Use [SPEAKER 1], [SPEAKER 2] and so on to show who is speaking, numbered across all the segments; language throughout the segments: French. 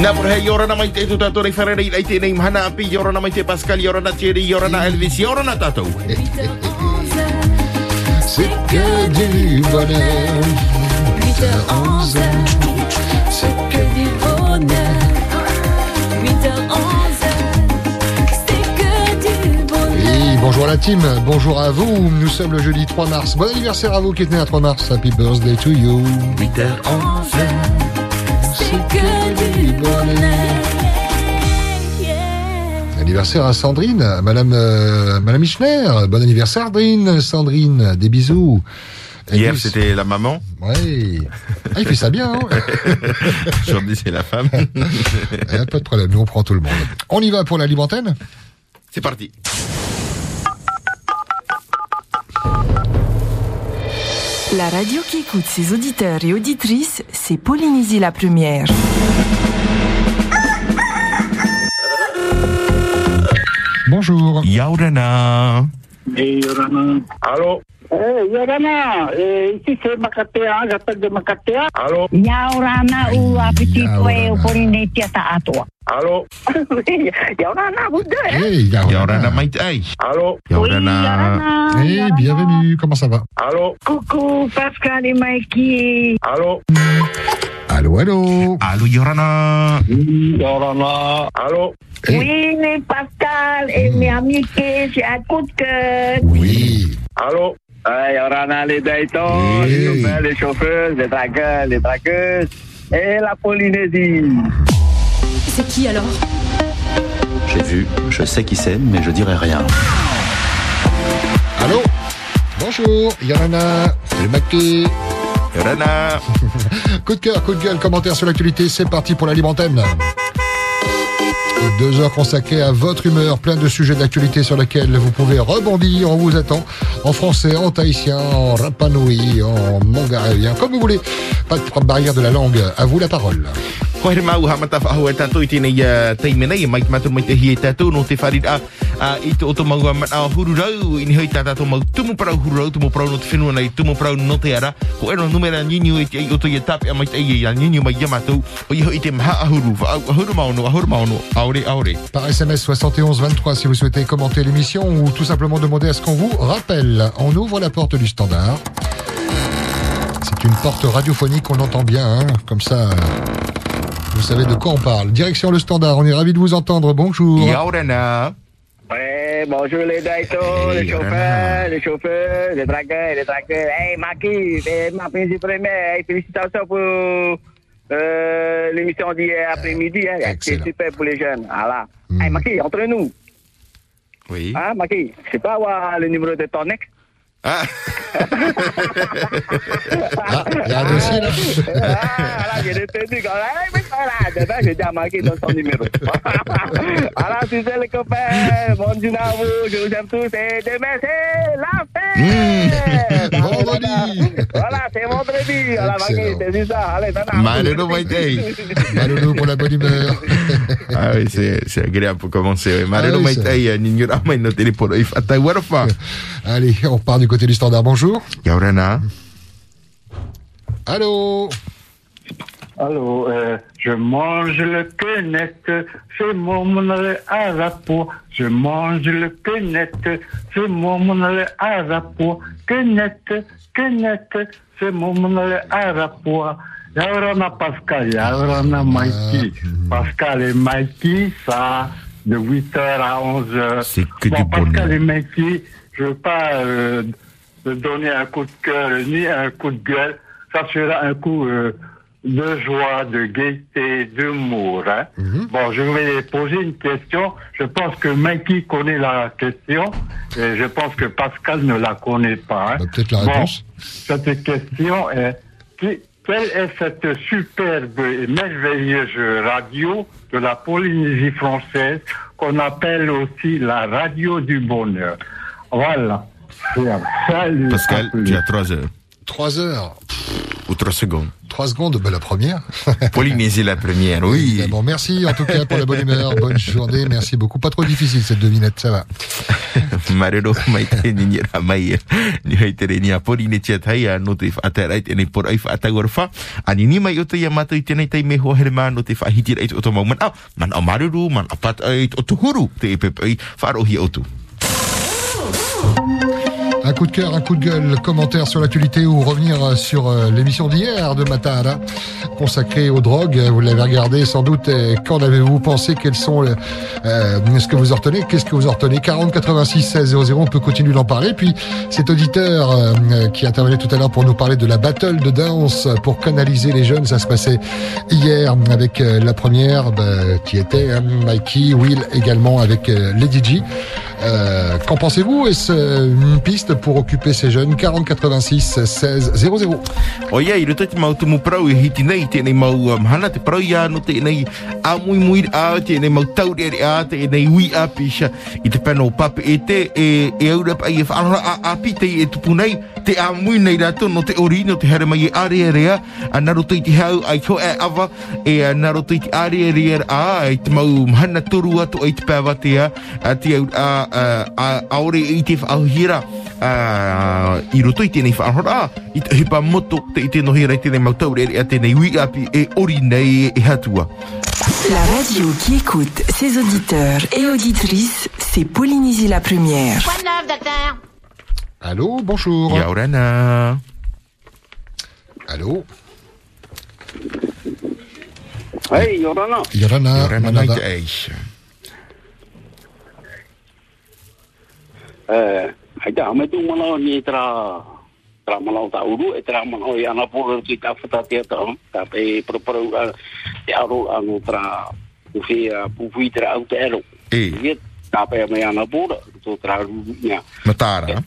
[SPEAKER 1] nā por hei ora na mai te tu tātou rei wharerei rei te nei mhana api, i ora na mai te Pascal, i ora na Thierry, i ora na Elvis, i ora na tātou.
[SPEAKER 2] 8h11,
[SPEAKER 3] C'est que du bonheur.
[SPEAKER 2] 8h11,
[SPEAKER 3] bonjour à la team, bonjour à vous. Nous sommes le jeudi 3 mars. Bon anniversaire à vous qui êtes né à 3 mars. Happy birthday to you.
[SPEAKER 1] 8h11.
[SPEAKER 2] C'est que du bonheur. Yeah.
[SPEAKER 3] Anniversaire à Sandrine, à Madame, euh, Madame Michner. Bon anniversaire, Sandrine. Sandrine, des bisous. Et
[SPEAKER 1] Hier,
[SPEAKER 3] puis-
[SPEAKER 1] c'était la maman.
[SPEAKER 3] Ouais. Ah, il fait ça bien, hein
[SPEAKER 1] Aujourd'hui, c'est la femme.
[SPEAKER 3] Eh, Pas de problème, nous on prend tout le monde. On y va pour la libre antenne?
[SPEAKER 1] C'est parti.
[SPEAKER 4] La radio qui écoute ses auditeurs et auditrices, c'est Polynésie la première.
[SPEAKER 3] Bonjour.
[SPEAKER 1] Yaurana.
[SPEAKER 5] Et Yorana.
[SPEAKER 1] Allô?
[SPEAKER 5] Eh, Yorana, eh, ici c'est Makatea, j'appelle de Makatea.
[SPEAKER 1] Allô?
[SPEAKER 6] Yaurana ua petit
[SPEAKER 3] Yaurana.
[SPEAKER 6] poe o Polinesia
[SPEAKER 5] Oui, Yorana, vous deux, hein?
[SPEAKER 3] Hey. Yaurana
[SPEAKER 1] mai te ai. Allô?
[SPEAKER 6] Oui. Yorana.
[SPEAKER 3] Hey,
[SPEAKER 6] Yorana.
[SPEAKER 3] bienvenue, comment ça va?
[SPEAKER 1] Allô?
[SPEAKER 6] Coucou Pascal et Mikey.
[SPEAKER 1] Allô?
[SPEAKER 3] Allô, allô
[SPEAKER 1] Allô, Yorana.
[SPEAKER 5] Yorana.
[SPEAKER 1] Allô?
[SPEAKER 3] Hey.
[SPEAKER 6] Oui, Pascal et mes amis qui j'ai un coup de cœur.
[SPEAKER 3] Oui.
[SPEAKER 1] Allô?
[SPEAKER 5] Eh, Yorana, les daitons,
[SPEAKER 3] Oui.
[SPEAKER 5] les chauffeurs, les chauffeurs, les dragueurs, les dragueuses. Et la Polynésie.
[SPEAKER 2] C'est qui alors
[SPEAKER 7] J'ai vu, je sais qui c'est, mais je dirai rien.
[SPEAKER 3] Allô Bonjour, c'est le Maquet.
[SPEAKER 1] Yorana.
[SPEAKER 3] Coup de cœur, coup de gueule, commentaire sur l'actualité, c'est parti pour la libre antenne. Deux heures consacrées à votre humeur, plein de sujets d'actualité sur lesquels vous pouvez rebondir. On vous attend en français, en tahitien, en rapanui, en mongarévien, comme vous voulez. Pas de barrière de la langue. À vous la parole. Par SMS 71 23 si vous souhaitez commenter l'émission ou tout simplement demander à ce qu'on vous rappelle. On ouvre la porte du standard. C'est une porte radiophonique, on entend bien, hein, comme ça. Vous savez de quoi on parle. Direction le standard, on est ravis de vous entendre. Bonjour.
[SPEAKER 5] Ouais, bonjour les daitons,
[SPEAKER 1] Hey,
[SPEAKER 5] les chauffeurs, les chauffeurs, les dragueurs, les dragueurs. Hey, Maki, c'est ma principale. Hey, félicitations pour euh, l'émission d'hier après-midi. Hein. C'est super pour les jeunes. Voilà.
[SPEAKER 3] Hmm.
[SPEAKER 5] Hey, Maki, entre nous.
[SPEAKER 1] Oui.
[SPEAKER 5] Hein, Maki, je sais pas avoir le numéro de ton ex.
[SPEAKER 1] Ah,
[SPEAKER 3] Ah, il y a un dossier là.
[SPEAKER 5] ah, là, j'ai entendu quand hey, mais voilà, demain, je dis à Maki donne son numéro. Alors, tu sais, les copains, bonjour à vous, je vous aime tous et demain, c'est la fête!
[SPEAKER 3] Mmh. Vendredi.
[SPEAKER 5] Voilà, c'est vendredi.
[SPEAKER 3] Excellent.
[SPEAKER 5] c'est dit ça. Allez, as.
[SPEAKER 1] Malheureux mai te ei.
[SPEAKER 3] Maloulou pour la bonne humeur.
[SPEAKER 1] Ah oui, c'est agréable pour commencer. Malheureux
[SPEAKER 3] Ah oui,
[SPEAKER 1] mai
[SPEAKER 3] c'est
[SPEAKER 1] te ei, nyinyu ra mai no téléphone, i whatai warafa.
[SPEAKER 3] Allez, on repart du côté du standard. Bonjour.
[SPEAKER 1] Yaurana.
[SPEAKER 3] Allô
[SPEAKER 8] Allô, euh, je mange le quenette, c'est mon monnaie à rapport. Je mange le quenette, c'est mon monnaie à rapport. Quenette, quenette, c'est mon monnaie à rapport. Yaurana Pascal, Yaurana Mikey. Pascal et Mikey, ça, de 8h à 11h.
[SPEAKER 1] C'est que
[SPEAKER 8] bon,
[SPEAKER 1] du
[SPEAKER 8] Pascal
[SPEAKER 1] bonheur.
[SPEAKER 8] et Mikey, je veux pas euh, donner un coup de cœur ni un coup de gueule. Ça sera un coup euh, de joie, de gaieté, d'humour. Hein. Bon, je vais poser une question. Je pense que Mikey connaît la question et je pense que Pascal ne la connaît pas. hein.
[SPEAKER 3] Bah, peut-être la
[SPEAKER 8] Bon,
[SPEAKER 3] réponse.
[SPEAKER 8] cette question est qui- quelle est cette superbe et merveilleuse radio de la Polynésie française qu'on appelle aussi la radio du bonheur? Voilà.
[SPEAKER 1] Pascal, tu as 3 heures.
[SPEAKER 3] 3 heures.
[SPEAKER 1] Ou 3 secondes.
[SPEAKER 3] Trois secondes, ben, la première.
[SPEAKER 1] Polynésie la première, oui.
[SPEAKER 3] Évidemment. Merci en tout cas pour la bonne humeur. Bonne journée. Merci beaucoup. Pas trop difficile cette devinette, ça va.
[SPEAKER 1] Marero ni ni. Ni re ni a Polynesia tai a no te whaaterai te nei por ai whaatagor wha. Ani ni mai o te ia mātou i tēnei tai me hoa here mā no te whahiti reit o to mau man. Man a maruru, man a pat ai o tuhuru te e pepe ai whaarohi o tu. Oh!
[SPEAKER 3] Un coup de cœur, un coup de gueule, commentaire sur l'actualité ou revenir sur euh, l'émission d'hier de Matara consacrée aux drogues. Vous l'avez regardé sans doute. Qu'en avez-vous pensé? Quels sont euh, ce que vous en retenez? Qu'est-ce que vous en retenez? 40 86 16 00. On peut continuer d'en parler. Puis cet auditeur euh, qui intervenait tout à l'heure pour nous parler de la battle de danse pour canaliser les jeunes, ça se passait hier avec euh, la première bah, qui était hein, Mikey, Will également avec G. Euh, Qu'en pensez-vous? Est-ce une piste pour occuper ces jeunes. 40 86 16 00
[SPEAKER 1] O ia, i roto te nei, mau um, hana te tēnei a mui a, te pape e te, e, e e a, te te a mui nei rato no te ori no te here mai e are are a, a naro tui te hau ai ko e ava, e a naro tui te are are a, ai te mau hana toru atu ai te pēwa te a, a te au a, a, a, a ore i te whaahira, a, i roto i tēnei whaahora, i te hipa moto te i te nohira i tēnei mau tauri a tēnei ui api e ori nei e hatua.
[SPEAKER 4] La radio qui écoute ses auditeurs et auditrices, c'est Polynésie la première.
[SPEAKER 3] Allô, bonjour.
[SPEAKER 1] Ia orana.
[SPEAKER 3] Allô,
[SPEAKER 9] Hei, orana.
[SPEAKER 3] Yorana,
[SPEAKER 1] Ia orana mai
[SPEAKER 3] Manada.
[SPEAKER 1] te eis.
[SPEAKER 9] Eh, hai ta ame tu mana ni tra tra mana ta uru e tra mana i ana por ki ta fata te ta ta pe pro pro te aro anu tra u fi pu fu tra au te ero.
[SPEAKER 1] E,
[SPEAKER 9] Ye ta pe me ana por to tra ru nya.
[SPEAKER 1] matara.
[SPEAKER 9] Eh,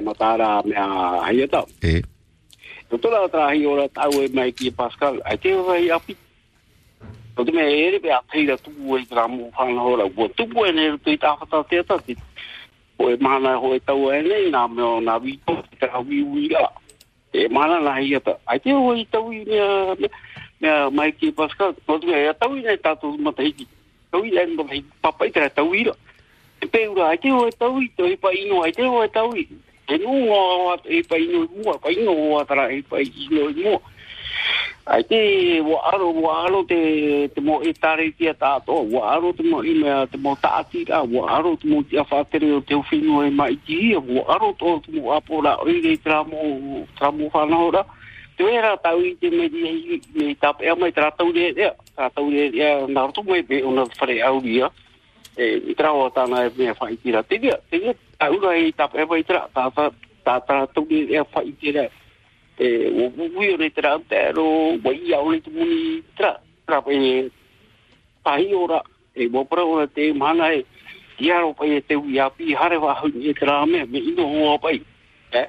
[SPEAKER 9] matara me a hai ta.
[SPEAKER 1] E,
[SPEAKER 9] tola tra hi ora ta u mai ki Pascal. Ai te vai api. To te me ere pe a teira tu e fan hora. Wo tu e ne tu ta fata te ta ti o e mana ho e tau e nei nā nā wito te la. E mana la hi ata. Ai te ho i tau i mea, mea mai ki Pascal? Ko tu e tau i nei tātou mata hiki. Tau i nei mata hiki papai te tau i. E pe ura, ai te o e tau i te pa ino, ai te o e tau i. E nu o wa e pa ino i mua, pa ino wa tara e pa ino i mua. Ai te wa aro wa aro te te mo e tare tia tātoa wa aro te mo i mea te mo tāti ra, wa aro te mo tia whātere o te uwhino e mai ti, wa aro to te mo apora o i rei tra mo, tra mo whanahora. Te wera tau i te me di hei, me tape a mai tra tau rea rea, tra tau rea rea, nā roto mai pe ona whare au ria, e i trao ata na e me fa itira te dia te dia a ura e ta e vai tra ta ta ta ta to e fa itira e o bui o tra te ro o i a o ni tu ni tra tra pe pa i ora e bo pro ora te mana e ki aro pa e te ui ia pi hare wa hu ni tra me me i no o pai e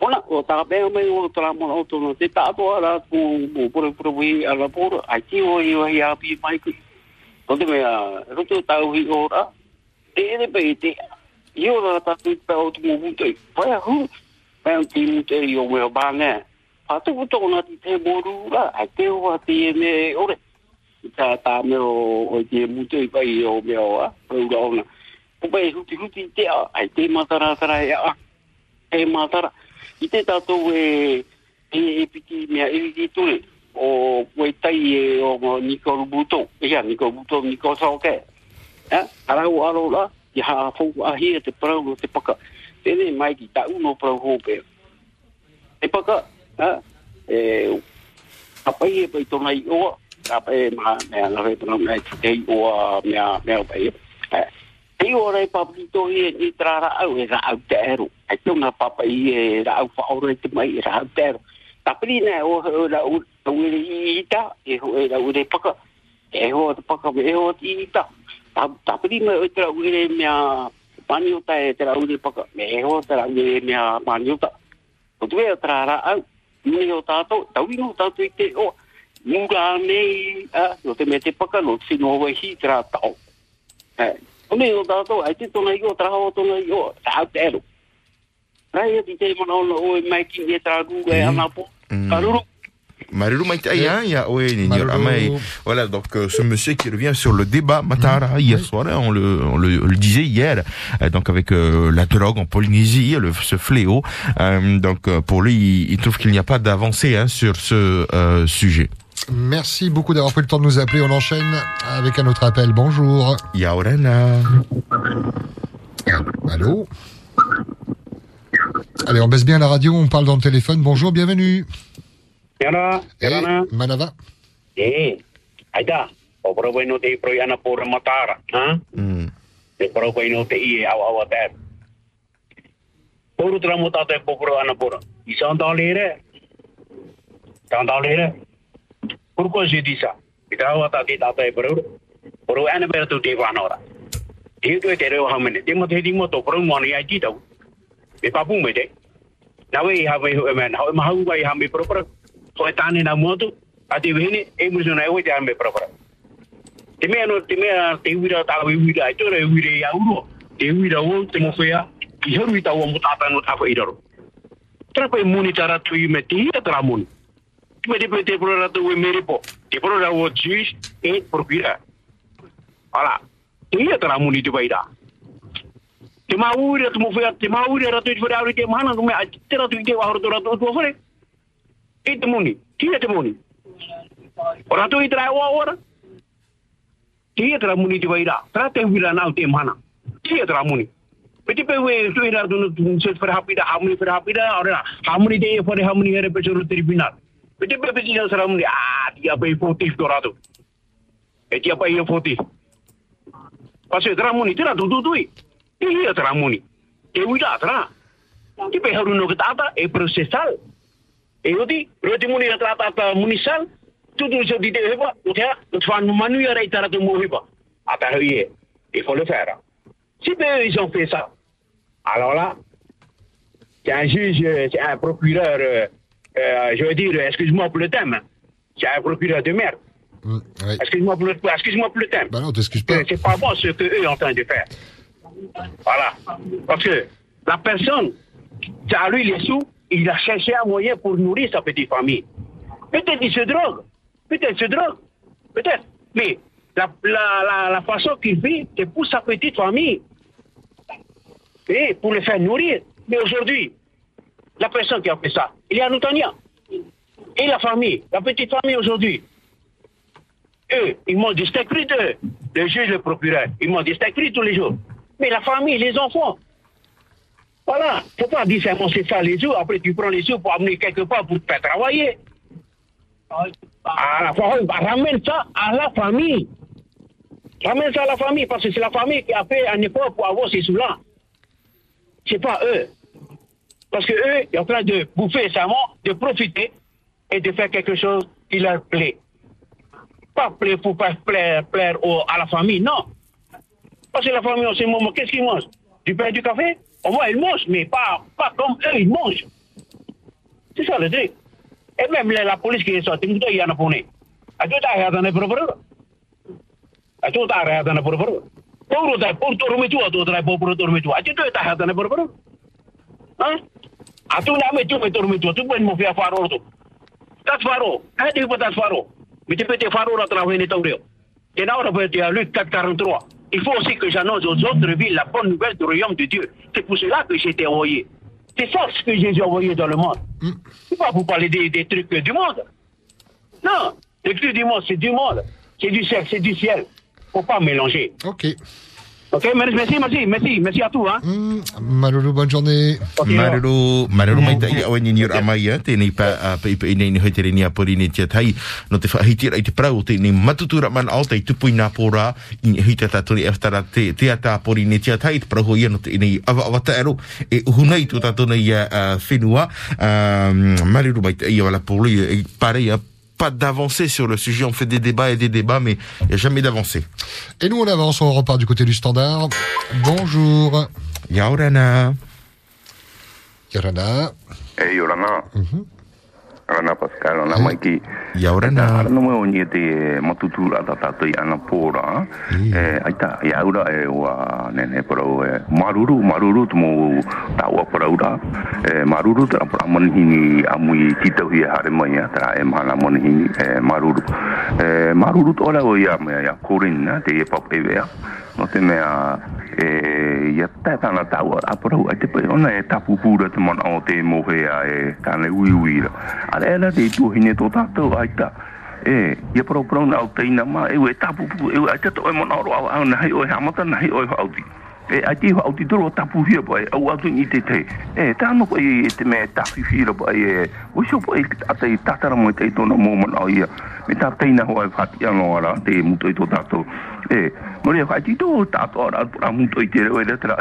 [SPEAKER 9] ona o ta be me o tra mo o to no te ta to ara ku bu pro pro bui ala por a ki o i o i pi mai ku Tonte mea, rote tau hi ora, te ere pe te, i ora la tatu pe o tumo Poi pai a hu, pai un ti mute i o mea bange, a te vuto o te moru la, a te o a te e me ore, ta ta me o o te mute i pai o mea oa, pai ura ona, o hu ti huti huti te a, te matara tara e a, te matara, i te to e, e piti mea e piti o koe tai e o niko Buto. Ia, niko Buto, Nikol Sao ke. Ia, arau aro la, i ha fau ahi te parau no te paka. Tene mai ki ta no parau pe Te paka, ia, e, apai pai e pai tona i oa, a e maha mea lawe tona mea i te i oa mea mea pai e. I ora e papi tohi e ni trara au e ra au te ero. Ia, tona papai e ra au te mai e ra au te ero. Tapiri ne o o ra u o i i ta e ho e ra u re paka. E ho te paka e ho ti i ta. Tapiri me o te ra u re mea mani o ta e te ra u re paka. Me e ho te ra u re mea mani o ta. O tu e o trara au. Ni o tato, tau ino tato i te o. Mura nei, a, o te me te paka, no te no we hi tra tau. Eh, o me o tātou, ai te tona i o, traha o tona i o, ta te ero. Rai e ti te mana ona o e mai ki e tra rūga e ana po,
[SPEAKER 1] Mm. Maruru Maïtaï, hein, il y a, oui. Amai. Voilà, donc euh, ce monsieur qui revient sur le débat Matara hier soir, hein, on le, on le, le disait hier, euh, donc avec euh, la drogue en Polynésie, le, ce fléau. Euh, donc euh, pour lui, il, il trouve qu'il n'y a pas d'avancée hein, sur ce euh, sujet.
[SPEAKER 3] Merci beaucoup d'avoir pris le temps de nous appeler. On enchaîne avec un autre appel. Bonjour.
[SPEAKER 1] Yaorana.
[SPEAKER 3] Allô? Allez, on baisse bien la radio, on parle dans le téléphone. Bonjour, bienvenue.
[SPEAKER 10] Yana,
[SPEAKER 3] Eh,
[SPEAKER 10] Yana.
[SPEAKER 3] Manava
[SPEAKER 10] Eh, aida. O pro bueno te pro yana por matara, ha?
[SPEAKER 1] Hmm.
[SPEAKER 10] Te pro bueno te i au au ter. Por tra muta te po pro ana por. Ils sont dans les rêves. Dans dans les rêves. Pourquoi je dis ça? Ida wa ta ti ta te pro. Pro ana ber tu te va nora. Ti tu te re ha mene. Ti mo te di mo to pro mo ni ai ti tau. Me pa pu me te. Na we ha we ho men. Ha ma hu wa ha me pro pro. Ko tani na moto. Ati vini e musu na e te me pro pro. Te mea no, te mea te uira tā we uira, e tōra e uira i auro, te uira o, te mo whea, i haru i tāua mo tāpā no tāwha i raro. Tera koe muni tā ratu i me te hia tera muni. Te me te pe te pro ratu e mere po, te pro rau o juice e propira. Ala, te hia tera muni te waira. Te mā uira te mo whea, te mā uira ratu i te whare auri te mahana, te mea, te ratu i te wahoro tō ratu o. E ratu we e muni ah. E e tra muni tu. E. E tu tu il faut le faire si ils ont fait ça alors là c'est un juge c'est un procureur euh, euh, je veux dire excuse-moi pour le thème. C'est un procureur de merde.
[SPEAKER 3] Mm, ouais.
[SPEAKER 10] excuse-moi pour le excuse-moi pour le thème.
[SPEAKER 3] Bah non, t'excuses pas.
[SPEAKER 10] c'est pas bon ce que eux sont en train de faire. Voilà. Parce que la personne qui a lui les sous, il a cherché un moyen pour nourrir sa petite famille. Peut-être il se drogue. Peut-être il se drogue. Peut-être. Mais la, la, la, façon qu'il fait, c'est pour sa petite famille. Et pour le faire nourrir. Mais aujourd'hui, la personne qui a fait ça, il est à Noutania. Et la famille, la petite famille aujourd'hui, eux, ils mangent des steaks frites, eux. Le juge, le procureur, ils steaks frites tous les jours. Mais la famille, les enfants, voilà. Faut pas dire seulement c'est ça les jours, après tu prends les jours pour amener quelque part pour te faire travailler. À la fois, ramène ça à la famille. Ramène ça à la famille, parce que c'est la famille qui a fait un effort pour avoir ces sous-là. C'est pas eux. Parce que eux, ils sont en train de bouffer seulement, de profiter et de faire quelque chose qui leur plaît pas plaire pour pas plaire, plaire à la famille, non. Parce la famille, en ce moment, qu'est-ce qu'ils mangent Du pain du café Au moins, ils mangent, mais pas, pas comme eux, ils mangent. C'est ça le truc. Et même la, la police qui est sortie, il y en a pour nous. Le pour dormir tout, à tout à l'heure, pour dormir tout. À tout à l'heure, dans les propres. Hein? Tu peux faro. Faro. Mais tu peux te faro à travers les taurés. Et là, on dire Luc 443. Il faut aussi que j'annonce aux autres villes la bonne nouvelle du royaume de Dieu. C'est pour cela que j'ai été envoyé. C'est ça ce que j'ai envoyé dans le monde. C'est pas pour parler des, des trucs du monde. Non, les trucs du monde, c'est du monde. C'est du ciel, c'est du ciel. Faut pas mélanger.
[SPEAKER 3] Ok.
[SPEAKER 10] Ok, merci, merci, merci, merci à tous. Hein.
[SPEAKER 3] Mm, Malolo, bonne journée.
[SPEAKER 10] Ok,
[SPEAKER 1] Maruru, maruru mai tai o ni nir amai a te nei pa a pe pe nei ni hoitere ni a pori ni te tai no te whahiti ai te prau te ni matutura man al te tupu i nā pōra i ni hita tori e te te a tā pori ni te tai te prau ia no te nei awa awa ta ero e uhunai tu tā tona i a whenua maruru mai tai pare pas d'avancée sur le sujet. On fait des débats et des débats, mais il n'y a jamais d'avancée.
[SPEAKER 3] Et nous, on avance, on repart du côté du standard. Bonjour.
[SPEAKER 1] Yaurana.
[SPEAKER 3] Yorana.
[SPEAKER 11] Hey, Yorana. Ana Pascal, ana mai ki.
[SPEAKER 1] Ia ora na.
[SPEAKER 11] Ana mo ni te matutu ra ta ta i ana pora. Eh aita ia ura e wa ne ne pro e maruru maruru tu mo ta wa pro ura. Eh maruru tra pra mon hini amui kita hi hare mai ya tra e mana mon hini e maruru. Eh maruru to la o ia me ya kurin na te e pop e ya. No te mea e ia ta ta na ta ora apo ro ate pe ona e tapu pura te mona o te mo he a e ka ne ui ui ra ala ela tu hine to ta to ai ta e ia pro pro na o te ina ma e we tapu pu e ate to e mona ro au na hai o ha mata na hai o au e a tiwa au titoro o tapu hia po e au atu ni te te. E tāna po e te mea tafi hira po e o sio po e te tatara mo e te tona mō mana o ia. Me tā teina hoa e whati anō ara te muto i tō tātou. E mori e whai tito o tātou ara pura muto i te reo e re tera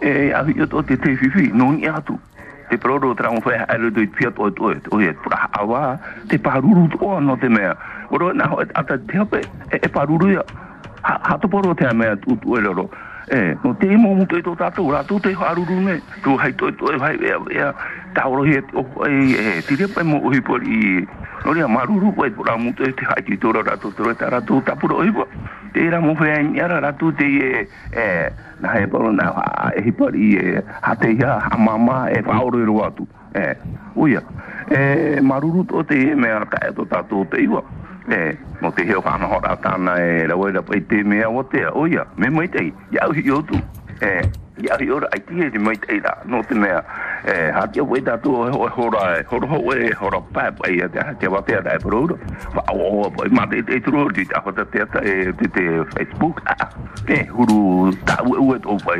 [SPEAKER 11] e a hi o te te fifi no ni atu. Te proro tra un fea ele do pia to to o e pura awa. Te paruru to no te mea. Oro na ata te hape e paruru ha to poro te mea tu tu e loro e no te mo mo te tota tu la tu te haruru ne. To hai to to vai e e ta o he o e ti te pe mo hi por i no ni maruru pe por amu te te hai ti to ra tu tu ta ra tu ta por o ibo te ra mo fe ni ara ra tu te e e na he por na e hi por i ha te ya ha mama e pa o ro tu e uia. E maruru to te me ka to ta tu te iwa ne mo te heo kāna hora tāna e rawai rapa i te mea o te oia me mai tei iau hi otu e iau hi ora ai tia di mai tei rā no te mea e hatia wai tātu o e hora e hora hoi e hora pae pa ia te hatia wa tea rai pro uro wa o o o ma te te turu di tā hota te ata e te te facebook a te huru tā ue ue tō pa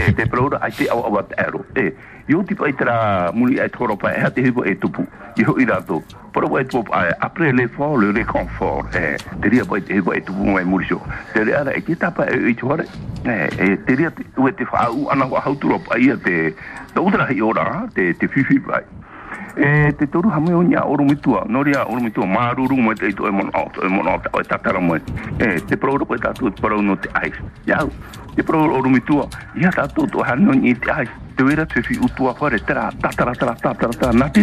[SPEAKER 11] e te pro ai te au au at aero e Yo ti pai tra muli ai toro pa ha te e tupu. I ho ira to Pero wa tu après l'effort le réconfort eh te ria vai te vai tu mai muli so te ria e te tapa e te eh te ria tu te fa u ana wa hautu ro pa ia te te utra hi ora te te fifi vai e te toru hame o nya oru mitua no oru mitua maruru mo te to e mon o e mon o te tatara mo e te pro ro ta tu pro no te ai ya te pro oru mitua ia ta tu to han no ni te ai te wera te fi utua whare, te ra, ta ta ra, ta ra, te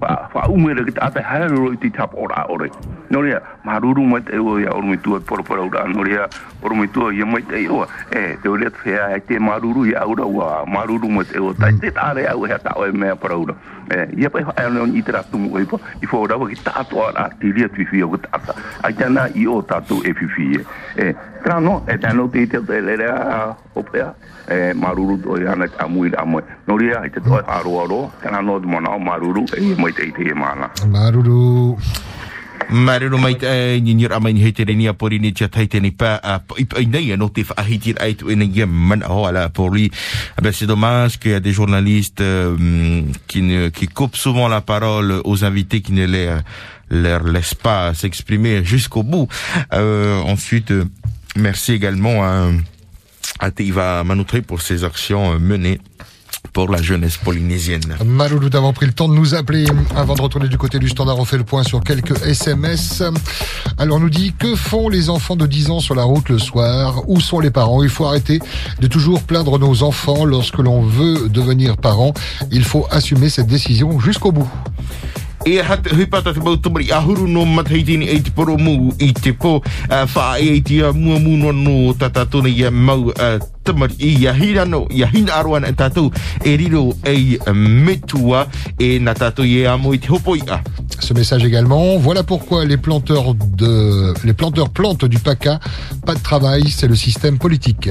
[SPEAKER 11] wha umere ki te ate hara roi te tap ora ore. no rea, maruru mai te ewa ia oru mitua pora ura, no rea, oru mitua ia mai te ewa, e, te wera te fea hai te maruru ruru ia ura ua, mā mai te ewa, tai te tāre au hea tā oe mea pora ura. E, ia pai hae anion i te ra oipa, i fō rawa ki tātua ra, te lia tuifi au ki tātua, ai tēnā i o tātou e fifi e. tra no e ta no te te le le o pe e maruru to ia na ta mu ira mo no ria ai te to aro aro kana no mo na maruru e mo te te mala
[SPEAKER 3] Maruru.
[SPEAKER 1] Maruru mai te ni ni ramai ni hete ni apori ni tia taite ni pa i nei no te fa hiti ai tu en ye man ho ala Ah ben c'est dommage qu'il y a des journalistes qui ne qui coupent souvent la parole aux invités qui ne les leur laissent pas s'exprimer jusqu'au bout. Euh, ensuite merci également à à Teiva Manoutré pour ses actions menées pour la jeunesse polynésienne.
[SPEAKER 3] Maloulou d'avoir pris le temps de nous appeler. Avant de retourner du côté du standard, on fait le point sur quelques SMS. Alors on nous dit, que font les enfants de 10 ans sur la route le soir? Où sont les parents? Il faut arrêter de toujours plaindre nos enfants lorsque l'on veut devenir parent. Il faut assumer cette décision jusqu'au bout.
[SPEAKER 1] E hat hui pata te mautumari a huru no mataitini e te poro mu i te po wha e te mua mu no no tatatuna i a mau uh, tamari i a hira no i a hina aroana e tatou e riro e metua e na tatou i e amo i te hopo i a.
[SPEAKER 3] Ce message également. Voilà pourquoi les planteurs de, les planteurs plantent du paca. Pas de travail, c'est le système politique.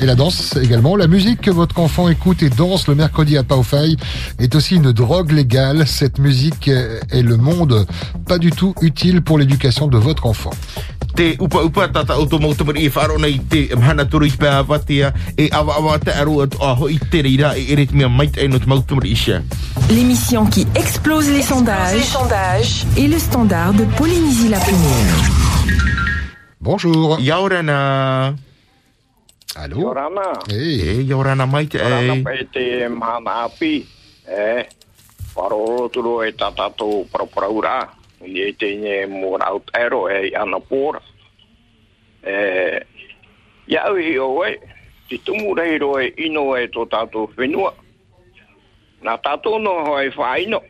[SPEAKER 3] Et la danse également. La musique que votre enfant écoute et danse le mercredi à Paufai est aussi une drogue légale. Cette musique est le monde pas du tout utile pour l'éducation de votre enfant.
[SPEAKER 1] Te upa upa tata o tō mautamari e wharo nei te mhana turu i pēa e awa awa te aro atu aho i te reira e ere te mea maita e no te mautamari i shea.
[SPEAKER 4] L'émission qui explose les sondages, et le standard de Polynésie la première.
[SPEAKER 3] Bonjour.
[SPEAKER 1] Yaurana.
[SPEAKER 3] Allô?
[SPEAKER 10] Yorana.
[SPEAKER 3] Hey.
[SPEAKER 1] E yaurana maita
[SPEAKER 10] Yorana
[SPEAKER 1] e.
[SPEAKER 10] pai te mahana api. E, paroro turu e tatato paraura. I e te nye mora out ero e i ana pora. E, iau i o e.
[SPEAKER 12] Te tumu rei e ino e tō tātou whenua. Nā tātou no hoi whaino.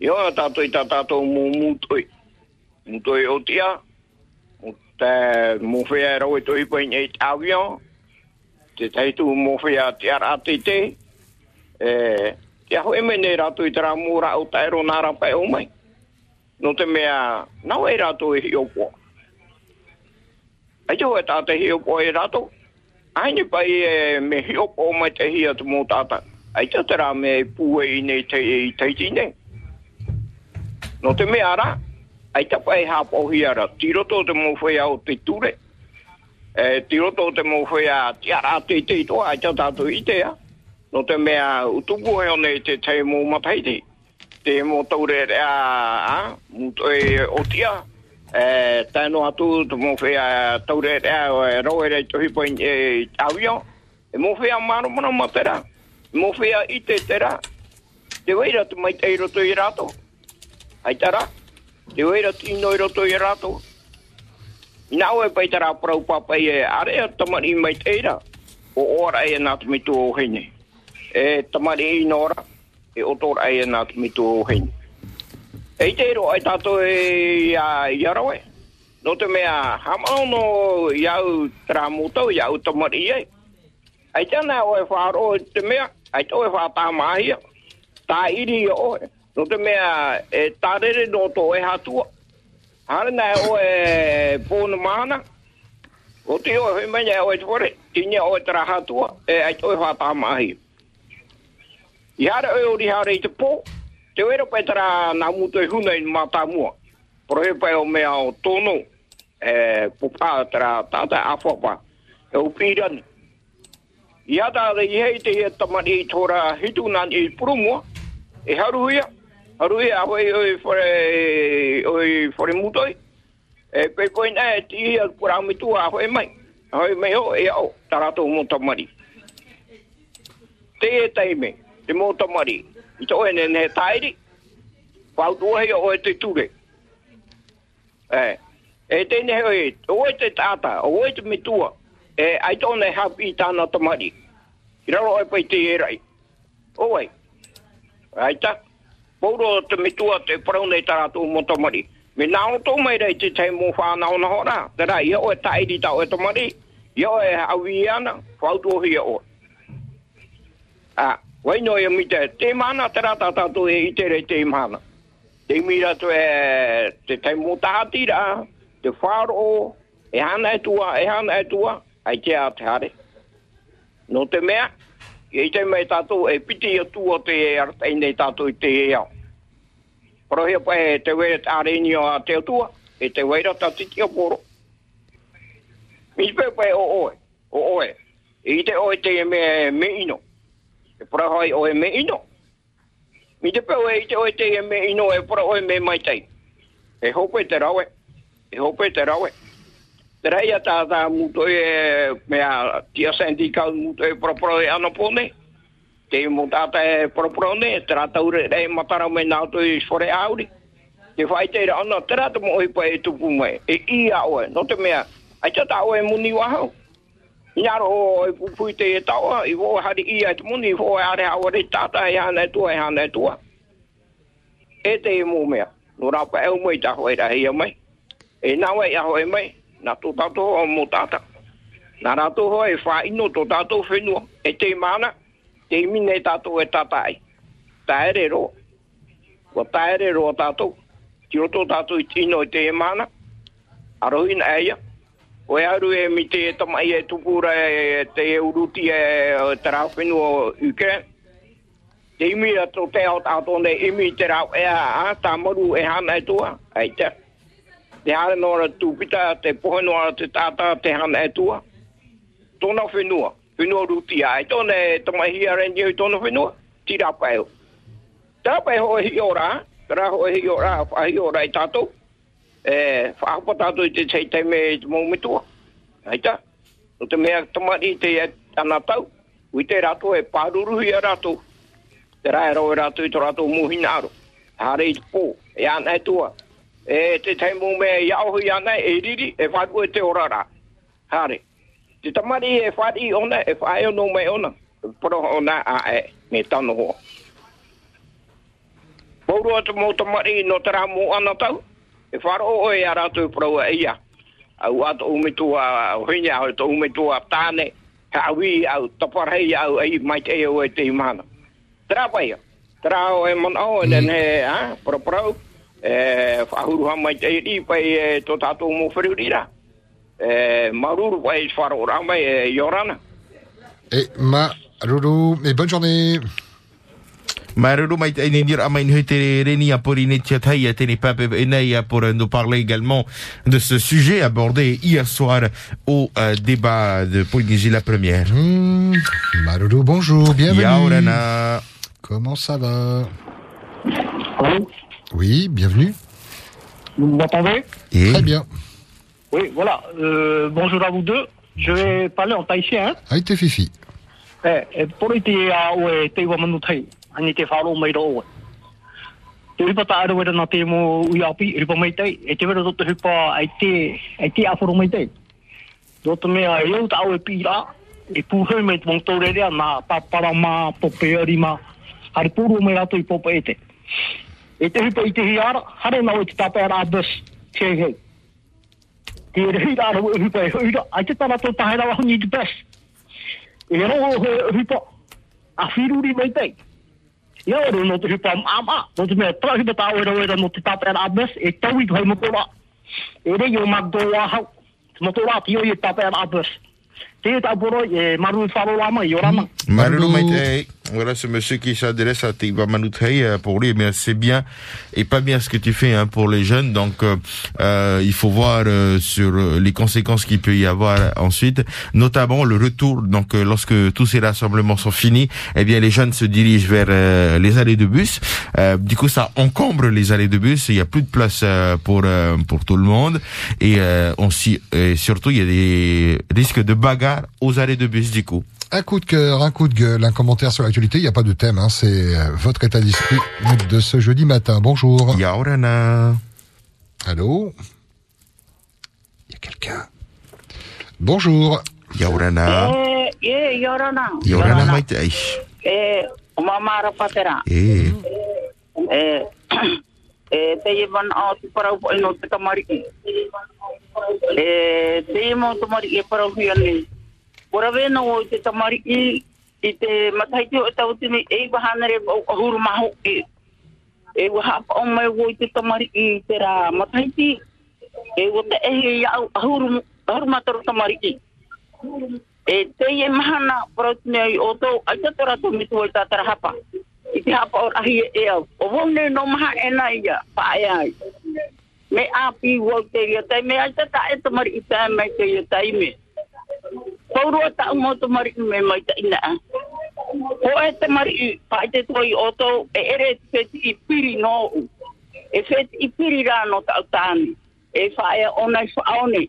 [SPEAKER 12] Io na tātou i tā tātou mō mūtoi. Mūtoi o tia. Mō te mō whea rau e tohi pai nei te avion. Te teitu mō whea te ara te te. E, te aho e mene rātou i tera mō rā o nā rapai o mai. No te mea, nau e rātou e hi o. Ai tō e tāte hi o e rātou. Aini pai e me hi o poa mai te hi atu mō tāta. Ai tō te rā me pūe i nei te i teiti nei. No te mea rā, ai ta pai hāpau pohi ara. Tiroto te mō whea o te ture. E, tiroto te mō whea te ara te te ai tō tātou i te a. No te mea utuku o nei te te mō mataiti. Te te mo taure a a mo e o tia. E ta no atu to mo fe a taure a ro e to hipo e avio e mo fe a mano mo mo tera mo fe a ite tera. Te vai ra to mai te ro to irato ai tara. Te vai ra ti no ro to irato na o e pai tara pro pa e are to mai mai teira. O ora e na to mi to o hine e tamari i no ora. E otora e nā ki mitu o hene. E te ero ai tātou e a iarawe. No te mea hamau no iau tramutau, iau tamari e. Ai tēnā oe whāro te mea. Ai tō e whātā mahia. Tā iri i oe. No te mea e tārere no tō e hatua. Hare nai o e pōna mana. O te o e whimanya o e tore. Tinia o e tara hatua. E ai tō e whātā. I hara o ori hara i te pō. Te wera pai tara nā mutu e huna i mātā mua. Pro he pai o mea o tōno. E pupā tara tātai awhapa. E upirani. I hata re i hei te hea tamari i tōra hitu nā i purumua. E haruia, haruia a hoi oi whare, oi whare mutoi. E pe koe nā e ti al kura mitu a hoi mai. A hoi mai o e au. Tarato mo tamari. Te e teime te mōta mari. I te oe nene tairi, pau hei o oe te ture. E, e tēne he oe, oe te tāta, oe te mitua, e ai tōne i tāna tamari. I raro oe pai te erai. Oe, ai ta, pauro te mitua te praune tāra tō mōta mari. Me nāo tō mai rei te te mō whāna o na hora, te rai, i oe tairi tā oe tamari, i oe awi ana, pau hei o oe. Ah, wai no e mita, Te mana te rata e itere te te mana. Te mira tu e te tai mō. Te whāro. E hana e tua, e hana e tua. Ai te a te hare. No te mea. e te mai tātou e piti o tua te e artei nei tātou i te e au. Pero pa e te wera te areni o a te tua, e te wera ta titi o poro. Mi pe pa e o oe, o oe. E i te oe te e me, me ino. E pora hoi oe me ino. Mi te peo e i te oe te e me ino e para oe me mai tei. E hope te rawe. E hope te rawe. Te rei a tātā tā muto e mea tia sendi kau muto e propro e ana pone. Te mo tātā e propro ne, te rata ure rei matara me nāto i sore auri. Te whai te ra ana, te rata mo e tupu mai. E i oe, no te mea, ai tata oe muni wahau. Ia ro e pupui te e taua, i wō hari i a muni, i e are hawa re tata e hana e tua, e hana e tua. E te e mō mea, no rapa e umai ta hoi rahi e mai. E nawa e hoi mai, na tō tato o mō tata. Nā rātou hoa e whā ino tō tato whenua. E te mana, te mine e tāta ai. Tā ere ro. Wa tā ere ro tato, Ti roto tato i tino i te mana. Arohina eia. O e aru e mi te tamai e tupura e te e uruti e te rau whenua uke. Te imi a tō te au tātou ne imi te rau e a tā maru e hana e tua. Ei te. Te hare nora tūpita, te pohenoa te tātā te hana e tua tōna whenua, whenua ruti ai, tōna hi a rendi hui tōna whenua, tira pai o. Tā pai hoa hi ora, tara e hi ora, whahi ora i tātou, e, whahapa tātou i te tei tei me te mōmitua, heita, no te mea tamari te ana tau, ui te rato e pāruruhi a rato, te rai rau e rato i te rato muhina aro, hare i te pō, e ana e tua, e te tei mō mea i ana e riri, e whaku e te orara. hare. Te tamari e whari ona, e whae ono mai ona. Poro ona a e, me tano hoa. Pauru te mo tamari no tera mo ana tau. E wharo e aratu prau e ia. Au atu umitua, au hinya, au to umitua tāne. Ha awi au taparhei au ei mai te o e te imana. Tera pai. Tera o e au e nen he, ha. E whahuru ha mai te i pai e to tātou mo whiriurira. E maruru pai wharo ramai e yorana.
[SPEAKER 3] Et ma Loulou, et bonne journée.
[SPEAKER 1] Maruru mai te ine te reni a por ine tia tai a tene pape e pour nous parler également de ce sujet abordé hier soir au euh, débat de Polynésie la première.
[SPEAKER 3] Maroulou, bonjour, bienvenue. Comment ça va? Oui, bienvenue.
[SPEAKER 13] Vous m'entendez?
[SPEAKER 3] Très bien.
[SPEAKER 13] Oui, voilà. Euh, bonjour à vous deux. Je vais parler en tahitien. Hein?
[SPEAKER 3] Aïe, t'es fifi.
[SPEAKER 13] Eh, e poro i te a oe te iwa manu tei, ani te wharo mai ro oe. Te ripa ta ara wera nā te mō ui api, ripa mai tei, e te wera roto hupa ai te, ai te awharo mai tei. Roto mea e au ta au e rā, e pūhau mai tōng tō rerea nā papara mā, pope arima, hari pūru mai rato i popa e te. E te hupa i te hiara, hare nau e te tapa rā bus, te hei. Te rehi rā rau e hupa e huira, ai te tara tō tahe rawa honi te bus. e ro he hupa, a whiruri mai tei. Te ripa ama, no te mea tra ripa tāo era era no te tāpea a bus, e tau i kai motora. E rei o magdoa hau, te motora ti o i tāpea a bus. Te e
[SPEAKER 1] Voilà ce monsieur qui s'adresse à Tiba Manoutrei euh, pour lui, mais c'est bien et pas bien ce que tu fais hein, pour les jeunes. Donc euh, euh, il faut voir euh, sur euh, les conséquences qu'il peut y avoir ensuite, notamment le retour. Donc lorsque tous ces rassemblements sont finis, eh bien les jeunes se dirigent vers les allées de bus. Du coup, ça encombre les allées de bus. Il y a plus de place pour pour tout le monde et on s'y- et surtout il y a des risques de bagarre aux allées de bus du coup.
[SPEAKER 3] Un coup de cœur, un coup de gueule, un commentaire sur l'actualité. Il n'y a pas de thème, hein, c'est euh, votre état d'esprit de ce jeudi matin. Bonjour.
[SPEAKER 1] Yaorana.
[SPEAKER 3] Allô? Il y a quelqu'un. Bonjour.
[SPEAKER 1] Yaorana.
[SPEAKER 14] E, e, Yorana.
[SPEAKER 1] Yaorana mai te ai.
[SPEAKER 14] E, o mamara patera.
[SPEAKER 1] Eh.
[SPEAKER 14] E, e, te i man o te parau po ino te tamariki. E, te i mo tamariki e parau hui ane. Ora vena o te tamariki i te mataiti o tau tini e i wahanare o ahuru maho e. E waha pa o mai o te tamariki i te rā mataiti. E o te ehe i au ahuru, ahuru mataru tamariki. E te i e mahana parau tini ai o tau, ai te tora tu mitu o i tātara hapa. I te hapa o ahi e au. O wone no maha e na ia, pa e ai. Me api wau te ia tai, me ai ta e tamari i tai mai te ia tai me tauru ata mo to mari me mai ta ina o e te mari pa te toi o to e ere te ti piri no e se ti piri ra no ta tan e fa e ona fa oni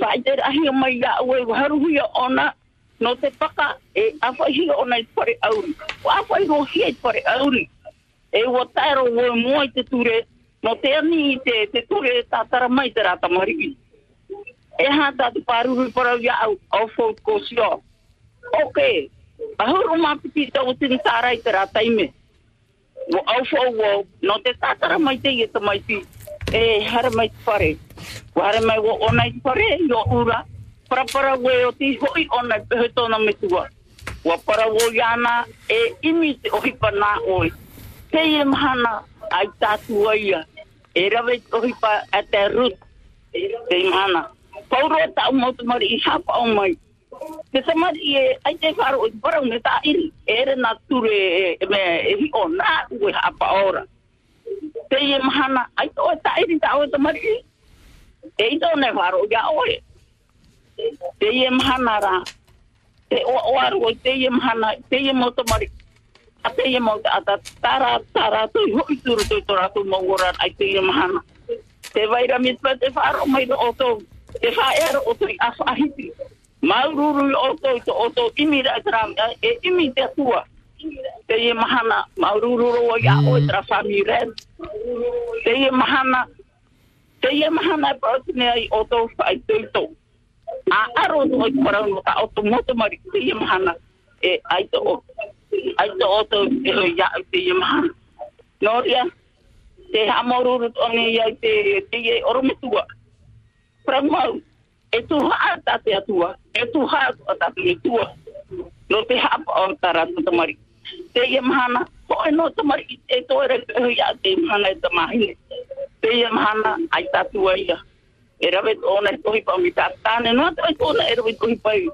[SPEAKER 14] fa te ahi o mai ya o e haru hu ona no te paka e a fa hi ona pare au o a fa i ro hi pare au e o taro mo mo te ture no te ani te te ture ta tara mai te ra ta mari e ha da di paru mi ya au au ko sio ok a ho ru ma piti to tin tara i tera taime wo au fo wo no te ta tara mai te ye to mai ti e har mai pare ware mai wo onai pare yo ura. Para para we o ti ho i ona he to na me tuwa wo para wo yana e imi o hi pa na oi. Te ye mahana ai ta tuwa ia. E rawe o hi pa at te root te mahana pauro ta mo to mari ha au mai ke sa mari ai te faro i pora un ta il era na ture me e hi ona u pa ora. Te ye mahana ai to ta i ta o to mari e i to ne faro ya oi te ye mahana ra te o o aru te ye mahana te ye mo to mari a te ye mo ta tara tara to i ho i to to ra to mo ora ai te ye mahana. Te vai ra te faro mai o to e fa era o tui afa ahiti. Maururu o oto i to oto imi ra tra e imi te tua. Te ye mahana maururu ro ya o tra fa mi re. Te ye mahana te ye mahana pa o tne ai oto fa i to to. A aro to i para no ta oto moto mari te ye mahana e ai to o ai to oto e ro ya te ye mahana. Noria te ha maururu to ne ya te te ye oro pramau e tu haa tate atua, e tu haa tu atate e tua. No te hapa o tara no tamari. Te ia mahana, ko e no tamari, e to ere te hui a te mahana e tamahine. Te ia mahana, ai tatua ia. E rave tōna e tohi pa mi tatane, no ato e tōna e rave tohi pa i.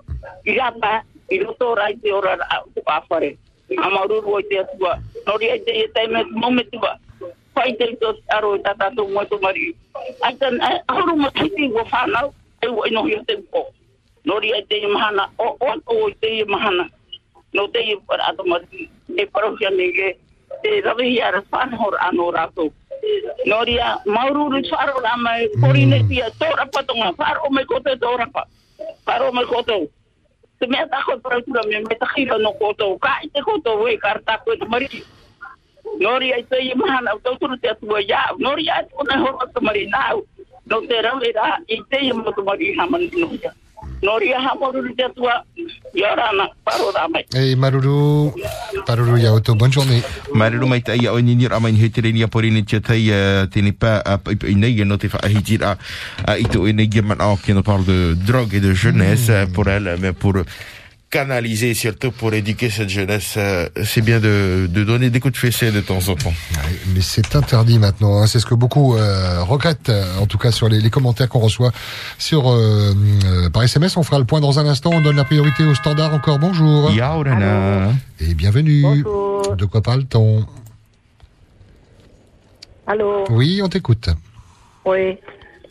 [SPEAKER 14] Rata, i roto rai te ora a upafare. Amaruru o te atua, nori ai te ia taimea, mometua. Te pai te to aro e tata to mo to mari ai tan ahuru mo titi wo whanau e wo ino hi te ko no ria te i mahana o o o te i mahana no te i para ato mari e parohia nege te rawe hi ara whanhor ano rato Noria, maururu wharo la mai, korine tia, tōra patonga, wharo mai kote tōra pa, wharo mai kote. Te mea tako praura me me tahira no koto, ka i te koto we, ka tako e te mari. Noria i te i mahana, tau turu te atua ia, noria i tōna horo te mari nāu, no te rawe rā, i te i mo te mari hamani noria. Noria hamoruru te atua, yorana, wharo la mai.
[SPEAKER 3] Et Maruru, Maruru Yaoto, bonne journée.
[SPEAKER 1] Maruru mai tai ni ra mai he tere ni apori ni te tai eh, te ni pa a i nei no te fa hi tira a i to a qui nous parle de drogue et de jeunesse euh, pour elle mais pour canaliser surtout pour éduquer cette jeunesse euh, c'est bien de, de donner des coups de fessée de temps en temps
[SPEAKER 3] Mais c'est interdit maintenant. hein. C'est ce que beaucoup euh, regrettent, euh, en tout cas sur les, les commentaires qu'on reçoit sur euh, euh, par SMS. On fera le point dans un instant. On donne la priorité au standard. Encore bonjour.
[SPEAKER 1] Yaurana.
[SPEAKER 3] Et bienvenue. De quoi parle-t-on?
[SPEAKER 15] Allô
[SPEAKER 3] Oui, on t'écoute.
[SPEAKER 15] Oui.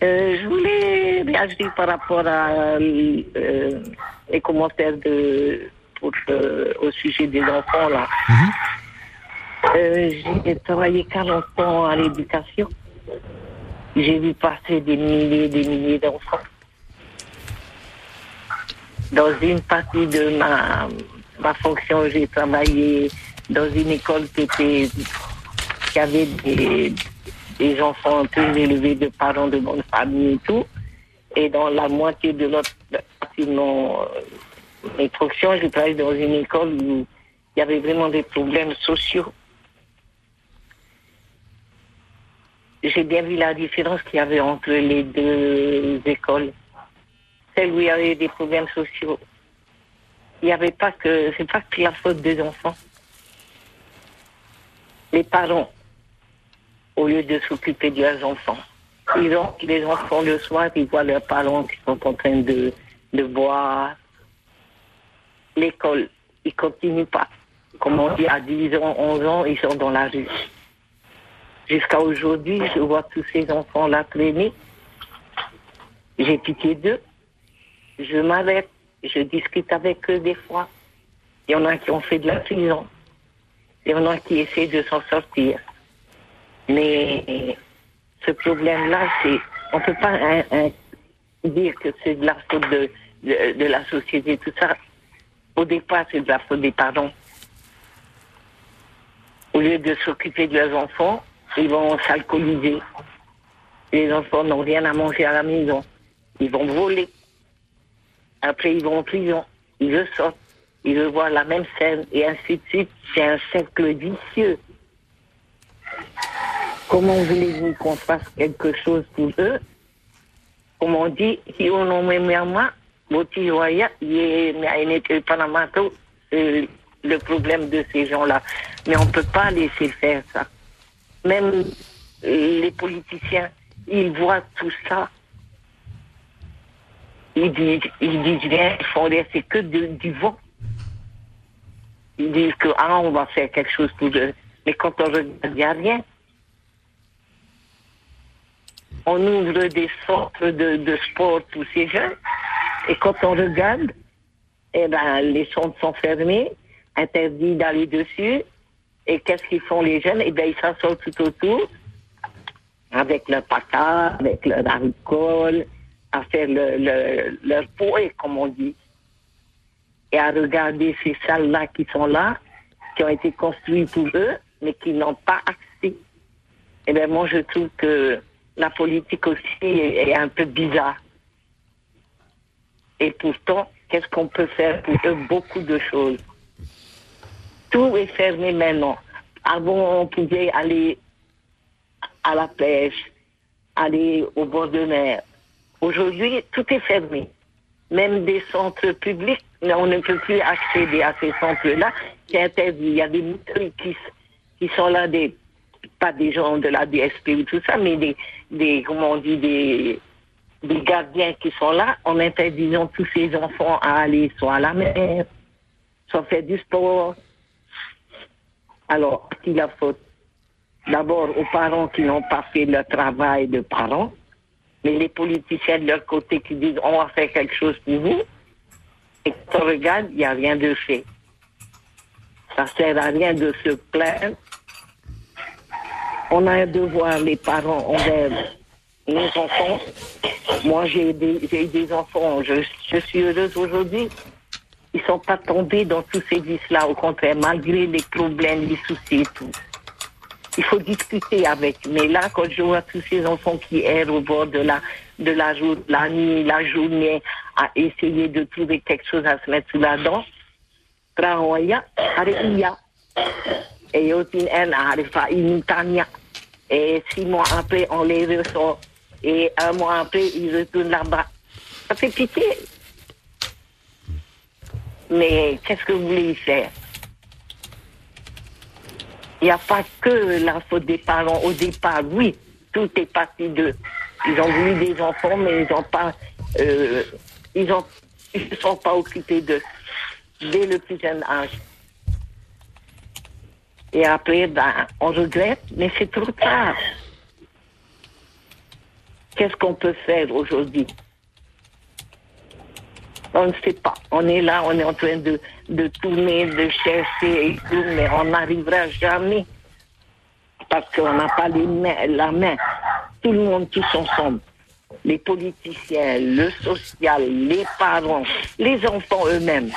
[SPEAKER 15] Euh, je voulais réagir par rapport à euh, euh, les commentaires de, pour, euh, au sujet des enfants. là. Euh, J'ai travaillé 40 ans à l'éducation. J'ai vu passer des milliers et des milliers d'enfants. Dans une partie de ma, ma fonction, j'ai travaillé dans une école qui, était, qui avait des, des enfants très élevés de parents de bonne famille et tout. Et dans la moitié de l'autre partie de mon, euh, mes fonctions, j'ai travaillé dans une école où il y avait vraiment des problèmes sociaux. J'ai bien vu la différence qu'il y avait entre les deux écoles. Celle où il y avait des problèmes sociaux. Il n'y avait pas que, c'est pas que la faute des enfants. Les parents, au lieu de s'occuper de leurs enfants, ils ont, les enfants le soir, ils voient leurs parents qui sont en train de, de boire. L'école, ils continuent pas. Comme on dit, à 10 ans, 11 ans, ils sont dans la rue. Jusqu'à aujourd'hui, je vois tous ces enfants-là traîner. J'ai pitié d'eux. Je m'arrête. Je discute avec eux des fois. Il y en a qui ont fait de la prison. Il y en a qui essaient de s'en sortir. Mais ce problème-là, c'est. On ne peut pas hein, hein, dire que c'est de la faute de, de, la société, tout ça. Au départ, c'est de la faute des parents. Au lieu de s'occuper de leurs enfants, ils vont s'alcooliser. Les enfants n'ont rien à manger à la maison. Ils vont voler. Après, ils vont en prison. Ils ressortent. Ils revoient la même scène et ainsi de suite. C'est un cercle vicieux. Comment voulez-vous qu'on fasse quelque chose pour eux Comme on dit, si on en met moi, c'est le problème de ces gens-là. Mais on ne peut pas laisser faire ça. Même les politiciens, ils voient tout ça. Ils disent, ils disent rien, ils font rien, c'est que de- du vent. Ils disent que ah, va faire quelque chose pour eux. Mais quand on regarde, il rien. On ouvre des centres de, de sport pour ces jeunes. Et quand on regarde, eh ben, les centres sont fermés, interdits d'aller dessus. Et qu'est-ce qu'ils font les jeunes? Eh bien, ils s'assoient tout autour, avec leur paca, avec leur alcool, à faire le, le- leur poêle, comme on dit. Et à regarder ces salles-là qui sont là, qui ont été construites pour eux, mais qui n'ont pas accès. Eh bien, moi, je trouve que la politique aussi est, un peu bizarre. Et pourtant, qu'est-ce qu'on peut faire pour eux? Beaucoup de choses. Tout est fermé maintenant. Avant, on pouvait aller à la pêche, aller au bord de mer. Aujourd'hui, tout est fermé. Même des centres publics, on ne peut plus accéder à ces centres-là. C'est interdit. Il y a des moutons qui sont là, des, pas des gens de la DSP ou tout ça, mais des, comment on dit, des, gardiens qui sont là en interdisant tous ces enfants à aller soit à la mer, soit faire du sport. Alors, qui la faute D'abord aux parents qui n'ont pas fait leur travail de parents, mais les politiciens de leur côté qui disent on va faire quelque chose pour vous, et quand on regarde, il n'y a rien de fait. Ça sert à rien de se plaindre. On a un devoir, les parents, envers nos enfants. Moi, j'ai eu des enfants, je, suis heureuse aujourd'hui. Ils sont pas tombés dans tous ces vices-là, au contraire, malgré les problèmes, les soucis et tout. Il faut discuter avec. Mais là, quand je vois tous ces enfants qui errent au bord de la, la, nuit, la journée, à essayer de trouver quelque chose à se mettre sous la dent. Et. Et six mois après, on les ressort. Et un mois après, ils retournent là-bas. Ça fait pitié. Mais qu'est-ce que vous voulez y faire? Il n'y a pas que la faute des parents. Au départ, oui, tout est parti d'eux. Ils ont voulu des enfants, mais ils n'ont pas, euh, ils ils se sont pas occupés d'eux dès le plus jeune âge. Et après, ben, on regrette, mais c'est trop tard. Qu'est-ce qu'on peut faire aujourd'hui? On ne sait pas. On est là, on est en train de, de tourner, de chercher et tout, mais on n'arrivera jamais. Parce qu'on n'a pas les mains, la main. Tout le monde tous ensemble. Les politiciens, le social, les parents, les enfants eux-mêmes.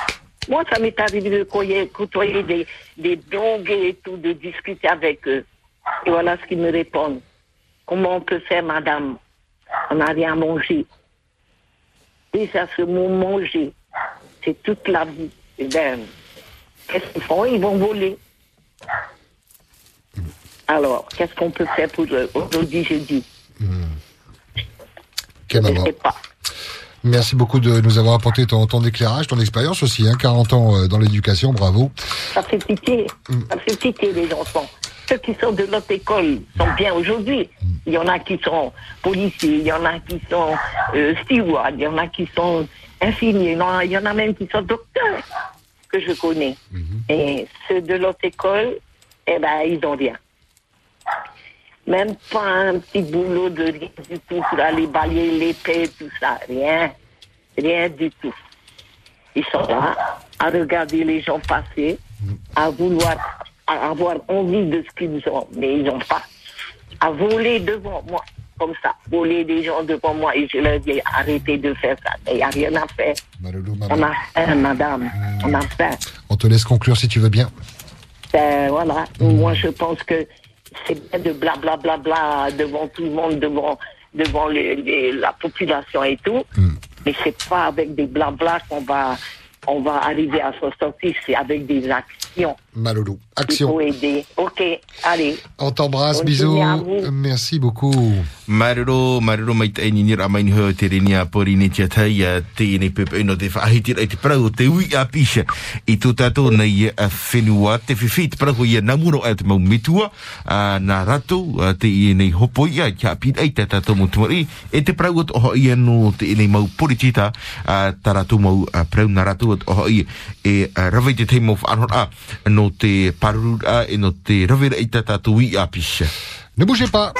[SPEAKER 15] Moi, ça m'est arrivé de côtoyer, côtoyer des, des drogués et tout, de discuter avec eux. Et voilà ce qu'ils me répondent. Comment on peut faire, madame? On n'a rien à manger. Déjà, ce mot manger, c'est toute la vie. Eh ben, qu'est-ce qu'ils font? Ils vont voler. Alors, qu'est-ce qu'on peut faire pour eux? Aujourd'hui, je dis,
[SPEAKER 3] Quelle
[SPEAKER 15] je ne sais pas.
[SPEAKER 3] Merci beaucoup de nous avoir apporté ton, ton éclairage, ton expérience aussi. Hein, 40 ans euh, dans l'éducation, bravo.
[SPEAKER 15] Ça fait pitié. Ça fait pitié, les enfants. Ceux qui sont de notre école sont bien aujourd'hui. Il y en a qui sont policiers, il y en a qui sont euh, stewards, il y en a qui sont infirmiers, il y en a- même qui sont docteurs que je connais. Et ceux de l'autre école, eh ben, ils ont rien. Même pas un petit boulot de rien du tout pour aller balayer l'épée, tout ça. Rien. Rien du tout. Ils sont là à regarder les gens passer, à vouloir, à avoir envie de ce qu'ils ont, mais ils n'ont pas. À voler devant moi, comme ça, voler des gens devant moi et je leur dis arrêtez de faire ça. Mais il n'y a rien à faire. On a faim, madame. On a faim.
[SPEAKER 3] On te laisse conclure si tu veux bien.
[SPEAKER 15] Ben, voilà. Moi, je pense que c'est bien de blablabla bla, bla, devant tout le monde, devant, devant les- les- la population et tout. Mais c'est pas avec des blabla qu'on va, on va arriver à s'en sortir. C'est avec des actions.
[SPEAKER 3] Action.
[SPEAKER 15] aider. OK, allez.
[SPEAKER 3] On t'embrasse, bisous. Merci beaucoup.
[SPEAKER 1] Marero, marero mai te ni nira mai ni ho te renia pori ni tia tai a te ni pepe no te whahiti ai te prau o te ui a pisha i tō tātou nei a whenua te whiwhi te prau i a namuro ai te mau mitua a nā rato a te i nei hopo i a kia pīt ai te tātou mo tumari e te prau o te oho i no te nei mau poritita a tā rato mau a prau nā rato o te oho i e a rawai te teimo whanhor a no te a e no te
[SPEAKER 3] Ne bougez pas.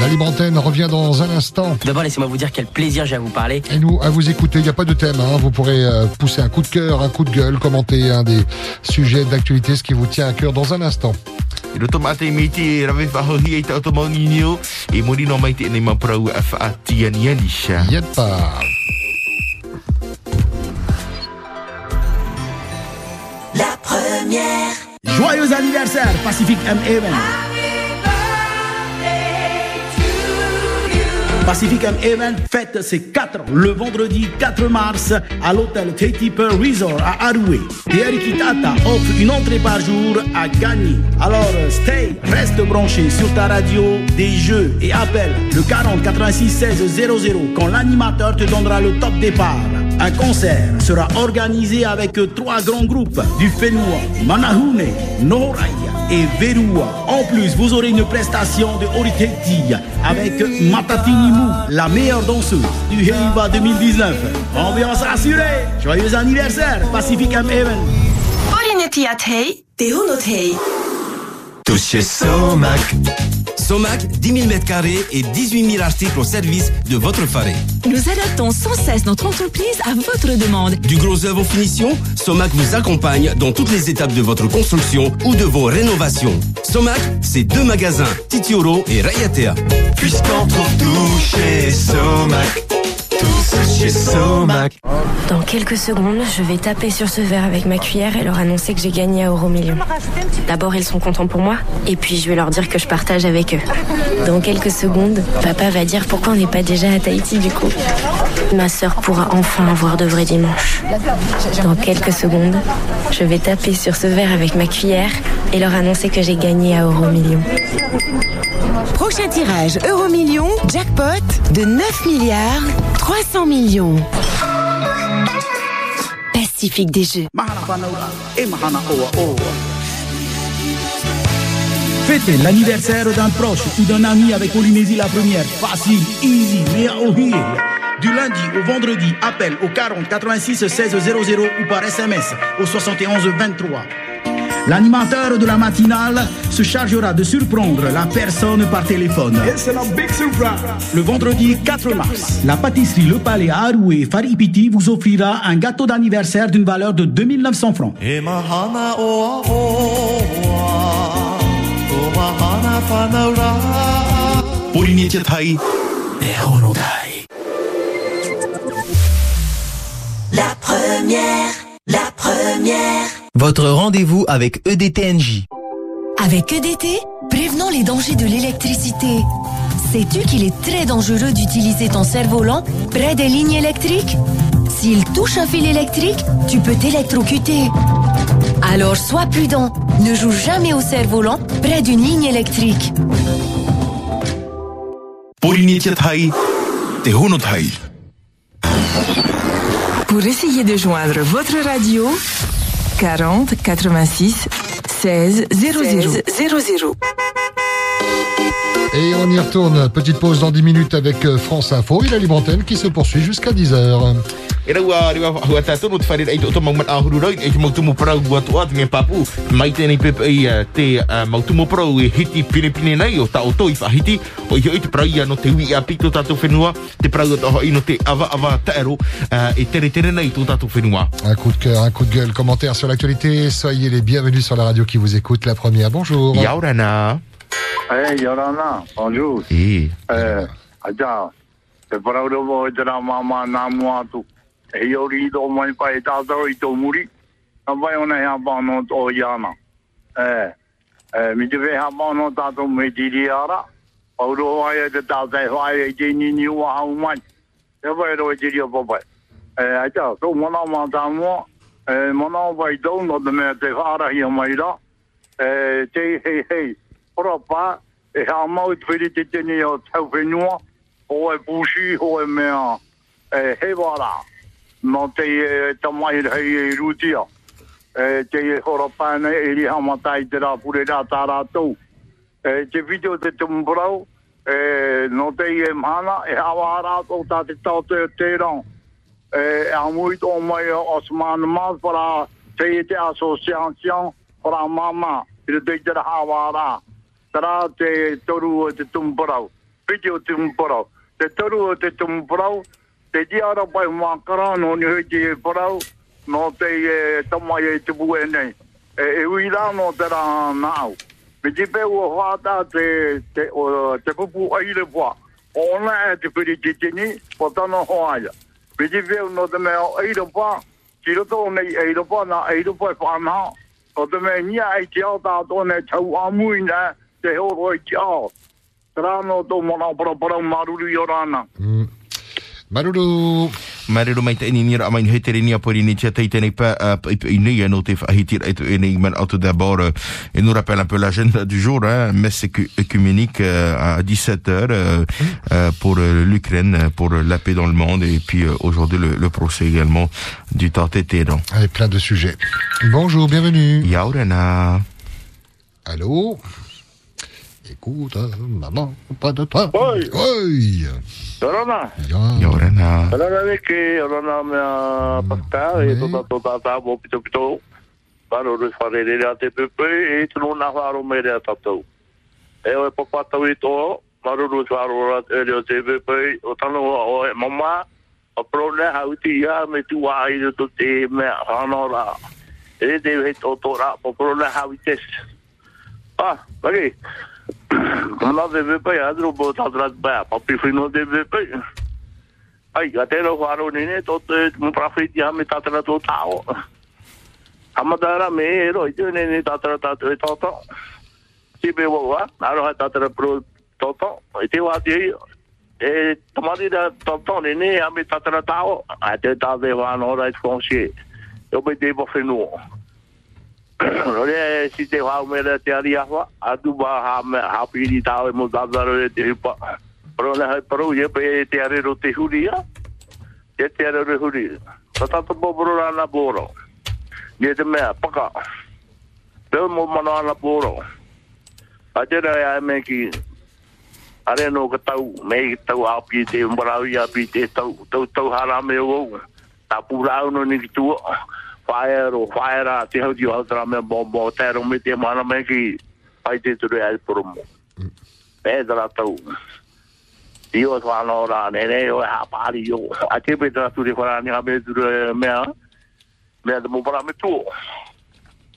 [SPEAKER 3] La libre antenne revient dans un instant.
[SPEAKER 16] D'abord, laissez-moi vous dire quel plaisir j'ai à vous parler.
[SPEAKER 3] Et nous, à vous écouter, il n'y a pas de thème. hein. Vous pourrez euh, pousser un coup de cœur, un coup de gueule, commenter un des sujets d'actualité, ce qui vous tient à cœur dans un instant.
[SPEAKER 1] Miti e e e maprau ni
[SPEAKER 2] La première.
[SPEAKER 17] Joyeux anniversaire, Pacific M. Event. Pacific M Event fête ses 4 ans le vendredi 4 mars à l'hôtel Katy Resort à Aroué. Thierry Kitata offre une entrée par jour à gagner. Alors, stay, reste branché sur ta radio des jeux et appelle le 40 86 16 00 quand l'animateur te donnera le top départ. Un concert sera organisé avec trois grands groupes du Fénois, Manahune, Noraya et Verua. En plus, vous aurez une prestation de Oriketi avec Matatini Mou, la meilleure danseuse du Heiva 2019. Ambiance assurée. Joyeux anniversaire, Pacific M Event.
[SPEAKER 18] Somac. Somac, 10 000 m2 et 18 000 articles au service de votre faré.
[SPEAKER 19] Nous adaptons sans cesse notre entreprise à votre demande.
[SPEAKER 18] Du gros œuvre aux finitions, Somac vous accompagne dans toutes les étapes de votre construction ou de vos rénovations. Somac, c'est deux magasins, Titioro et Rayatea.
[SPEAKER 20] Puisqu'on trouve tout chez Somac.
[SPEAKER 21] Dans quelques secondes, je vais taper sur ce verre avec ma cuillère et leur annoncer que j'ai gagné à Euromillion. D'abord, ils sont contents pour moi, et puis je vais leur dire que je partage avec eux. Dans quelques secondes, papa va dire pourquoi on n'est pas déjà à Tahiti du coup. Ma sœur pourra enfin avoir de vrais dimanches. Dans quelques secondes, je vais taper sur ce verre avec ma cuillère et leur annoncer que j'ai gagné à Euromillion.
[SPEAKER 22] Prochain tirage Euromillion, jackpot de 9 milliards 300 millions. Pacifique des Jeux.
[SPEAKER 17] Fêtez l'anniversaire d'un proche ou d'un ami avec Polynésie la première. Facile, easy, ohi. Du lundi au vendredi, appel au 40 86 16 00 ou par SMS au 71 23. L'animateur de la matinale se chargera de surprendre la personne par téléphone. Le vendredi 4 mars, la pâtisserie Le Palais à Aroué Faripiti vous offrira un gâteau d'anniversaire d'une valeur de 2900 francs.
[SPEAKER 23] La première, la première.
[SPEAKER 24] Votre rendez-vous avec EDTNJ.
[SPEAKER 25] Avec EDT, prévenons les dangers de l'électricité. Sais-tu qu'il est très dangereux d'utiliser ton cerf-volant près des lignes électriques? S'il touche un fil électrique, tu peux t'électrocuter. Alors sois prudent, ne joue jamais au cerf-volant près d'une ligne électrique.
[SPEAKER 4] Pour essayer de joindre votre radio, 40 86 16 00 00.
[SPEAKER 3] Et on y retourne. Petite pause dans 10 minutes avec euh, France Info et la libre antenne qui se poursuit jusqu'à 10h.
[SPEAKER 1] E rau a rewa hua tātou no te whare rei o tō mauman ahuru rau e te mautumu parau gua toa te ngai papu mai tēnei pepe i uh, te uh, mautumu parau e hiti pine pine nei o tā o tō i whahiti o i hoi te parau ia no te hui a pito tātou whenua te parau o hoi no te ava ava taero uh, e tere tere nei tō tātou whenua
[SPEAKER 3] Un coup de cœur, un coup de gueule, commentaire sur l'actualité. Soyez les bienvenus sur la radio qui vous écoute. La première, bonjour.
[SPEAKER 1] Yaurana.
[SPEAKER 26] Hey, Yorana, bonjour.
[SPEAKER 1] Eh.
[SPEAKER 26] Eh, aja, te parau mo e te rā māma nā mua atu. He ori i tō mai pai tātaro i tō muri. Nā pai ona hea pāno tō iana. Eh, eh, mi te veha pāno tātou me tiri ara. Pauro ai e te tātai whai e te nini ua hau mai. Te pai ro e tiri o papai. Eh, aja, tō mana mā tā mua. Eh, mana o pai tō no te mea te whārahi a mai rā. Eh, te hei hei. Ora pā, e ha mau te whiri te tene o tau whenua, ho e pūsi, ho e mea, e he wara, no te e tamai hei e rutia, e te e hora e ri hamatai te rā pure rā tā rātou. E te video te tumbrau, e no te e mhana, e hawa rātou tā te tau te tērang, e a mui tō mai o Osman Maz para te e te asociacion para mama, i te te te hawa rā. Tara te toru o te tumparau. Piti tumbrau. te. Te toru o te tumparau, te diara pai mākara, no ni hui te parau, no te e tamai e te bue nei. E, e ui rā no te rā nāu. Me te pe ua whātā te, te, o, te pupu aire pua. O ona e te piri te tini, po tana hoaia. Me te pe no te mea aire pua, ki roto o nei aire pua, na aire pua e whanā. O te mea nia e te au tātou nei tau amui nei, te horo i te ao.
[SPEAKER 27] Trano tō mona parapara maruru i o rāna. Mm.
[SPEAKER 3] Maruru.
[SPEAKER 1] Maruru mai te ini nira amain heitere ni apori ni tia teite nei pa ini ya no te fahitir et ini man auto d'abord et nous rappelle un peu l'agenda du jour hein, messe écuménique euh, à 17h euh, euh, pour l'Ukraine pour la paix dans le monde et puis aujourd'hui le, le procès également du Téhéran.
[SPEAKER 3] Avec plein de sujets. Bonjour, bienvenue.
[SPEAKER 1] Yaurana.
[SPEAKER 3] Allô? Écoute, euh, maman, pas de toi.
[SPEAKER 27] Oi.
[SPEAKER 3] Oi.
[SPEAKER 27] Orana.
[SPEAKER 1] Yaurana.
[SPEAKER 27] Orana me ke, orana mea pasta, e tō tātou tātā mō pito pito. Paro rui whare re rea te pepe, e tunu nā wharo me rea tātou. E oe papatau i tō, maru rui wharo rea te reo te pepe, o tanu o e mama, a prone hauti ia me tu wa ai to te mea whanora. E te hei tō tō rā, po prone hautis. Ah, pagi. Mana te pepe, adro po tātrat bea, papi whino te pepe. Ai, a tēnā whāro nene, tō te mo prafiti ha me tātara tō tāo. Hamadara me e ro, i tū nene tātara tātara e tōtō. Tipe wawa, naro hai tātara pro. I te wāti ei, e tamari da tōtō nene ha me tātara tāo. A te tāte wāno ora i tkonsie. Yo me te si te whau mera te ari ahwa, atu ba ha me ha piri mo tātara de te hipa. Pero le hai paru ye pe te are ro te huria. Te te are ro huria. Tata ta bo bro na boro. Ye te mea paka. Pe mo mana na boro. A te ya me ki are no ka tau me tau a pi te mbarau ya pi te tau tau tau hara me o. Ta pura no ni tu. Fire o fire a te hau di o tra me bo bo te ro me te mana me ki pai te tu ai por mo. Tra tau. Io whanau rā, nene o e hapari o. A te pe tana turi whara ni turi mea, mea te mupara me tuo.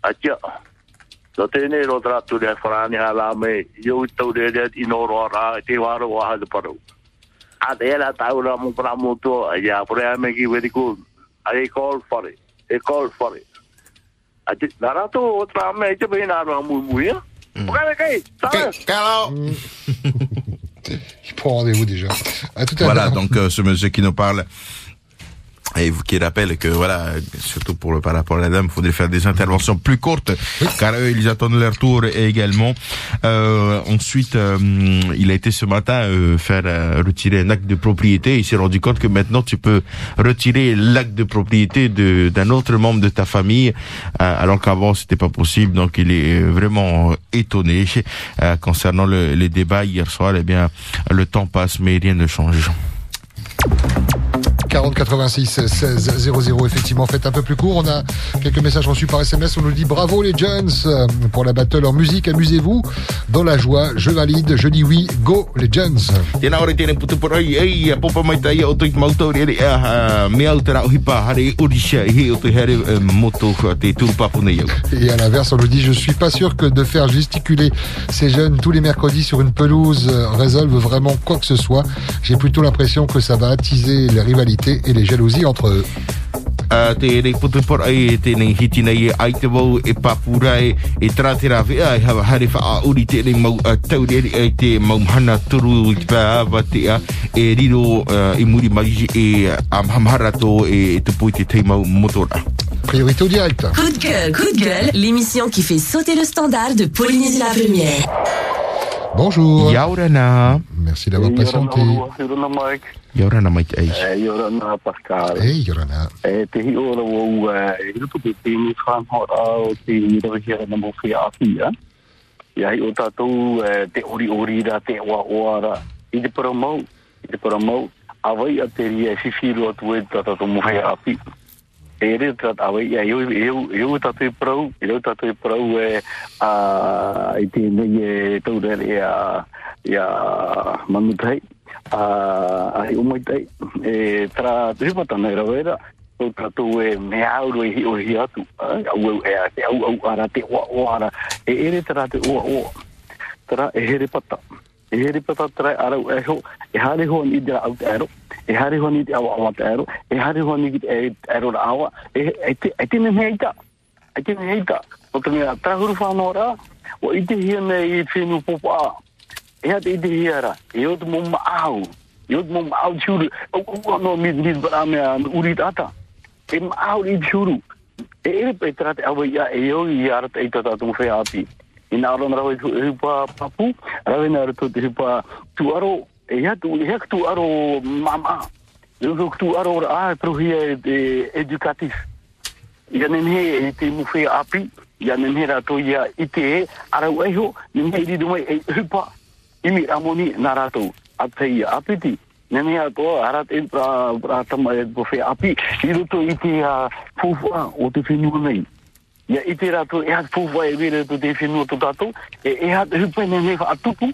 [SPEAKER 27] A tia. So tēne ro tara turi whara ni hala me, io i tau re rea ino roa rā, te waro o hae te paru. A te era tau mupara mo tuo, a ia, pore a me ki very good. A e call for it. E call for it. A te, nara tō o tara me, te pe nā rā mui mui, ya? Pukare kai, tara.
[SPEAKER 1] Hello.
[SPEAKER 3] Il prend rendez-vous déjà. À tout à
[SPEAKER 1] Voilà, donc euh, ce monsieur qui nous parle et qui rappelle que voilà, surtout pour le par rapport à la dame, il faudrait faire des interventions plus courtes, car eux ils attendent leur tour également. Euh, ensuite, euh, il a été ce matin euh, faire euh, retirer un acte de propriété. Il s'est rendu compte que maintenant tu peux retirer l'acte de propriété de d'un autre membre de ta famille, euh, alors qu'avant c'était pas possible. Donc il est vraiment étonné euh, concernant le, les débats hier soir. Eh bien, le temps passe, mais rien ne change.
[SPEAKER 3] 40 86 16 00 effectivement faites un peu plus court. On a quelques messages reçus par SMS on nous dit bravo les Jones euh, pour la battle en musique. Amusez-vous dans la joie. Je valide je dis oui. Go les Jones. Et à l'inverse on nous dit je suis pas sûr que de faire gesticuler ces jeunes tous les mercredis sur une pelouse euh, résolve vraiment quoi que ce soit. J'ai plutôt l'impression que ça va attiser les rivalités et les jalousies entre eux
[SPEAKER 1] Uh, tēnei putu porai e tēnei hiti nei e ai te wau e papura e, e tera tera whea e hawa hare wha a uri tēnei mau uh, taureri e te mau hana turu i te pāwa te a e riro uh, i muri mai e amhamhara tō e, e te pui te teimau motora.
[SPEAKER 3] priorité au direct
[SPEAKER 28] Coup de gueule, coup de gueule, l'émission qui fait sauter le standard de Polynésie la Première.
[SPEAKER 3] Bonjour
[SPEAKER 1] Yaurana
[SPEAKER 3] merci d'avoir patienté
[SPEAKER 27] Yorana Mike?
[SPEAKER 1] Yaurana mai te eis.
[SPEAKER 27] Eh, Yorana Pascal.
[SPEAKER 3] hey Yorana
[SPEAKER 27] E te hi ora e hirupu te tini whanhora o te hirawhia na mo whia awhia. Ia hi o tātou te ori ori ra, te oa oa ra. I te paramau, i te paramau, awai a te ria e atu e tātou E re tāt awai, ia eu, eu, eu tātou i eu tātou pro e a, i te nei e taurere e a, e a manutai. A, a hi umai tai, e tra tripatana e rawera, o tu e me auro e o hi atu. Au e a te au au ara te oa oa ara. E ere tra te oa oa. tra e here pata. E here pata tra arau e ho. E hare ho ni te au te aro. E hare ho ni te awa awa te aro. E hare ho ni te e aro ra awa. E, e, te, e me. E te me heita. O te mea tahuru whanau rā. O i te hia nei i whenu
[SPEAKER 29] e hiara, e o te mo maau, e o te mo maau tiuru, o o no mi mi bara me a uri tata, e maau i tiuru, e e pe tra te awa ia e o i ara te api. E pa papu, rawa nā rato te pa tu aro, e ha tu, e ha tu aro mama, e o tu aro a prohi educatif. E whea api, nenhe rato ia i te e, arau eho, nenhe i ridu mai e hupa, imi ramoni nā rato, a te ia apiti. Nene a toa, arat e pra, pra tama e po whea api, i roto i te uh, fufua o te whenua nei. Ia i te rato, e hat fufua e vere to whenua to tato, e, hat hupa wha atupu,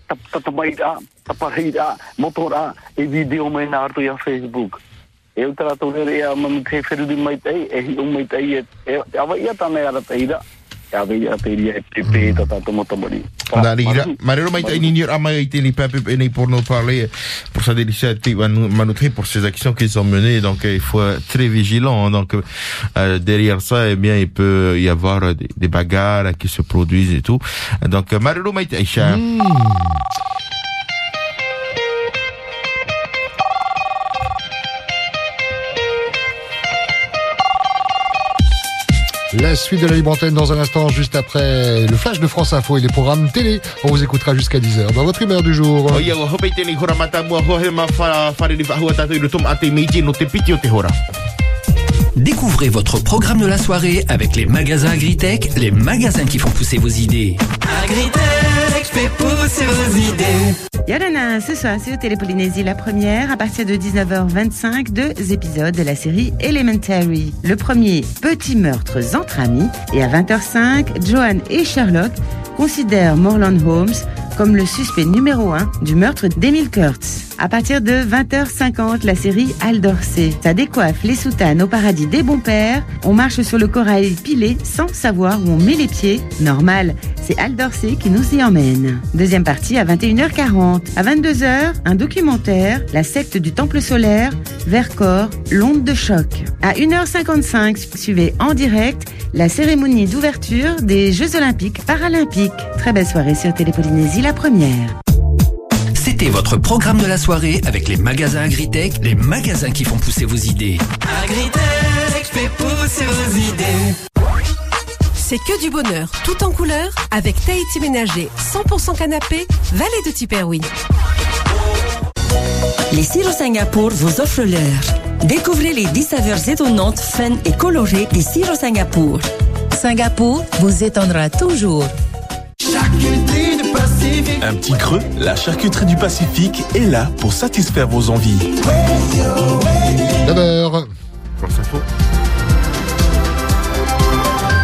[SPEAKER 29] tatamai rā, tapahi rā, moto rā, e video mai nā ato ia Facebook. E utara tōrere ea mamu te wheru di mai tei, e hi o mai tei, e awa ia tāne ara tei rā. Awa ia teiria e pepe tomo
[SPEAKER 1] marero mai ama i pour nous parler pour ces actions qu'ils ont menées donc il faut être très vigilant hein. donc euh, derrière ça eh bien il peut y avoir des, des bagarres qui se produisent et tout. Donc marero mai tai
[SPEAKER 3] La suite de la libre antenne dans un instant, juste après le flash de France Info et les programmes télé. On vous écoutera jusqu'à 10h dans votre humeur du jour.
[SPEAKER 18] Découvrez votre programme de la soirée avec les magasins Agritech, les magasins qui font pousser vos idées.
[SPEAKER 30] Agritech fait pousser vos idées.
[SPEAKER 31] Yolana, ce soir sur Télépolynésie, la première, à partir de 19h25, deux épisodes de la série Elementary. Le premier, Petits meurtres entre amis, et à 20h05, Joanne et Sherlock considèrent Morland Holmes comme le suspect numéro un du meurtre d'Emile Kurtz. À partir de 20h50, la série Al Dorsey. Ça décoiffe les soutanes au paradis des bons pères. On marche sur le corail pilé sans savoir où on met les pieds. Normal, c'est Al Dorsey qui nous y emmène. Deuxième partie à 21h40. À 22h, un documentaire, La secte du temple solaire, Vercors, l'onde de choc. À 1h55, suivez en direct la cérémonie d'ouverture des Jeux Olympiques Paralympiques. Très belle soirée sur Télépolynésie, la première.
[SPEAKER 18] Votre programme de la soirée avec les magasins Agritech, les magasins qui font pousser vos idées.
[SPEAKER 30] Agritech fait pousser vos idées.
[SPEAKER 32] C'est que du bonheur, tout en couleur, avec Tahiti Ménager, 100% canapé, Vallée de Tiperoui.
[SPEAKER 28] Les sirops Singapour vous offrent l'heure. Découvrez les 10 saveurs étonnantes, fun et colorées des sirops Singapour.
[SPEAKER 33] Singapour vous étonnera toujours.
[SPEAKER 30] Pacifique.
[SPEAKER 34] Un petit creux, la charcuterie du Pacifique est là pour satisfaire vos envies.
[SPEAKER 3] 9h.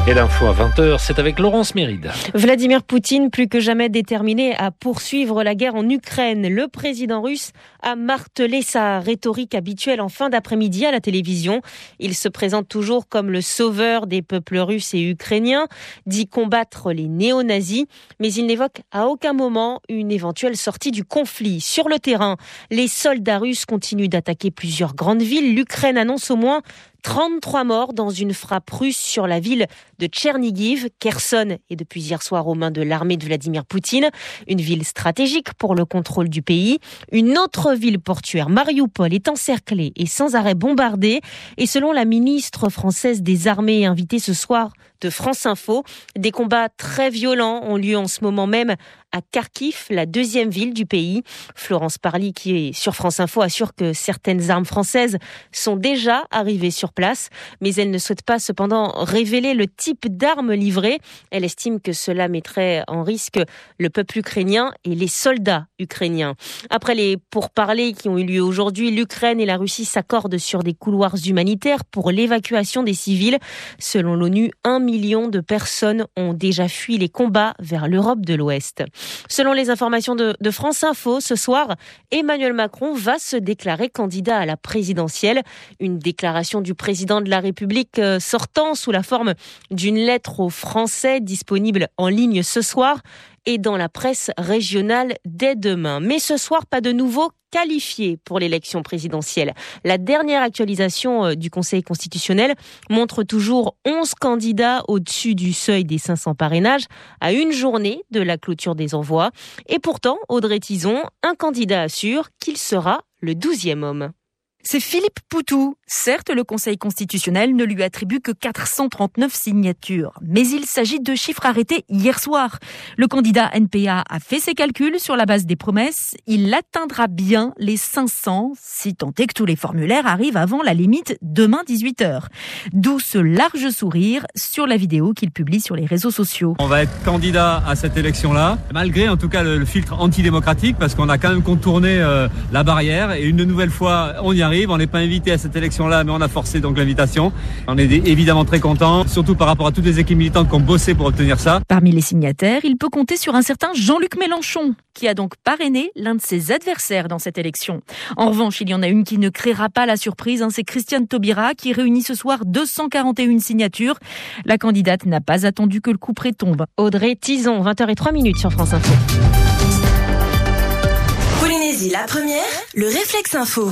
[SPEAKER 35] Et l'info à 20h, c'est avec Laurence Méride.
[SPEAKER 36] Vladimir Poutine, plus que jamais déterminé à poursuivre la guerre en Ukraine, le président russe a martelé sa rhétorique habituelle en fin d'après-midi à la télévision. Il se présente toujours comme le sauveur des peuples russes et ukrainiens, dit combattre les néo-nazis, mais il n'évoque à aucun moment une éventuelle sortie du conflit. Sur le terrain, les soldats russes continuent d'attaquer plusieurs grandes villes. L'Ukraine annonce au moins 33 morts dans une frappe russe sur la ville de Tchernigiv. Kherson est depuis hier soir aux mains de l'armée de Vladimir Poutine, une ville stratégique pour le contrôle du pays. Une autre ville portuaire, Mariupol, est encerclée et sans arrêt bombardée. Et selon la ministre française des armées invitée ce soir de France Info, des combats très violents ont lieu en ce moment même à Kharkiv, la deuxième ville du pays. Florence Parly, qui est sur France Info, assure que certaines armes françaises sont déjà arrivées sur place, mais elle ne souhaite pas cependant révéler le type d'armes livrées. Elle estime que cela mettrait en risque le peuple ukrainien et les soldats ukrainiens. Après les pourparlers qui ont eu lieu aujourd'hui, l'Ukraine et la Russie s'accordent sur des couloirs humanitaires pour l'évacuation des civils. Selon l'ONU, un million de personnes ont déjà fui les combats vers l'Europe de l'Ouest. Selon les informations de, de France Info, ce soir, Emmanuel Macron va se déclarer candidat à la présidentielle. Une déclaration du président de la République euh, sortant sous la forme d'une lettre aux Français disponible en ligne ce soir et dans la presse régionale dès demain. Mais ce soir, pas de nouveau qualifié pour l'élection présidentielle. La dernière actualisation euh, du Conseil constitutionnel montre toujours 11 candidats au-dessus du seuil des 500 parrainages à une journée de la clôture des envois. Et pourtant, Audrey Tison, un candidat assure qu'il sera le 12e homme.
[SPEAKER 32] C'est Philippe Poutou. Certes, le Conseil constitutionnel ne lui attribue que 439 signatures, mais il s'agit de chiffres arrêtés hier soir. Le candidat NPA a fait ses calculs sur la base des promesses. Il atteindra bien les 500, si tant est que tous les formulaires arrivent avant la limite demain 18h. D'où ce large sourire sur la vidéo qu'il publie sur les réseaux sociaux.
[SPEAKER 37] On va être candidat à cette élection-là, malgré en tout cas le, filtre antidémocratique, parce qu'on a quand même contourné euh, la barrière et une nouvelle fois on y arrive. On n'est pas invité à cette élection-là, mais on a forcé donc l'invitation. On est évidemment très content, surtout par rapport à toutes les équipes militantes qui ont bossé pour obtenir ça.
[SPEAKER 32] Parmi les signataires, il peut compter sur un certain Jean-Luc Mélenchon, qui a donc parrainé l'un de ses adversaires dans cette élection. En revanche, il y en a une qui ne créera pas la surprise, hein, c'est Christiane Taubira, qui réunit ce soir 241 signatures. La candidate n'a pas attendu que le coup près tombe.
[SPEAKER 36] Audrey Tison, 20h03 minutes sur France Info.
[SPEAKER 17] Polynésie la première, le réflexe info.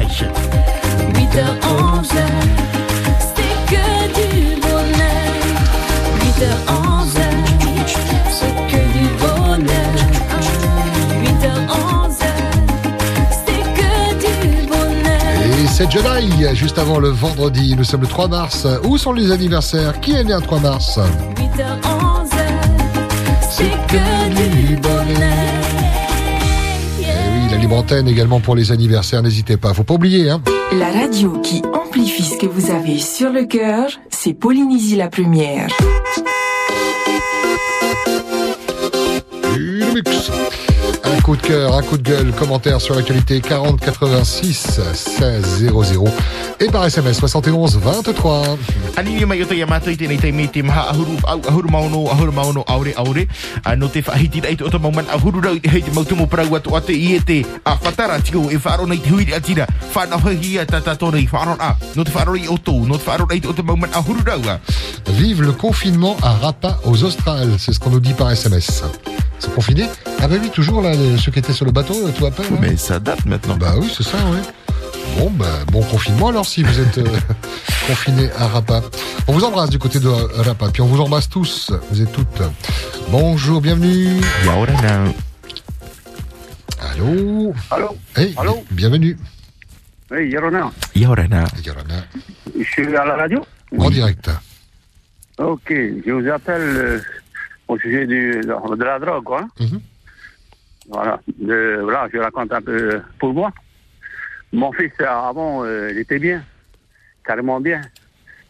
[SPEAKER 2] Et c'est que 8h11, c'est que du bonheur.
[SPEAKER 3] Jedi, juste avant le vendredi, nous sommes le 3 mars. Où sont les anniversaires? Qui est né un 3 mars?
[SPEAKER 2] C'est que du.
[SPEAKER 3] Antenne également pour les anniversaires. N'hésitez pas. Faut pas oublier, hein.
[SPEAKER 4] La radio qui amplifie ce que vous avez sur le cœur, c'est Polynésie la première.
[SPEAKER 3] Un coup de cœur, un coup de gueule, commentaire sur l'actualité 40 86 16 00 et par SMS 71 23.
[SPEAKER 1] Anini mai o te yamato i tēnei teimi te maha ahuru, au, ahuru mauno, ahuru mauno, aure, aure. A no te whahiti rei te o te mauman ahuru rau i te hei te mautumu parau atu ate i e te a whatara tiko e whaaro nei te huiri atira. Whanau hahi a tata tōna i whaaro a. No te whaaro i o tō, no te whaaro rei te o te mauman ahuru rau a.
[SPEAKER 3] Vive le confinement à Rapa aux Australes, c'est ce qu'on nous dit par SMS. C'est confiné Ah bah oui, toujours là, ceux qui étaient sur le bateau, tu vois pas
[SPEAKER 1] Mais ça date maintenant.
[SPEAKER 3] Bah oui, c'est ça, oui. Bon, bah, bon confinement alors si vous êtes euh, confinés à Rapa. On vous embrasse du côté de Rapa, puis on vous embrasse tous, vous êtes toutes. Bonjour, bienvenue. Allô
[SPEAKER 10] Allô
[SPEAKER 3] Hey,
[SPEAKER 10] Allô
[SPEAKER 3] bienvenue.
[SPEAKER 10] Oui, Yorona.
[SPEAKER 1] Yorana.
[SPEAKER 3] Yorana.
[SPEAKER 10] Je suis à la radio
[SPEAKER 3] En direct.
[SPEAKER 10] Ok, je vous appelle euh, au sujet du, de la drogue, quoi.
[SPEAKER 3] Mhm.
[SPEAKER 10] Voilà, de, voilà, je raconte un peu pour moi. Mon fils, euh, avant, euh, il était bien, carrément bien.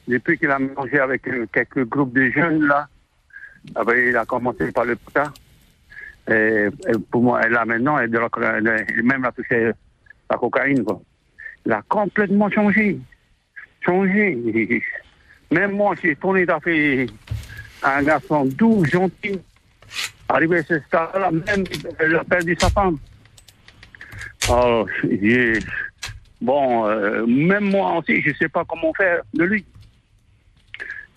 [SPEAKER 10] Depuis qu'il a mangé avec euh, quelques groupes de jeunes, là, ben, il a commencé par le putain. Et, pour moi, là, maintenant, il, il même a touché la cocaïne, quoi. Il a complètement changé. Changé. Même moi, j'ai tourné d'affaires un garçon doux, gentil. Arrivé à ce stade-là, même il a perdu sa femme. Alors, j'ai- bon, euh, même moi aussi, je ne sais pas comment faire de lui.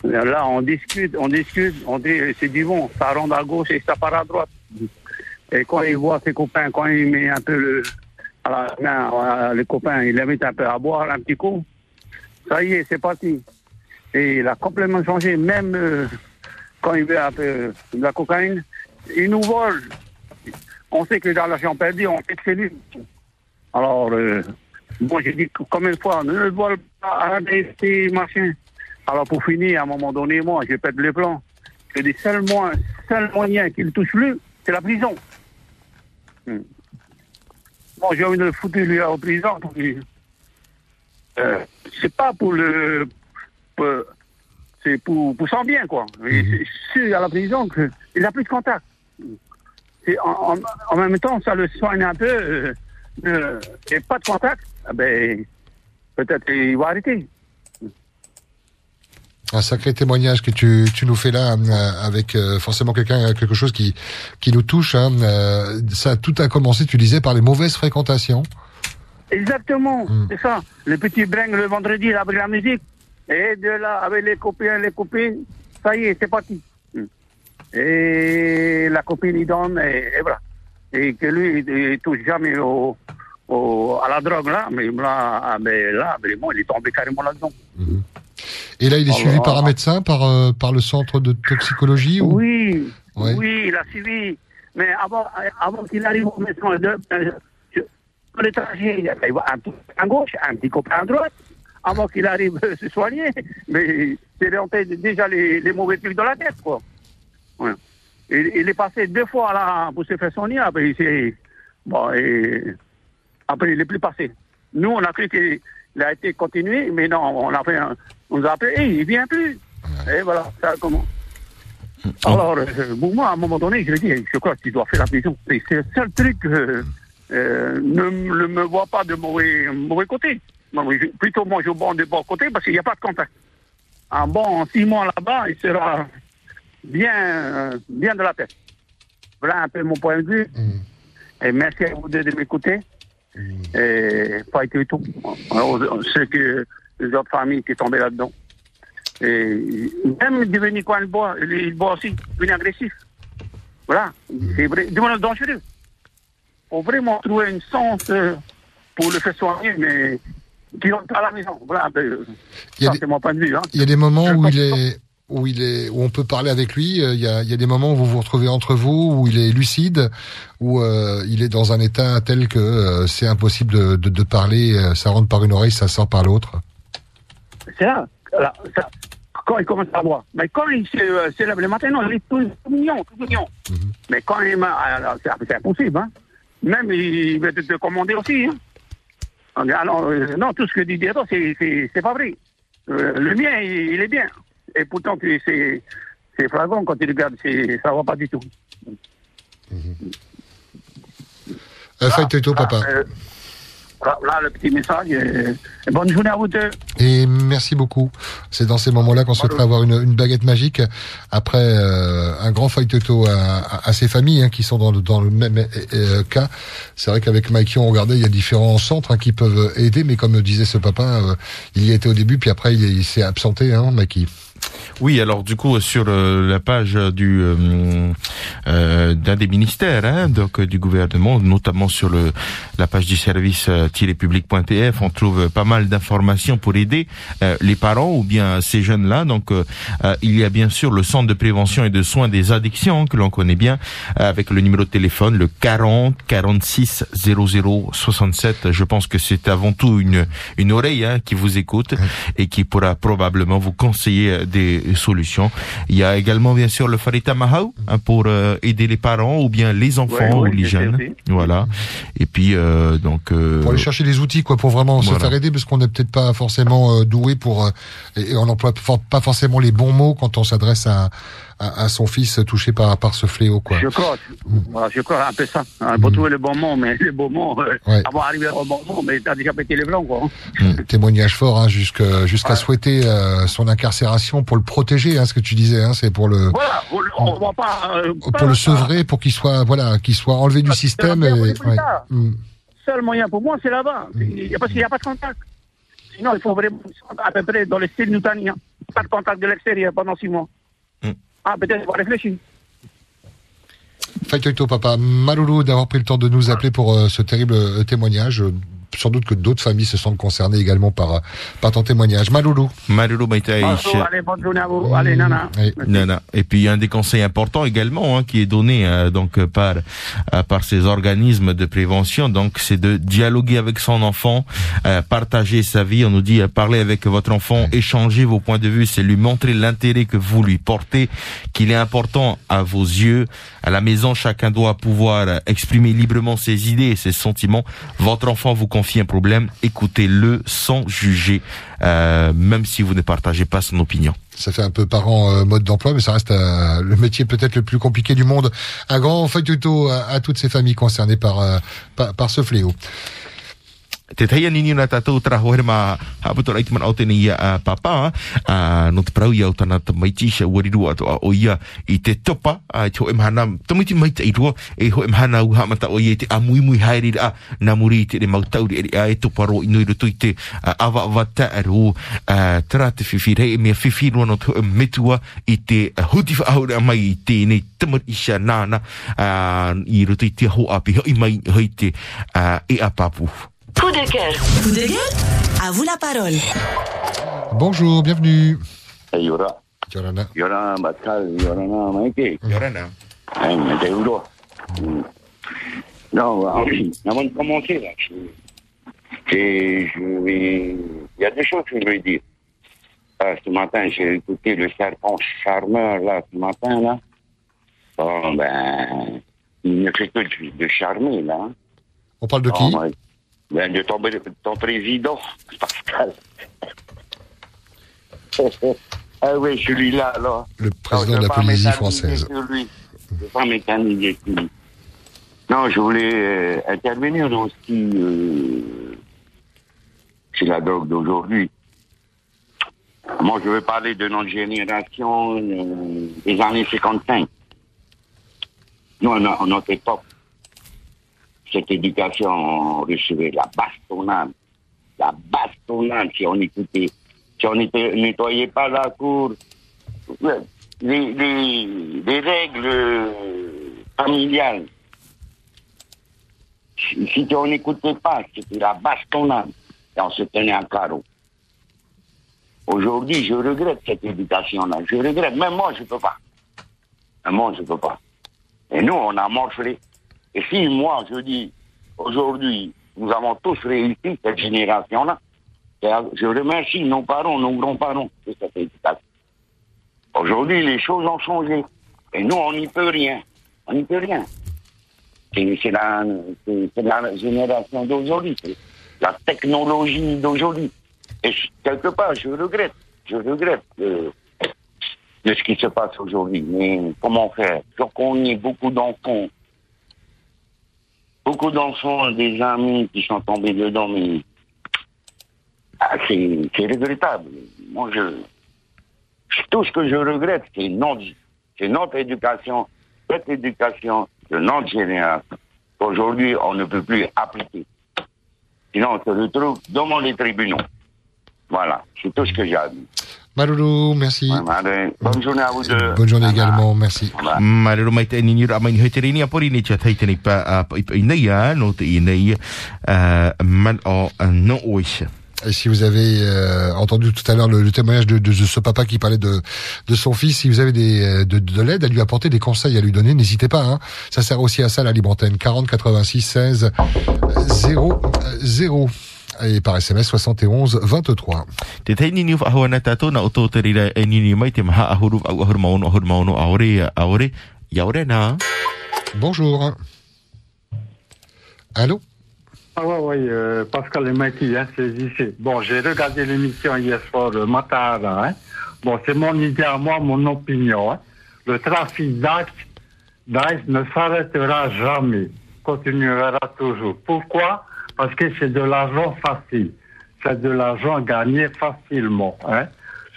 [SPEAKER 10] Là, on discute, on discute, on dit c'est du bon, ça rentre à gauche et ça part à droite. Et quand il voit ses copains, quand il met un peu le, à la main, à les copains, il les met un peu à boire un petit coup, ça y est, c'est parti. Et il a complètement changé, même euh, quand il veut un peu de la cocaïne, il nous vole. On sait que les l'argent perdu, on sait que. Alors, euh, bon, j'ai dit combien de fois, ne le vole pas, arrêtez ces machins. Alors, pour finir, à un moment donné, moi, je pète les plans. Je dis, seul, moyen, seul moyen qu'il touche plus, c'est la prison. Hmm. Bon, j'ai envie de le foutre, lui, en prison. Euh, c'est pas pour le... c'est pour, pour son bien, quoi. Et c'est- C'est à la prison qu'il n'a plus de contact. Et en, en- en même temps, ça le soigne un peu. Euh, euh, et pas de contact, ah ben, peut-être qu'il va arrêter.
[SPEAKER 3] Un sacré témoignage que tu, tu nous fais là, euh, avec euh, forcément quelqu'un, quelque chose qui, qui nous touche. Hein. Euh, ça, tout a commencé, tu disais, par les mauvaises fréquentations.
[SPEAKER 10] Exactement, c'est ça. Le petit bringue le vendredi, il a pris la musique. Et de là, avec les copains, les copines, ça y est, c'est parti. Hmm. Et la copine, il donne, et, et voilà. Et que lui, il, il touche jamais au, au- à la drogue, là. Mais là, ah, mais là vraiment, il est tombé carrément là-dedans.
[SPEAKER 3] Et là, il est
[SPEAKER 10] Oh
[SPEAKER 3] suivi
[SPEAKER 10] là
[SPEAKER 3] par un médecin, par, euh, par le centre de toxicologie ou...
[SPEAKER 10] Oui,
[SPEAKER 3] Ouais.
[SPEAKER 10] oui, il a suivi. Mais avant, avant qu'il arrive au médecin, de, euh, pour le trajet, il va un petit à gauche, un petit copain à droite, avant qu'il arrive euh, se soigner. Mais c'est rentré déjà les, les mauvais trucs dans la tête, quoi. Ouais. Il, il est passé deux fois là pour se faire soigner, après il s'est- Bon, et après il n'est plus passé. Nous, on a cru qu'il a été continué, mais non, on a fait un- on nous a appelé, et il vient plus. Et voilà, ça comment. Alors, euh, moi, à un moment donné, je lui ai dit, je crois que tu dois faire la prison. C'est le seul truc, euh, euh, ne ne me vois pas de mauvais, mauvais côté. Non, je- plutôt, moi, je bon de bon côté parce qu'il n'y a pas de contact. Un bon six mois là-bas, il sera bien, euh, bien de la tête. Voilà un peu mon point de vue. Et merci à vous deux de m'écouter. Et pas été tout. Alors, ceux que les autres familles qui tombaient là-dedans. Et même devenu quand il boit, il, il boit aussi, devenu agressif. Voilà, c'est vrai, devenu dangereux. faut vraiment trouver une sens euh, pour le faire soigner, mais qui rentre à la maison. Voilà,
[SPEAKER 3] Il
[SPEAKER 10] ça
[SPEAKER 3] des-
[SPEAKER 10] c'est mon point de vue. Hein.
[SPEAKER 3] Il y a des moments où il est où il est où on peut parler avec lui. euh, Il y a, il y a des moments où vous vous retrouvez entre vous, où il est lucide, où euh, il est dans un état tel que euh, c'est impossible de, de, de parler. Ça rentre par une oreille, ça sort par l'autre.
[SPEAKER 10] C'est là, là, ça, quand il commence à boire. Mais quand il se, se lève le matin, non, il est tout, tout mignon, tout mignon. Mais quand il alors, C'est impossible, hein. Même il veut te, te commander aussi, hein. Alors, non, tout ce que dit Diego, c'est pas vrai. Euh, le mien, il, il est bien. Et pourtant, c'est flagrant quand il regarde, ça va pas du tout.
[SPEAKER 3] Euh, Fight Toto, papa.
[SPEAKER 10] Euh, là, là, le petit message. euh, bonne journée à vous deux.
[SPEAKER 3] Et merci beaucoup. C'est dans ces moments-là qu'on souhaiterait avoir une, une baguette magique après euh, un grand auto à, à, à ces familles hein, qui sont dans le, dans le même euh, cas. C'est vrai qu'avec Mikey, on regardait, il y a différents centres hein, qui peuvent aider, mais comme disait ce papa, euh, il y était au début, puis après il, il s'est absenté, hein, Mikey.
[SPEAKER 1] Oui, alors du coup sur euh, la page du euh, euh, d'un des ministères, hein, donc euh, du gouvernement, notamment sur le la page du service euh, public.pf, on trouve pas mal d'informations pour aider euh, les parents ou bien ces jeunes-là. Donc il y a bien sûr le centre de prévention et de soins des addictions que l'on connaît bien, avec le numéro de téléphone le 40 46 00 67. Je pense que c'est avant tout une une oreille hein, qui vous écoute et qui pourra probablement vous conseiller des solutions. Il y a également bien sûr le Farita Mahau hein, pour euh, aider les parents ou bien les enfants
[SPEAKER 10] Ouais,
[SPEAKER 1] ou les jeunes.
[SPEAKER 10] aussi.
[SPEAKER 1] Voilà. Et puis euh, donc euh,
[SPEAKER 3] Pour aller chercher les outils, quoi, pour vraiment se faire aider, parce qu'on n'est peut-être pas forcément euh, doué pour, euh, et, on n'emploie for- pas forcément les bons mots quand on s'adresse à, à, à son fils touché par, par ce fléau, quoi.
[SPEAKER 10] Je crois, voilà, je crois un peu ça. Il faut trouver le bon mot, mais le bon mot, euh,
[SPEAKER 3] Ouais.
[SPEAKER 10] avant d'arriver au bon mot, mais t'as déjà pété les blancs, quoi.
[SPEAKER 3] Mm, Témoignage fort, hein, jusqu'à souhaiter euh, son incarcération pour le protéger, hein, ce que tu disais, hein, c'est pour le
[SPEAKER 10] Voilà, on, on va pas. euh,
[SPEAKER 3] pour le sevrer, pour qu'il soit voilà, qu'il soit enlevé du système. Et, ouais. Mm.
[SPEAKER 10] seul moyen pour moi, c'est là-bas. Il y a- Parce qu'il n'y a pas de contact. Sinon, il faut vraiment, à peu près dans le style newtonien. Pas de contact de l'extérieur pendant six mois. Ah, peut-être, on va réfléchir.
[SPEAKER 3] Faitoito Papa, Maloulou d'avoir pris le temps de nous appeler pour euh, ce terrible euh, témoignage. Sans doute que d'autres familles se sentent concernées également par, euh, par ton témoignage. Maloulou.
[SPEAKER 1] Maloulou Maïtaïch.
[SPEAKER 38] Bonjour, allez, bonne journée à vous. Allez, nana.
[SPEAKER 1] Nana. Et puis un des conseils importants également hein, qui est donné euh, donc par euh, par ces organismes de prévention. Donc c'est de dialoguer avec son enfant, euh, partager sa vie. On nous dit euh, parler avec votre enfant, échanger vos points de vue, c'est lui montrer l'intérêt que vous lui portez, qu'il est important à vos yeux. À la maison, chacun doit pouvoir euh, exprimer librement ses idées et ses sentiments. Votre enfant vous confie un problème, écoutez-le sans juger, euh, même si vous ne partagez pas son opinion.
[SPEAKER 3] Ça fait un peu parent euh, mode d'emploi, mais ça reste euh, le métier peut-être le plus compliqué du monde. Un grand faitoto à, à toutes ces familles concernées par, euh, par ce fléau.
[SPEAKER 1] Te teia nini na tātou tara hoere mā haputora i te mana o ia uh, papa, uh, no te parau iau tāna te maiti sa uariru ato a o ia i te topa, uh, te ho emhana, tamiti maita i rua, e ho emhana u hamata o ia te amuimui haere a na muri te re mautauri e a e topa ro i nui roto i te uh, awa awa ta aru, uh, tara te whiwhire e mea whiwhirua no te metua i te uh, huti a mai i tēnei tamar isha nāna uh, i roto i te ho api hoi mai hoi te uh, e a papu.
[SPEAKER 25] Coup de cœur. Coup de gueule À vous la parole.
[SPEAKER 3] Bonjour, bienvenue.
[SPEAKER 39] Yora.
[SPEAKER 3] Yorana.
[SPEAKER 39] Yorana Batkal, Yorana Maike.
[SPEAKER 1] Yorana.
[SPEAKER 39] Hein, mais t'es où là Hmm. Non, euh, avant de commencer, là, je, vais... Il y a des choses que je vais dire. Ah, ce matin, j'ai écouté le serpent charmeur, là, ce matin, là. Bon, ben, il ne fait que de, de charmer, là.
[SPEAKER 3] On parle de qui
[SPEAKER 39] Oh, ouais. Ben, de ton, ton président, Pascal. ah oui, celui-là, là.
[SPEAKER 3] Le président
[SPEAKER 39] Non,
[SPEAKER 3] de la Polynésie française.
[SPEAKER 39] sur lui. Je ne vais pas m'éterniser sur lui. Non, je voulais euh, intervenir aussi euh, sur la drogue d'aujourd'hui. Moi, je veux parler de notre génération euh, des années 55. Nous, à no- à notre époque, cette éducation, on recevait la bastonnade. La bastonnade, si on écoutait, si on ne nettoyait pas la cour. Les, les, les règles familiales. Si on n'écoutait pas, c'était la bastonnade. Et on se tenait à carreau. Aujourd'hui, je regrette cette éducation-là. Je regrette. Même moi, je ne peux pas. Même moi, je ne peux pas. Et nous, on a morcelé. Et si moi, je dis, aujourd'hui, nous avons tous réussi, cette génération-là, je remercie nos parents, nos grands-parents de cette éducation. Aujourd'hui, les choses ont changé. Et nous, on n'y peut rien. On n'y peut rien. C'est la, génération d'aujourd'hui. C'est la technologie d'aujourd'hui. Et quelque part, je regrette. Je regrette de ce qui se passe aujourd'hui. Mais comment faire? Donc, on y a beaucoup d'enfants. Beaucoup d'enfants, des amis qui sont tombés dedans, mais ah, c'est regrettable. Moi, je, tout ce que je regrette, c'est notre, éducation, cette éducation de notre génération. Aujourd'hui, on ne peut plus appliquer. Sinon, on se retrouve devant les tribunaux. Voilà, c'est tout ce que j'ai à dire.
[SPEAKER 3] Maloulou, merci.
[SPEAKER 39] Allez, bonne journée à vous deux.
[SPEAKER 3] Bonne journée également, merci.
[SPEAKER 1] Mai te nini ra mai ni te rini apori ni tai te ni pa i nei a no te i nei man o no oisha.
[SPEAKER 3] Et si vous avez euh, entendu tout à l'heure le, le témoignage de, de ce papa qui parlait de, de son fils, si vous avez des, euh, de, de l'aide à lui apporter, des conseils à lui donner, n'hésitez pas. Hein. Ça sert aussi à ça la libre antenne 40 86 16 0 0 et par SMS 71 23.
[SPEAKER 1] Te tai nini fa hoa na tato na o tō te rira e nini mai te maha ahuru au ahuru maono ahuru maono aore aore yaore na.
[SPEAKER 3] Bonjour. Allô?
[SPEAKER 8] Ah ouais, ouais, euh, Pascal Lemaki, hein, c'est ici. Bon, j'ai regardé l'émission hier soir, euh, Matara, hein. Bon, c'est mon idée à moi, mon opinion, hein. Le trafic d'Aix ne s'arrêtera jamais, continuera toujours. Pourquoi? Parce que c'est de l'argent facile. C'est de l'argent gagné facilement, hein.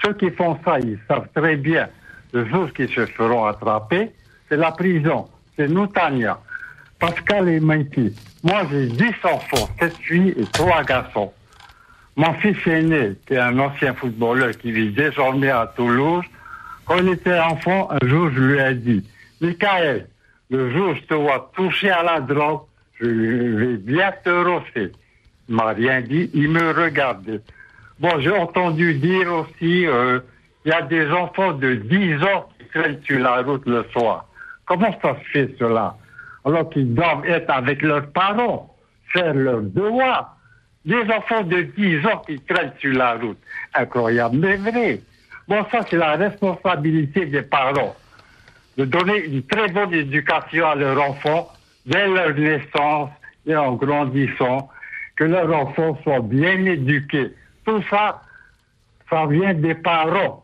[SPEAKER 8] Ceux qui font ça, ils savent très bien le jour qu'ils se feront attraper, c'est la prison. C'est nous. Pascal et Maïti. Moi, j'ai 10 enfants, 7 filles et 3 garçons. Mon fils aîné, qui est un ancien footballeur qui vit désormais à Toulouse, quand il était enfant, un jour, je lui ai dit, Michael, Le jour où je te vois toucher à la drogue, je vais bien te rosser. Il m'a rien dit, il me regardait. Bon, j'ai entendu dire aussi, euh, il y a des enfants de 10 ans qui traînent sur la route le soir. Comment ça se fait cela? Alors qu'ils doivent être avec leurs parents, faire leur devoir. Des enfants de 10 ans qui traînent sur la route. Incroyable, mais vrai. Bon, ça, c'est la responsabilité des parents de donner une très bonne éducation à leurs enfants dès leur naissance et en grandissant, que leurs enfants soient bien éduqués. Tout ça, ça vient des parents,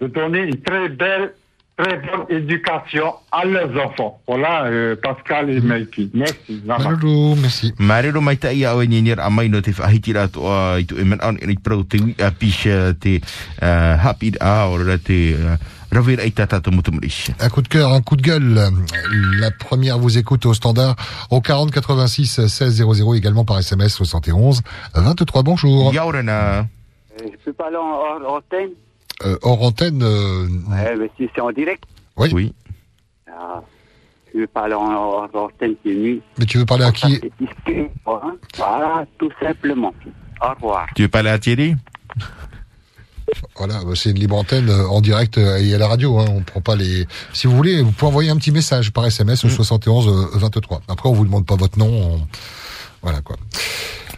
[SPEAKER 8] de donner une très belle, très bonne éducation à leurs enfants. Voilà, euh, Pascal et. Merci.
[SPEAKER 1] A te to a e an prau te pisha te a te
[SPEAKER 3] Un coup de cœur, un coup de gueule. La première vous écoute au standard au 40 86 16 00 également par SMS 71 23. Bonjour.
[SPEAKER 1] Yaurana.
[SPEAKER 38] Euh, Je peux parler en hors antenne
[SPEAKER 3] Euh, hors antenne. euh,
[SPEAKER 38] Ouais, mais si c'est en direct.
[SPEAKER 3] oui.
[SPEAKER 1] Oui.
[SPEAKER 38] Ah, je veux parler en hors antenne, c'est mieux.
[SPEAKER 3] Mais tu veux parler à qui?
[SPEAKER 38] hein. Voilà, tout simplement. Au revoir.
[SPEAKER 1] Tu veux parler à Thierry?
[SPEAKER 3] Voilà, bah, c'est une libre antenne euh, en direct euh, et à la radio. Hein, on prend pas les. Si vous voulez, vous pouvez envoyer un petit message par SMS au 71 euh, 23. Après, on vous demande pas votre nom. on- Voilà quoi.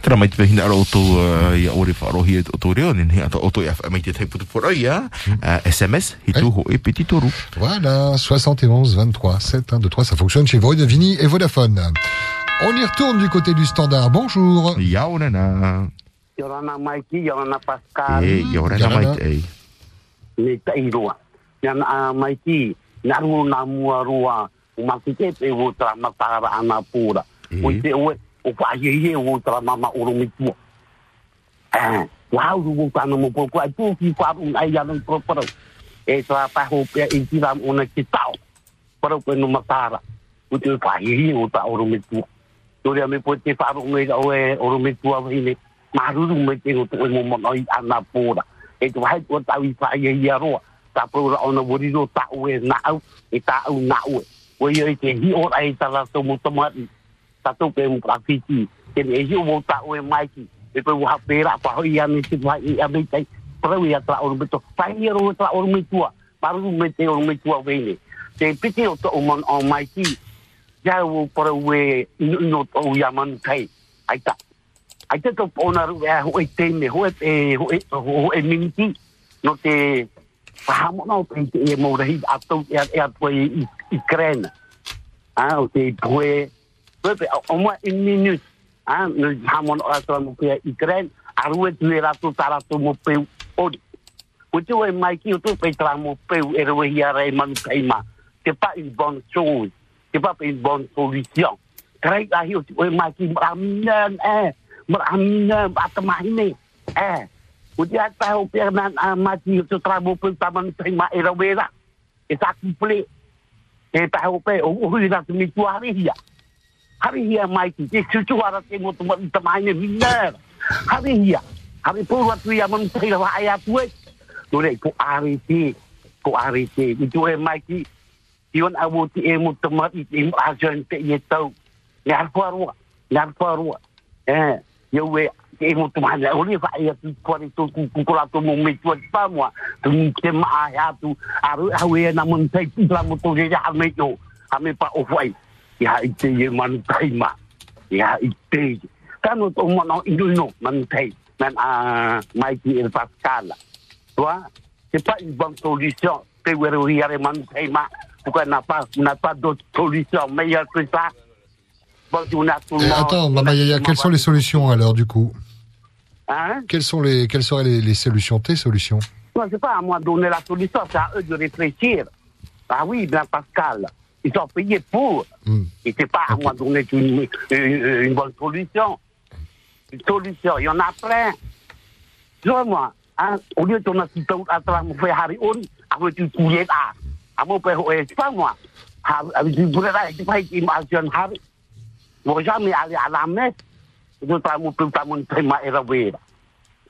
[SPEAKER 1] Tera mai te wahina ara o tō uh, ia ore wharohi e o tō reo, ni ata o tō ia mai te uh, SMS, hi tū ho e piti toru.
[SPEAKER 3] Voilà, 71 23 7 1 2 3, ça fonctionne chez Vodafone et Vodafone. On y retourne du côté du standard. Bonjour.
[SPEAKER 1] Yaurana.
[SPEAKER 38] Yorana Mikey, Yorana Pascal.
[SPEAKER 1] E, yaurana mai te ei.
[SPEAKER 38] Me tai roa. Yana uh, Mikey, naru na mua roa. Umakite pe wo tra matara ana pura. O te oe, o wha ye ye wo tra mama oro me tua. Eh, wau ru wo kana mo po ko ai tu ki kwa un ai ya no pro pro. E tra pa ho pe i ti ram ona ki tau. Pro ko no matara. O te wha ye ye wo tra oro me tua. Toria me po te wha ro me o e Maruru me te o mo mo ai ana. E tau i ra ona wori ro ta o e na au. E ta au na o. O ye te hi o ai ta la to mo tomati satu pe mu prakiti ke ne hi wo ta o mai ki e pe wa pera pa ho ia ni ti wa i a me tai pro ia tra o beto pa ia ro tra o me te o ne te piti o o o mai ki o ai te to ona ru e ho e te ne ho e ho e ho e minti no te pa mo no pe te e mo ri a to e a po i i krena ah o te poe Pepe, au moins une minute. Hein, le hamon o atra mo pe Ukraine, arue tu era tu tara tu mo pe odi. O tu e mai ki o tu pe tra mo pe e re hi ara e manu kaima. C'est pas une bonne chose. C'est pas une bonne solution. Krai la hi o tu e mai ki mraminan eh, mraminan atamahine. Eh, o tu ata o pe nan a mati o tu tra mo pe ta manu kaima e re wera. E sa kuple. E ta o pe o hui na tu mi tu hari hia. hari hia mai tutu ara hia tu ia man tei rawa ai atu e tu rei ko ari te ko ari te i tu e mai ki ti te mo ajon te i e tau eh we te e mo fa tu ku ku kula tu mo me tu pa mo tu ni te ma ai atu aru awe na mon ti la mo re ja me pa o i te e tai to tai. A mai ki c'est pas une solution. Tai? Bon, tu n'as tout le
[SPEAKER 3] Eh,
[SPEAKER 38] monde.
[SPEAKER 3] attends, Mama Yaya, quelles sont les solutions alors du coup?
[SPEAKER 38] Hein?
[SPEAKER 3] Quelles sont les quelles seraient les, les solutions tes solutions?
[SPEAKER 38] Non, c'est pas à moi de donner la solution, c'est à eux de réfléchir. Ah oui, bien Pascal. Ils sont payés pour. Et c'est pas à moi de donner une, une, une bonne solution. Une solution, il y en a plein. Tu vois, moi, hein, au lieu de notre site à travers mon frère Harry On, avec tu couillais là, à mon père, ouais, c'est pas moi. Avec du brûlé là, tu vois, il m'a dit, Harry. Moi, jamais aller à la messe. Je travaille mon père, mon frère, m'a élevé.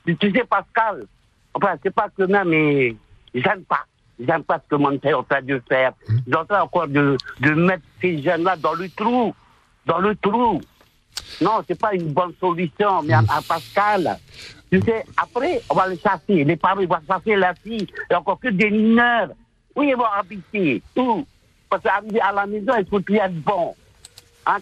[SPEAKER 38] Tu sais, Pascal, enfin, c'est pas que même, mais j'aime pas. J'aime pas ce que mon est en train de faire. Ils sont en train encore de, de mettre ces jeunes-là dans le trou. Dans le trou. Non, c'est pas une bonne solution, mais à, à Pascal. Tu sais, après, on va les chasser. Les parents, ils vont chasser la fille. Il n'y a encore que des mineurs. Où ils vont habiter Où Parce qu'arriver à la maison, il faut qu'ils être bon.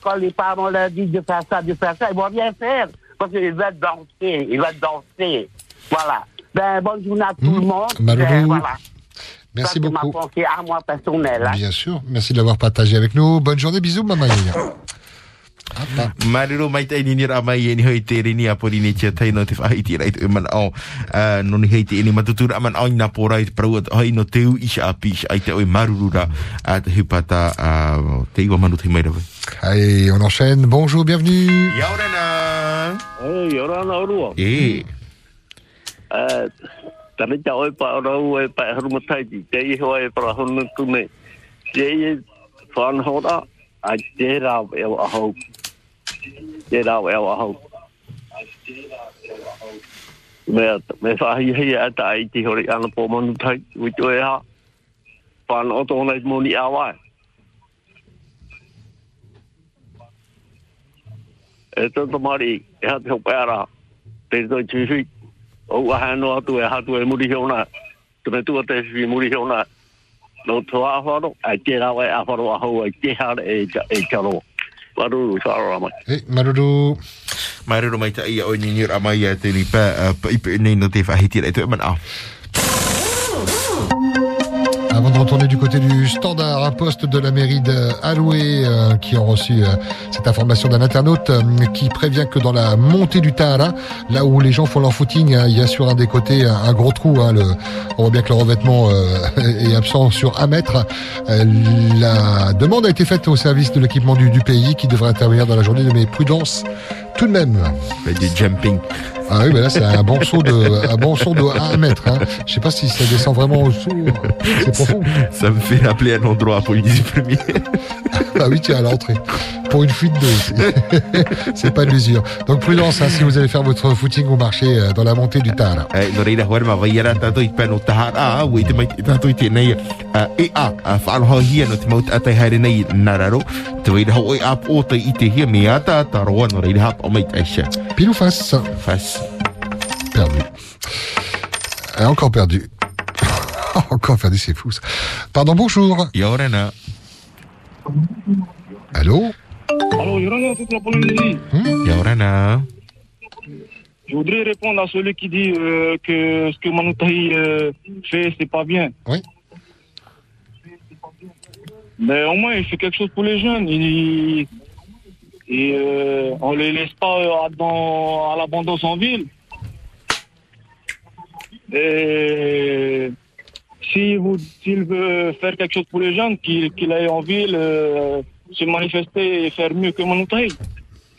[SPEAKER 38] Quand les parents leur disent de faire ça, de faire ça, ils vont rien faire. Parce qu'ils veulent danser. Ils veulent danser. Voilà. Ben, bonne journée à tout le monde.
[SPEAKER 3] Malheureux.
[SPEAKER 38] Ben, voilà.
[SPEAKER 3] Merci
[SPEAKER 38] Ça,
[SPEAKER 3] beaucoup.
[SPEAKER 38] ma pensée à moi personnelle. hein.
[SPEAKER 3] Bien sûr. Merci de l'avoir partagé avec nous. Bonne journée. Bisous, Maman Yaya.
[SPEAKER 1] Mariro mai tai ni ra mai ni hoi te rini a pori ni tia tai no te whai ti rai te man au no ni hei te ni matutura aman au na porai te prau at hoi no teu isha a pish ai te oi maruru ra a te hupata a te iwa manu te mai rawe.
[SPEAKER 3] Allez, on enchaîne. Bonjour, bienvenue.
[SPEAKER 1] Yaurana.
[SPEAKER 40] Hey, yorana orua.
[SPEAKER 1] E.
[SPEAKER 40] Eh, oi pa rau e pa haru matai ti te i hoa e para honu tune. Te i whan hora a te rau e wa hau. e rau e wa hau. Me whahi hei e ta ai te hori ana pō manu tai, wito e ha, Pāna o tōna i mōni a wai. E tōnta mari, e hati hau pēra, te tōi tūhui, o ua hēno atu e hatu e muri hiona, te me tua te fi muri hiona, no tō āwharo, a te rau e āwharo a hau e te hara e tāroa. Waru sa ra mai
[SPEAKER 3] Eh, Maruru.
[SPEAKER 1] Mariro mai tai o ni ni ra mai a te ni pa pa i pe nei no te whai ti rai te man au.
[SPEAKER 3] Avant de retourner du côté du standard, un poste de la mairie d'Aloué euh, qui ont reçu euh, cette information d'un internaute euh, qui prévient que dans la montée du Tahara, là où les gens font leur footing, hein, il y a sur un des côtés un, gros trou. hein, on voit bien que le revêtement euh, est absent sur un mètre. La demande a été faite au service de l'équipement du, du pays qui devrait intervenir dans la journée, mais prudence tout de même.
[SPEAKER 1] Du jumping.
[SPEAKER 3] Ah oui, mais là c'est un bon saut de, un bon saut de 1 mètre. Hein. Je sais pas si ça descend vraiment au. C'est profond.
[SPEAKER 1] Ça me fait rappeler un endroit pour les premiers.
[SPEAKER 3] Ah oui, tiens, à l'entrée. Pour une fuite d'eau, c'est- pas de l'usure. Donc prudence, hein, si vous allez faire votre footing au marché euh, dans la montée du.
[SPEAKER 1] Eh, tahara a, ui te mai tātou i tēnei uh, e a, a whaaloha hia no te maut atai haere nei nararo, te reira hau oi ap o te i te hia me ata, ta roa no reira hap o mai taisha.
[SPEAKER 3] Pile ou face
[SPEAKER 1] Face.
[SPEAKER 3] Perdu. Et encore perdu. encore perdu, c'est fou ça. Pardon, bonjour.
[SPEAKER 1] Yorana.
[SPEAKER 3] Allô
[SPEAKER 41] Alors, Yorana, toute la Polynésie.
[SPEAKER 1] Yorana.
[SPEAKER 41] Je voudrais répondre à celui qui dit euh, que ce que Manoutahi euh, fait, c'est pas bien.
[SPEAKER 3] Oui.
[SPEAKER 41] Mais au moins, il fait quelque chose pour les jeunes. Il, et euh, on les laisse pas euh, dans, à l'abandon sans ville. Et s'il vous- s'il veut faire quelque chose pour les jeunes, qu'il qu'il aille en ville, euh, se manifester et faire mieux que Manoutahi.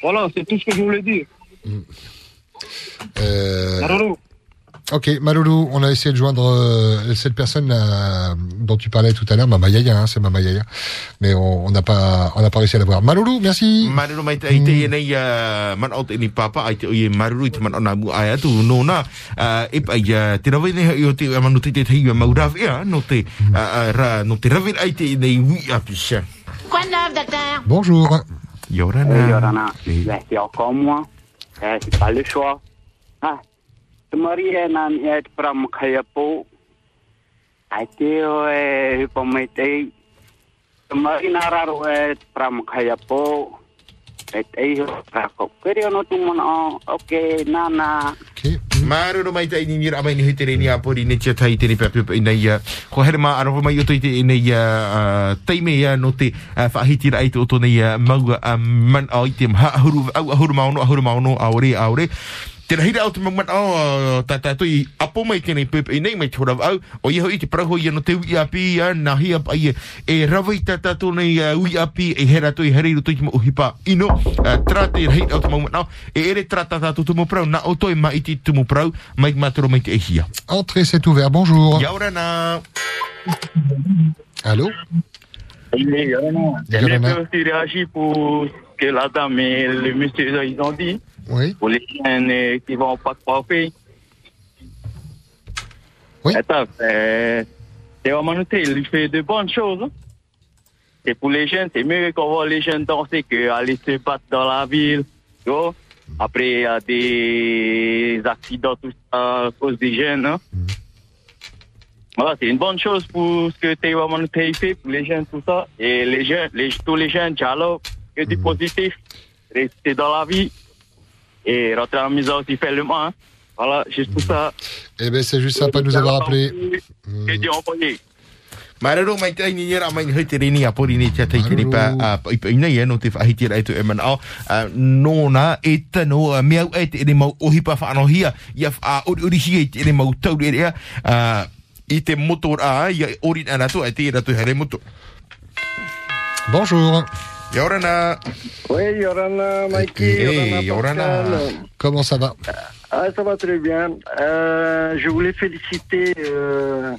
[SPEAKER 41] Voilà, c'est tout ce que je voulais dire.
[SPEAKER 3] Euh,
[SPEAKER 41] Marolo.
[SPEAKER 3] Ok, Maloulou, on a essayé de joindre euh, cette personne euh, dont tu parlais tout à l'heure, Mama Yaya, hein, c'est Mama Yaya, mais on on n'a pas, on n'a pas réussi à la voir. Maloulou, merci.
[SPEAKER 1] Maruru mai te i te i nei uh, man o te ni papa i maruru i te man o nā mu ai atu no nā uh, e pai uh, te rawe nei i o te manu te te te hiwa maurawe ia no te uh, uh, ra, no te rawe ai te i nei wi a pisha.
[SPEAKER 42] Quoi de neuf, docteur?
[SPEAKER 3] Bonjour.
[SPEAKER 1] Yorana.
[SPEAKER 39] Yorana. C'est encore moi. Eh, c'est pas le choix. Ah, Te e nan e te pramukai a pō. Ai te o e hupa mai te. Te nā raro e te pramukai a pō. E te iho tā. Kere o no tu mona o. Ok,
[SPEAKER 1] nā nā. Maru no mai tai ni ni ramai ni hite ni apori ni tia tai tini pepe pe ina ia. Ko here ma aroha mai oto i te ina ia teime ia no te whahiti rai te oto nei maua man a i ha ma ahuru maono ahuru maono aore aore. Tēnā hira au te maman au tā tātou i apo mai tēnei pepe i nei mai te horau au o iho i te paraho i ano te ui api a nā hi apa i e rawa i tā tātou nei uh, ui api e hera tu i here i roto i te mo uhipa ino uh, tra te hira au te maman au e ere tra tā tātou tumu prau na o toi ma i te tumu prau mai ki mātoro mai te ehia
[SPEAKER 3] Entrée, c'est ouvert. Bonjour.
[SPEAKER 1] Yaurana.
[SPEAKER 3] Allô?
[SPEAKER 41] Il aussi pour ce que la dame et le monsieur ils ont dit.
[SPEAKER 3] Oui.
[SPEAKER 41] Pour les jeunes euh, qui vont pas coiffer.
[SPEAKER 3] Oui.
[SPEAKER 41] Attends, euh, il fait de bonnes choses. hein. Et pour les jeunes, c'est mieux qu'on voit les jeunes danser qu'aller se battre dans la ville. Après, il y a des accidents, tout ça, à cause des jeunes. hein. Voilà, c'est une bonne chose pour ce que Théo Manouté fait pour les jeunes, tout ça. Et les jeunes, les, tous les jeunes, dialogue, que du positif. Rester dans la vie. Et rentrer à la maison aussi, faire le mal. Voilà, juste pour ça.
[SPEAKER 3] Eh ben, c'est juste sympa de nous avoir appelé.
[SPEAKER 41] Que Dieu envoyé.
[SPEAKER 1] Marero mai tai ni ra mai hoi te rini a pori ni te tai te pa a i pa ina ia no te whahiti ra e tu e mana au no na e tano a mea e te ere mau ohi pa whaano hia ia a ori ori hia i te ere mau tau ere ea i te moto a ia ori na ratu e te ratu here moto
[SPEAKER 3] Bonjour.
[SPEAKER 1] Yorana.
[SPEAKER 43] Oui, Yorana, Mikey,
[SPEAKER 3] Hey,
[SPEAKER 43] Yorana, Pascal.
[SPEAKER 3] Comment ça va
[SPEAKER 43] Ah, ça va très bien. Euh, je voulais féliciter euh,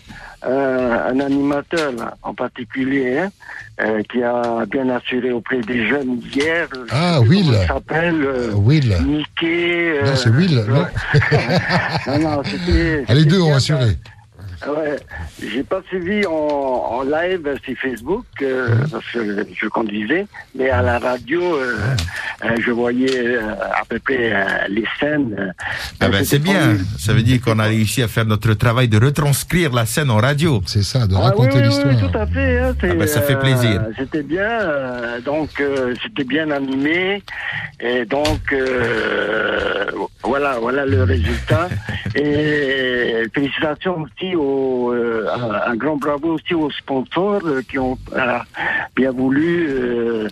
[SPEAKER 43] euh, un animateur là, en particulier hein, euh, qui a bien assuré auprès des jeunes hier.
[SPEAKER 3] Ah, Will.
[SPEAKER 43] il s'appelle euh,
[SPEAKER 3] Will.
[SPEAKER 43] Mickey.
[SPEAKER 3] Non, c'est Will, non
[SPEAKER 43] non, non, c'était.
[SPEAKER 3] Ah, les deux ont
[SPEAKER 43] bien,
[SPEAKER 3] assuré.
[SPEAKER 43] Ouais, j'ai pas suivi en, en live sur Facebook euh, parce que je conduisais, mais à la radio, euh, euh, je voyais euh, à peu près euh, les scènes. euh,
[SPEAKER 1] Ah ben, c'est bien. Ça veut dire qu'on a réussi à faire notre travail de retranscrire la scène en radio.
[SPEAKER 3] C'est ça, de
[SPEAKER 43] Ah oui, oui, oui, tout à fait. hein,
[SPEAKER 1] Ah ben, ça fait
[SPEAKER 43] euh,
[SPEAKER 1] plaisir.
[SPEAKER 43] C'était bien, euh, donc euh, c'était bien animé, et donc euh, voilà, voilà le résultat. félicitations aussi au, euh, un, grand bravo aussi aux sponsors euh, qui ont euh, bien voulu euh,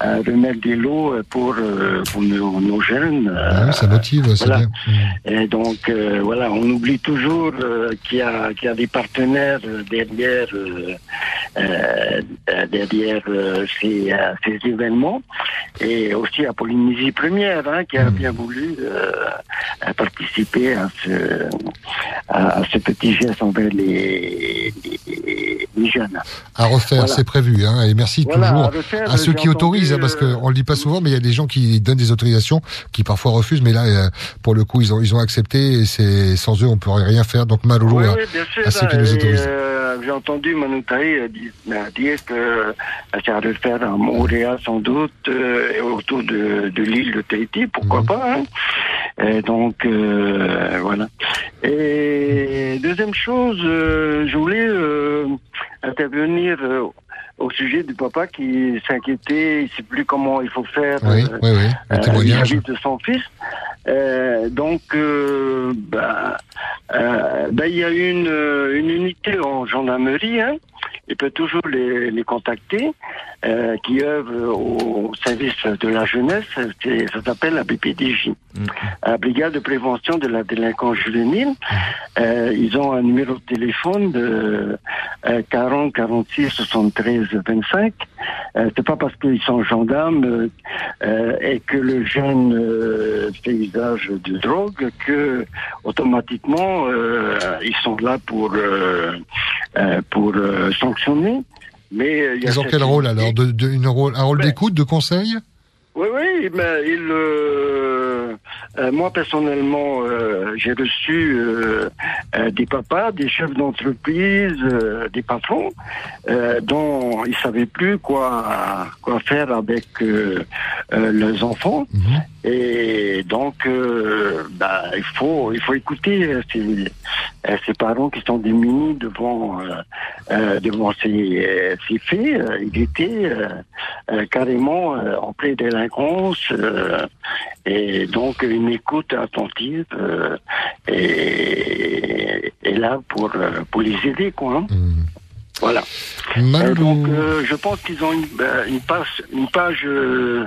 [SPEAKER 43] remettre des lots pour, pour nos, nos jeunes.
[SPEAKER 3] Ah ça motive, c'est
[SPEAKER 43] voilà.
[SPEAKER 3] bien.
[SPEAKER 43] Et donc, voilà, on oublie toujours qu'il y, a, qu'il y a des partenaires derrière, derrière ces, ces événements. Et aussi à Polynésie Première, hein, qui a bien voulu euh, participer à ce, à, à ce petit geste envers les, les, les jeunes.
[SPEAKER 3] À refaire,
[SPEAKER 43] Voilà.
[SPEAKER 3] c'est prévu. Hein, et merci
[SPEAKER 43] Voilà,
[SPEAKER 3] toujours
[SPEAKER 43] à refaire,
[SPEAKER 3] à ceux qui autorisent, hein, parce qu'on le dit pas souvent, mais il y a des gens qui donnent des autorisations, qui parfois refusent, mais là, euh, pour le coup, ils ont, ils ont accepté, et c'est sans eux, on pourrait rien faire. Donc, malheureux
[SPEAKER 43] Oui,
[SPEAKER 3] à,
[SPEAKER 43] oui, bien sûr.
[SPEAKER 3] à ceux qui nous autorisent.
[SPEAKER 43] euh, J'ai entendu euh, euh, dire que euh, ça allait faire à Montréal sans doute, euh, et autour de, de l'île de Tahiti, pourquoi pas. hein. Et donc, euh, voilà. Et deuxième chose, euh, je voulais euh, intervenir euh, au sujet du papa qui s'inquiétait, il ne sait plus comment il faut faire
[SPEAKER 3] Oui,
[SPEAKER 43] euh,
[SPEAKER 3] oui, oui, le
[SPEAKER 43] euh, de son fils. Euh, donc, euh, bah, euh, bah, il y a une, une unité en gendarmerie. Hein. Il peut toujours les, les contacter, euh, qui œuvre au service de la jeunesse. Ça s'appelle la BPDJ, la Brigade de prévention de la délinquance juvénile. Euh, ils ont un numéro de téléphone de euh, 40 46 73 25. Euh, c'est pas parce qu'ils sont gendarmes euh, et que le jeune fait usage de drogue que automatiquement ils sont là pour pour euh, Mais euh, il y a
[SPEAKER 3] Ils ont quel rôle alors de, de- une rôle, Un rôle d'écoute, de conseil?
[SPEAKER 43] Oui, oui, mais il, euh, euh, moi personnellement, j'ai reçu des papas, des chefs d'entreprise, des patrons, dont ils savaient plus quoi quoi faire avec leurs enfants. Et donc, euh, bah, il faut il faut écouter ces, ces parents qui sont démunis devant euh, euh, devant ces, euh, ces faits. Il était euh, carrément en pleine délinquance et donc une écoute attentive et là pour pour les aider quoi. hein. Voilà. Euh, donc euh, je pense qu'ils ont une, une page une page euh,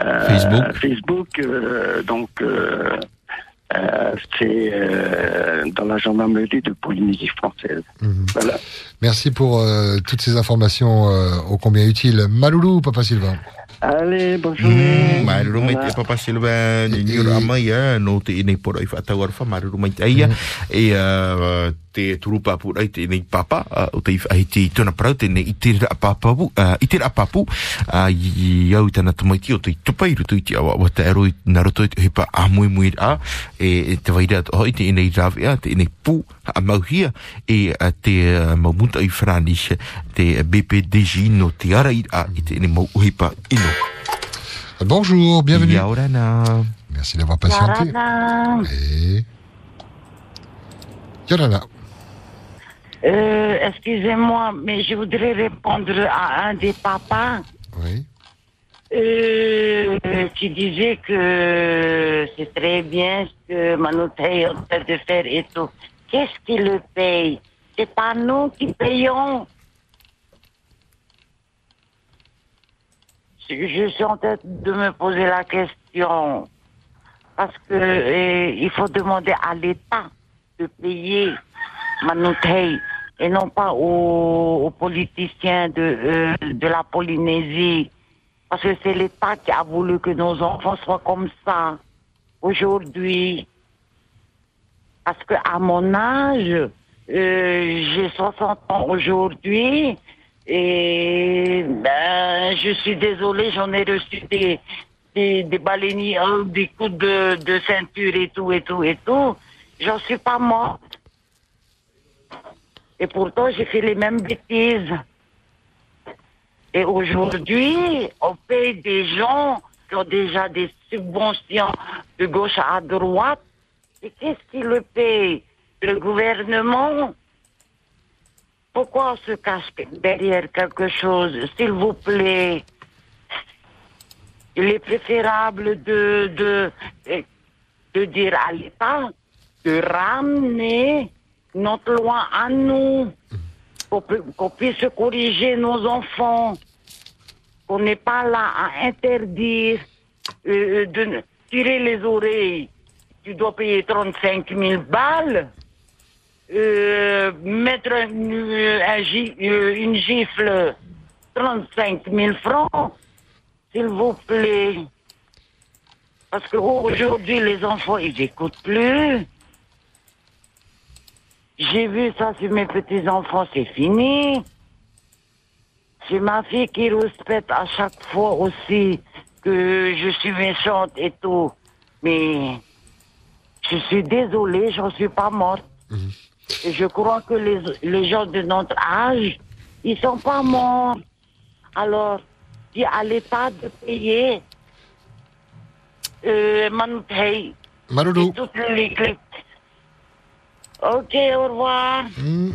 [SPEAKER 43] euh,
[SPEAKER 1] Facebook.
[SPEAKER 43] Facebook euh, donc euh, euh, c'est euh, dans la gendarmerie de Polynésie française. Voilà.
[SPEAKER 3] Merci pour euh, toutes ces informations euh, ô combien utiles. Maloulou, Papa Sylvain.
[SPEAKER 43] Allez, bonne journée.
[SPEAKER 1] Maruru mai te papa ni ramai ya no te aia te turupapu rai te nei papa uh, o te iwha hei te tona parau te nei i te ra papapu uh, i te ra papu uh, i au tana tamaiti o te i tupa i rutu i te awa wa te aro i na roto i te hepa a mui mui a e, e te waira o hoi te inei rawe a te inei pū a mauhia e a te uh, maumuta i Franisha te BPDG no te ara i a i te inei mau uhipa ino
[SPEAKER 3] Bonjour, bienvenue.
[SPEAKER 1] Yaorana.
[SPEAKER 3] Merci d'avoir patienté.
[SPEAKER 44] Yarana.
[SPEAKER 3] Et... Yorana.
[SPEAKER 44] Euh, excusez-moi, mais je voudrais répondre à un des papas.
[SPEAKER 3] Oui.
[SPEAKER 44] Euh, qui disait que c'est très bien ce que Manutei est en train de faire et tout. Qu'est-ce qui le paye? C'est pas nous qui payons. Je je suis en train de me poser la question. Parce que euh, il faut demander à l'État de payer Manutei et non pas aux, aux politiciens de, euh, de la Polynésie. Parce que c'est l'État qui a voulu que nos enfants soient comme ça aujourd'hui. Parce que à mon âge, euh, j'ai 60 ans aujourd'hui et ben je suis désolée, j'en ai reçu des des, des baleiniers, hein, des coups de, de ceinture et tout et tout et tout. J'en suis pas morte. Et pourtant j'ai fait les mêmes bêtises. Et aujourd'hui, on paye des gens qui ont déjà des subventions de gauche à droite. Et qu'est-ce qui le paye? Le gouvernement? Pourquoi on se cache derrière quelque chose S'il vous plaît? Il est préférable de, de, de dire à l'État de ramener notre loi à nous qu'on pu- qu'on puisse corriger nos enfants, qu'on n'est pas là à interdire euh, de tirer les oreilles. Tu dois payer 35 000 balles, euh, mettre euh, euh, une gifle 35 000 francs, s'il vous plaît. Parce qu'aujourd'hui, les enfants, ils n'écoutent plus. J'ai vu ça sur mes petits-enfants, c'est fini. J'ai ma fille qui respecte à chaque fois aussi que je suis méchante et tout. Mais je suis désolée, j'en suis pas morte. Et je crois que les, les gens de notre âge, ils sont pas morts. Alors, dis à l'État de payer euh, et toutes les. Ok, au revoir.
[SPEAKER 3] Hmm.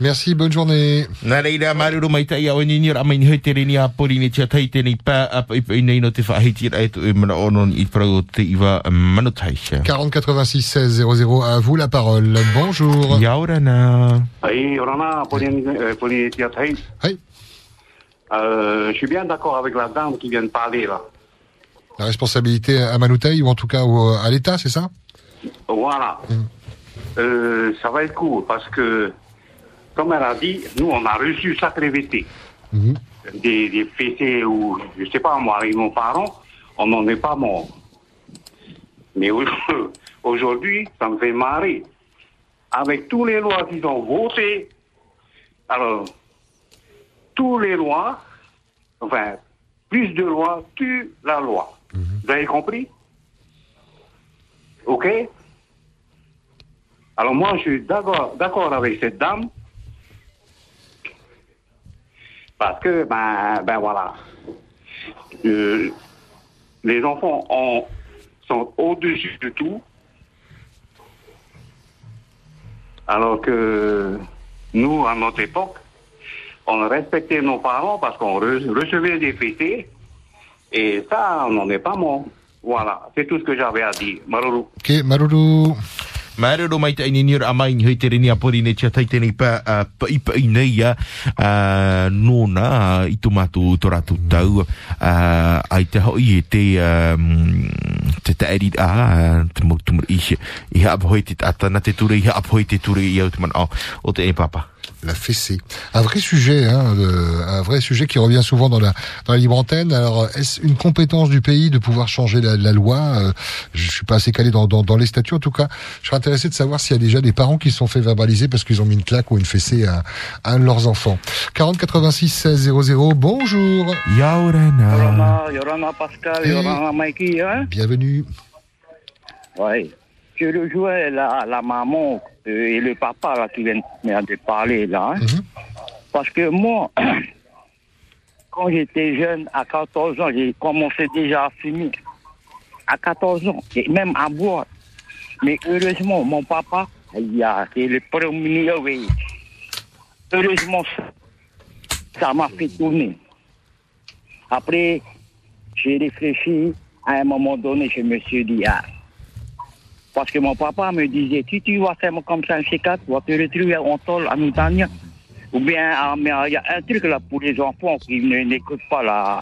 [SPEAKER 3] Merci, bonne journée.
[SPEAKER 1] Nā reira maruru mai tai au ni nira mai ni hoi te reni a pori ni tia tai tēnei pā a i pai nei no te whahiti rai tu mana ono ni i prau te iwa manutaisha.
[SPEAKER 3] 40 86 16 00, à vous la parole. Bonjour.
[SPEAKER 1] Yaorana.
[SPEAKER 42] Oui. Euh, je suis bien d'accord avec la dame qui vient de parler là.
[SPEAKER 3] La responsabilité à Manutei, ou en tout cas au- à l'État, c'est ça?
[SPEAKER 42] Voilà. Euh, ça va être court parce que, comme elle a dit, nous on a reçu sacré VT. Des, des fêtés ou, je sais pas moi, avec nos parents, on n'en est pas mort. Mais au- aujourd'hui, ça me fait marrer. Avec tous les lois qui sont votées, alors, tous les lois, enfin, plus de lois tuent la loi. Vous avez compris? OK? Alors moi, je suis d'accord avec cette dame. Parce que, ben, ben voilà. Euh, les enfants ont- sont au-dessus de tout. Alors que nous, à notre époque, on respectait nos parents parce qu'on re- recevait des fêtés. Et ça, on n'en est pas mort. Voilà, c'est tout ce que j'avais à dire. Maruru.
[SPEAKER 3] Ok, Maruru.
[SPEAKER 1] Maruru mai te aini nira amai ni hoi te rini a pori tia tai tēnei pā pa i i nei a uh, nōna uh, i tō mātou tō rātou tau uh, ai te hoi e te um, te te eri a a, te mautumur i he i ha apahoi te atana te ture i ha apahoi te ture i au te mana o o te e papa.
[SPEAKER 3] La fessée. Un vrai sujet, hein, de- un vrai sujet qui revient souvent dans la, dans la libre antenne. Alors, est-ce une compétence du pays de pouvoir changer la, la loi Euh, Je suis pas assez calé dans, dans, dans les statuts. En tout cas, je serais intéressé de savoir s'il y a déjà des parents qui se sont fait verbaliser parce qu'ils ont mis une claque ou une fessée à, à un de leurs enfants. 40 86 16 00. Bonjour.
[SPEAKER 1] Yaurena.
[SPEAKER 45] Yorana, Yorana Pascal,
[SPEAKER 3] Hey.
[SPEAKER 45] Yorana Mikey, hein?
[SPEAKER 3] Bienvenue.
[SPEAKER 45] Oui. Je rejoins la, la maman euh, et le papa là, qui viennent de parler là. hein. Parce que moi, quand j'étais jeune, à 14 ans, j'ai commencé déjà à fumer. À 14 ans, et même à boire. Mais heureusement, mon papa, il a, c'est le premier, oui. Heureusement, ça- ça m'a fait tourner. Après, j'ai réfléchi. À un moment donné, je me suis dit, ah, parce que mon papa me disait, si tu vas faire comme ça un C4, tu vas te retrouver en tôle à montagne. Ou bien, ah, il y a un truc là pour les enfants qui n'écoutent pas la,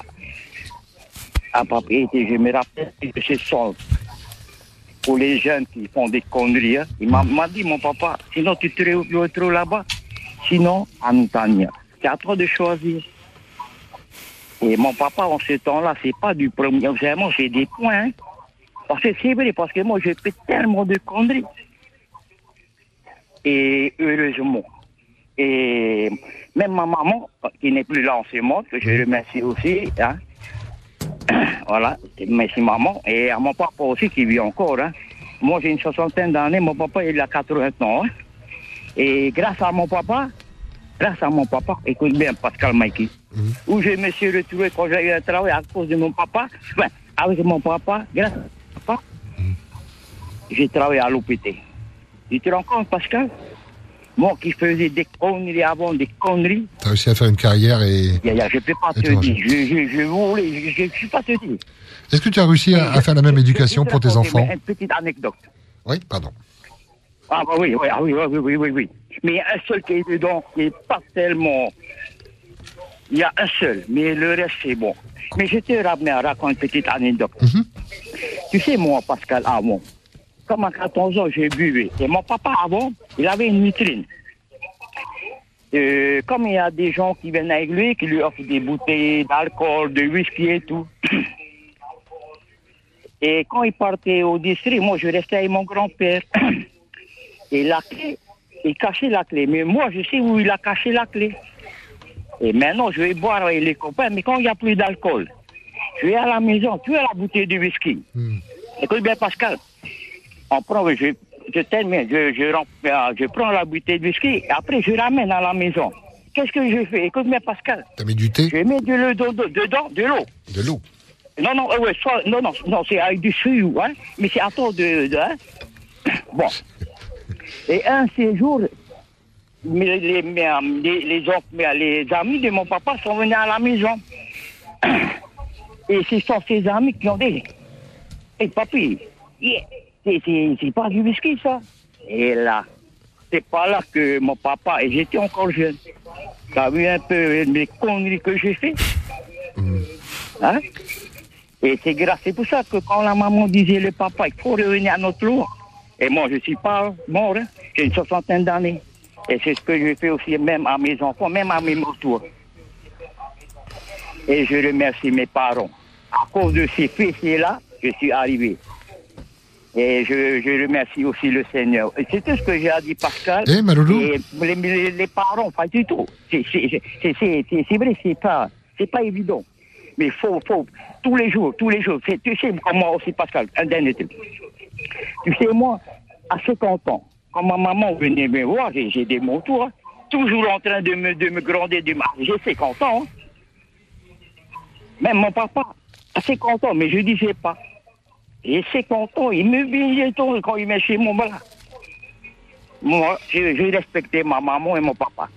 [SPEAKER 45] propriété. Je me rappelle que c'est ça. Pour les jeunes qui font des conneries. hein. Il m'a dit, mon papa, sinon tu te re- retrouves là-bas. Sinon, à montagne. C'est à toi de choisir. Et mon papa, en ce temps-là, c'est pas du premier, vraiment, c'est des points. hein. Parce que c'est vrai, parce que moi, j'ai fait tellement de conneries. Et heureusement. Et même ma maman, qui n'est plus là en ce monde, que je remercie aussi, hein. voilà, merci maman. Et à mon papa aussi, qui vit encore. hein. Moi, j'ai une soixantaine d'années, mon papa, il a 80 ans. hein. Et grâce à mon papa, grâce à mon papa, écoute bien, Pascal Mikey, où je me suis retrouvé quand j'ai eu un travail à cause de mon papa, enfin, avec mon papa, grâce papa, j'ai travaillé à l'OPT. Tu te rends compte, Pascal? Moi qui faisais des conneries avant, des conneries,
[SPEAKER 3] T'as réussi à faire une carrière et.
[SPEAKER 45] je ne peux pas te dire, je, je, je voulais, je ne peux pas te dire.
[SPEAKER 3] Est-ce que tu as réussi à, à faire la même éducation pour tes enfants?
[SPEAKER 45] Une petite anecdote.
[SPEAKER 3] Oui, pardon.
[SPEAKER 45] Ah bah oui, oui, ah oui, oui, oui, oui, oui. Mais un seul qui est dedans, qui n'est pas tellement... Il y a un seul, mais le reste c'est bon. Mais je te ramène à raconter une petite anecdote. Tu sais, moi, Pascal, avant, comme à 14 ans, j'ai buvais. Et mon papa, avant, il avait une vitrine. Euh, comme il y a des gens qui viennent avec lui, qui lui offrent des bouteilles d'alcool, de whisky et tout. Et quand il partait au district, moi, je restais avec mon grand-père. Et la clé, il cachait la clé. Mais moi, je sais où il a caché la clé. Et maintenant, je vais boire avec les copains, mais quand il n'y a plus d'alcool, je vais à la maison, tu as la bouteille de whisky. Écoute bien, Pascal. On prend, je, je termine, je, je, rem- euh, je prends la bouteille de whisky, et après, je ramène à la maison. Qu'est-ce que je fais? Écoute bien, Pascal.
[SPEAKER 3] T'as mis du thé?
[SPEAKER 45] Je mets de l'eau dedans, de l'eau.
[SPEAKER 3] De l'eau?
[SPEAKER 45] Non, non, euh, ouais, soit, non, non, non, c'est avec du sucre, hein, mais c'est à toi de, de hein. Bon. Et un séjour, les, mes, euh, les, les, mes- les amis de mon papa sont venus à la maison. Et ce sont ces amis qui ont dit, hé papy, yeah, c'est- pas du whisky ça. Et là, c'est pas là que mon papa, et j'étais encore jeune, t'as vu un peu les conneries que j'ai fait Hein? Et c'est grâce, c'est pour ça que quand la maman disait le papa, il faut revenir à notre loi. Et moi, je suis pas mort, hein. j'ai une soixantaine d'années. Et c'est ce que je fais aussi même à mes enfants, même à mes retours. Et je remercie mes parents. À cause de ces fessiers-là, je suis arrivé. Et je, je remercie aussi le Seigneur. C'est tout ce que j'ai à dire, Pascal.
[SPEAKER 3] Eh,
[SPEAKER 45] Et les, les- les parents, pas du tout. C'est c'est- c'est- c'est- c'est- c'est vrai, c'est pas, c'est pas évident. Mais il faut, faut, tous les jours, tous les jours. Tu sais, comme moi aussi, Pascal, un dernier truc. Tu sais, moi, à 50 ans, quand ma maman venait me voir, j'ai j'ai des hein, toujours en train de me, de me gronder du mal. J'ai 50 ans. hein. Même mon papa, à 50 ans, mais je disais pas. Et 50 ans, il me billet quand il met chez moi, voilà. Moi, j'ai j'ai respecté ma maman et mon papa.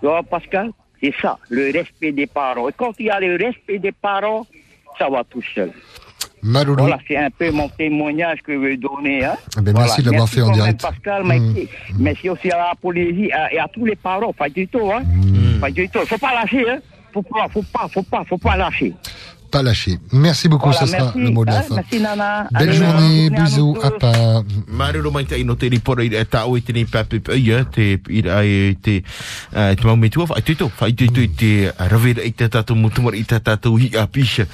[SPEAKER 45] Tu vois, Pascal, c'est ça, le respect des parents. Et quand il y a le respect des parents, ça va tout seul.
[SPEAKER 3] Maloulou.
[SPEAKER 45] Voilà, c'est un peu mon témoignage que je veux donner. Hein.
[SPEAKER 3] Eh ben, merci de l'avoir fait en direct.
[SPEAKER 45] Pascal,
[SPEAKER 3] Mm.
[SPEAKER 45] merci. Merci aussi à la Polynésie et à tous les parents. Pas du tout, hein.
[SPEAKER 3] Mm.
[SPEAKER 45] Pas du tout. Faut pas lâcher, hein. Faut pas, faut pas, faut pas, faut pas lâcher.
[SPEAKER 3] Pas lâcher. Merci beaucoup,
[SPEAKER 45] Voilà,
[SPEAKER 3] ce sera
[SPEAKER 45] merci,
[SPEAKER 3] le mot de la
[SPEAKER 45] hein,
[SPEAKER 3] fin.
[SPEAKER 45] merci, Nana.
[SPEAKER 3] Belle
[SPEAKER 45] Allez,
[SPEAKER 3] journée,
[SPEAKER 45] bonne journée à
[SPEAKER 3] bisous, à pas.
[SPEAKER 1] Marero mai tai no te ripora i ta o te nei pape pe ia te i e te te mau me tua fai te to fai te te te ravera i te tato mutumar i te tato hi a pisha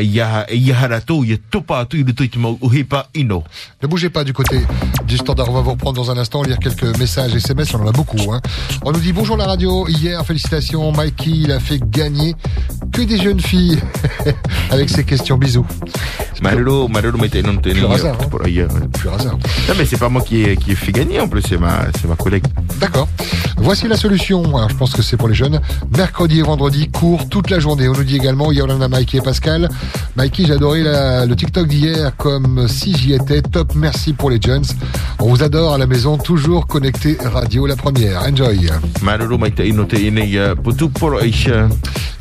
[SPEAKER 1] ia ia hara to ia topa atu i te te mau uhipa ino
[SPEAKER 3] Ne bougez pas du côté du standard. On va vous reprendre dans un instant, lire quelques messages SMS. On en a beaucoup. Hein. On nous dit bonjour la radio. Hier, félicitations, Mikey. Il a fait gagner que des jeunes filles avec ses questions. Bisous. Hasard, hein.
[SPEAKER 1] pour ia
[SPEAKER 3] Pur hasard.
[SPEAKER 1] non mais c'est pas moi qui ai qui ai fait gagner en plus c'est ma c'est ma collègue
[SPEAKER 3] D'accord. Voici la solution. Alors, je pense que c'est pour les jeunes. Mercredi et vendredi, cours toute la journée. On nous dit également, Yolanda, Mikey et Pascal. Mikey, j'ai adoré la- le TikTok d'hier comme si j'y étais. Top, merci pour les jeunes. On vous adore à la maison, toujours connecté radio la première. Enjoy.
[SPEAKER 1] Aisha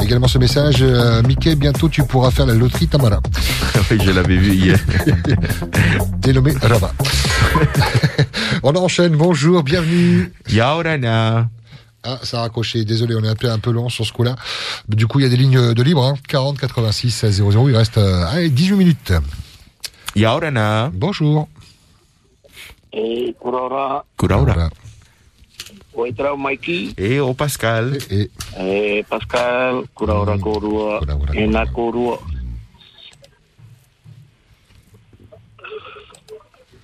[SPEAKER 3] Également ce message, euh, Mickey, bientôt tu pourras faire la loterie Tamara.
[SPEAKER 1] oui je l'avais vu hier
[SPEAKER 3] Dénommé Rabat. On enchaîne, bonjour, bienvenue.
[SPEAKER 1] Yaorana.
[SPEAKER 3] Ah, ça a raccroché, désolé, on est un peu, un peu long sur ce coup-là. Du coup, il y a des lignes de libre, hein, 40 86 00, il reste euh, allez, 18 minutes.
[SPEAKER 1] Yaorana.
[SPEAKER 3] Bonjour.
[SPEAKER 45] E kuraura,
[SPEAKER 1] Kuraura.
[SPEAKER 45] O i trau Mikey,
[SPEAKER 1] e o Pascal
[SPEAKER 3] e
[SPEAKER 45] e Pascal, kuraura korua, e nā korua.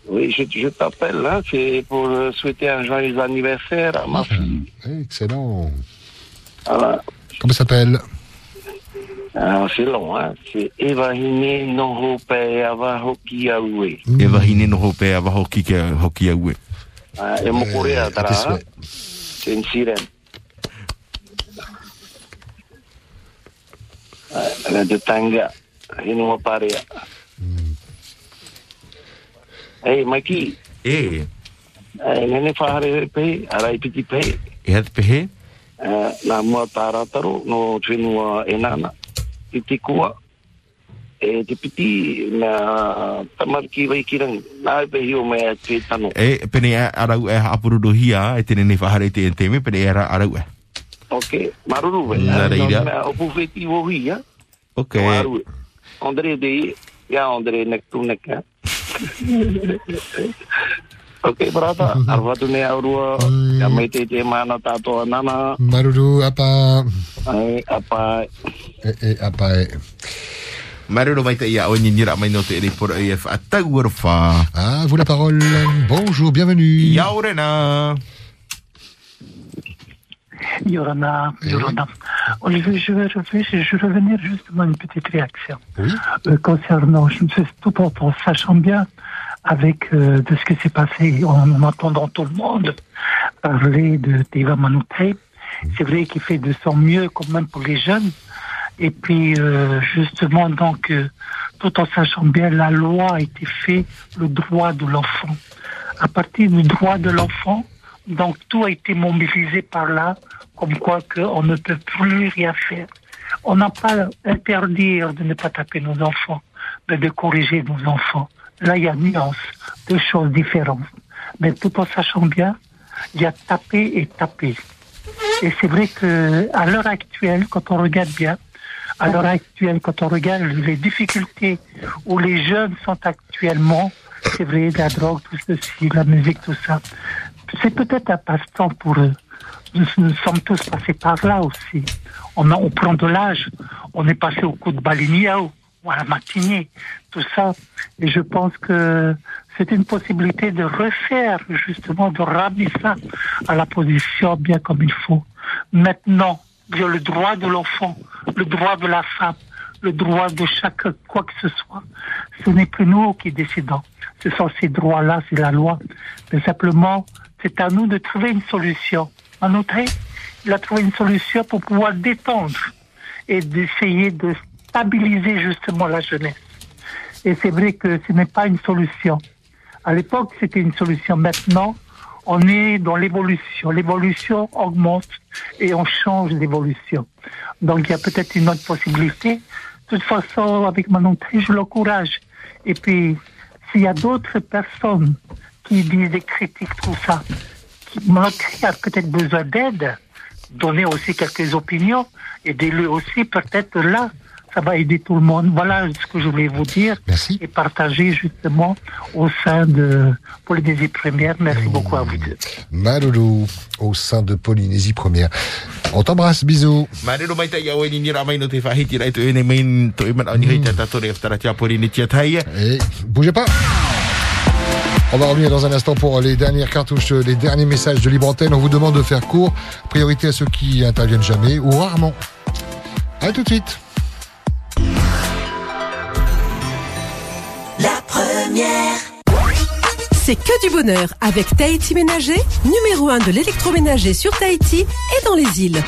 [SPEAKER 45] Oui, je, je t'appelle, hein, c'est pour souhaiter un joyeux anniversaire à ma fille.
[SPEAKER 3] Excellent.
[SPEAKER 45] Voilà.
[SPEAKER 3] Comment ça s'appelle?
[SPEAKER 45] Ah, c'est long, hein. C'est Eva Hine Noho Pe Ava Hoki Aue.
[SPEAKER 1] e wahine no hope e
[SPEAKER 45] mo korea tara ten siren ala de tanga hinu mo pare ei maiki
[SPEAKER 1] e.
[SPEAKER 45] Ai nene fare pe ara ipiti pe.
[SPEAKER 1] E hat pe
[SPEAKER 45] la mo tara taru no tinu enana itikua I te kua. E te piti na tamariki wai kirang. Nā e pehi o mea te tano.
[SPEAKER 1] e pene e arau e hapuru do hia e tene nei whahare te e teme pene e ara arau e
[SPEAKER 45] Ok, maruru we.
[SPEAKER 1] Nā reira.
[SPEAKER 45] Nā o pufeti wo hui, ya.
[SPEAKER 1] ok
[SPEAKER 45] Maru. Andre de ya Andre nek tu nek ya. Ok, brata. Arwa tu ne aurua. Ya mai te te mana tato nana.
[SPEAKER 3] Maruru, apa?
[SPEAKER 45] Ai, apa?
[SPEAKER 3] E, e, apa. E.
[SPEAKER 1] Marero mai te ia o ni nira mai no te ere por fa
[SPEAKER 3] Ah, vous la parole. Bonjour, bienvenue.
[SPEAKER 1] Yaorena.
[SPEAKER 46] Yorana, Yorana. Olivier, je vais, revenir- je vais revenir justement à une petite réaction. Euh, concernant, je me suis tout en, en sachant bien avec euh, de ce qui s'est passé, en, en entendant tout le monde parler de d'Eva Manouté. C'est vrai qu'il fait de son mieux quand même pour les jeunes. Et puis, euh, justement, donc, euh, tout en sachant bien, la loi a été faite, le droit de l'enfant. À partir du droit de l'enfant, donc tout a été mobilisé par là, comme quoi qu'on ne peut plus rien faire. On n'a pas interdire de ne pas taper nos enfants, mais de corriger nos enfants. Là, il y a nuance, deux choses différentes. Mais tout en sachant bien, il y a taper et taper. Et c'est vrai que à l'heure actuelle, quand on regarde bien, à l'heure actuelle, quand on regarde les difficultés où les jeunes sont actuellement, c'est vrai, la drogue, tout ceci, la musique, tout ça, c'est peut-être un passe-temps pour eux. Nous, sommes tous passés par là aussi. On, a- on prend de l'âge, on est passé au coup de balignao, ou à la matinée, tout ça. Et je pense que c'est une possibilité de refaire, justement, de ramener ça à la position bien comme il faut. Maintenant, le droit de l'enfant, le droit de la femme, le droit de chaque quoi que ce soit. Ce n'est plus nous qui décidons. Ce sont ces droits-là, c'est la loi. Mais simplement, c'est à nous de trouver une solution. En outre, il a trouvé une solution pour pouvoir détendre et d'essayer de stabiliser justement la jeunesse. Et c'est vrai que ce n'est pas une solution. À l'époque, c'était une solution. Maintenant, on est dans l'évolution. L'évolution augmente et on change d'évolution. Donc, il y a peut-être une autre possibilité. De toute façon, avec Manon Tri, je l'encourage. Et puis, s'il y a d'autres personnes qui disent des critiques, tout ça, qui Tri a peut-être besoin d'aide, donner aussi quelques opinions, aidez-le aussi peut-être là, ça va aider tout le monde. Voilà ce que je voulais vous dire.
[SPEAKER 3] Merci.
[SPEAKER 46] Et partager justement au sein de Polynésie Première. Merci beaucoup à vous deux.
[SPEAKER 3] Maloulou, au sein de Polynésie Première. On t'embrasse, bisous.
[SPEAKER 1] Marero mai tai au ni ramai no te whahiti rai tu ene main to iman ani hei tata tore aftara tia pori ni tia tai.
[SPEAKER 3] Et bougez pas. On va revenir dans un instant pour les dernières cartouches, les derniers messages de Libre Antenne. On vous demande de faire court. Priorité à ceux qui interviennent jamais ou rarement. À tout de suite.
[SPEAKER 25] La première.
[SPEAKER 47] C'est que du bonheur avec Tahiti Ménager, numéro 1 de l'électroménager sur Tahiti et dans les îles.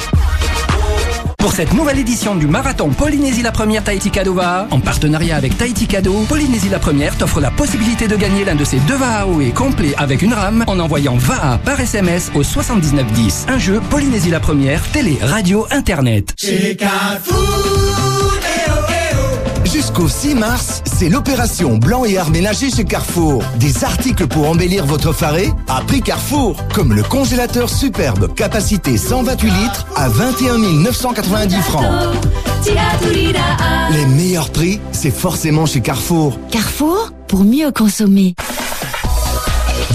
[SPEAKER 48] Pour cette nouvelle édition du marathon Polynésie la première Tahiti Kadova, en partenariat avec Tahiti Cadeau, Polynésie la première t'offre la possibilité de gagner l'un de ses deux Vahaoé complets avec une rame en envoyant VAA par SMS au 7910. Un jeu Polynésie la première, télé, radio, internet.
[SPEAKER 49] Chez Jusqu'au 6 mars, c'est l'opération Blanc et Art Ménager chez Carrefour. Des articles pour embellir votre faré à prix Carrefour, comme le congélateur superbe capacité 128 litres à 21 990 francs. Les meilleurs prix, c'est forcément chez Carrefour.
[SPEAKER 50] Carrefour, pour mieux consommer.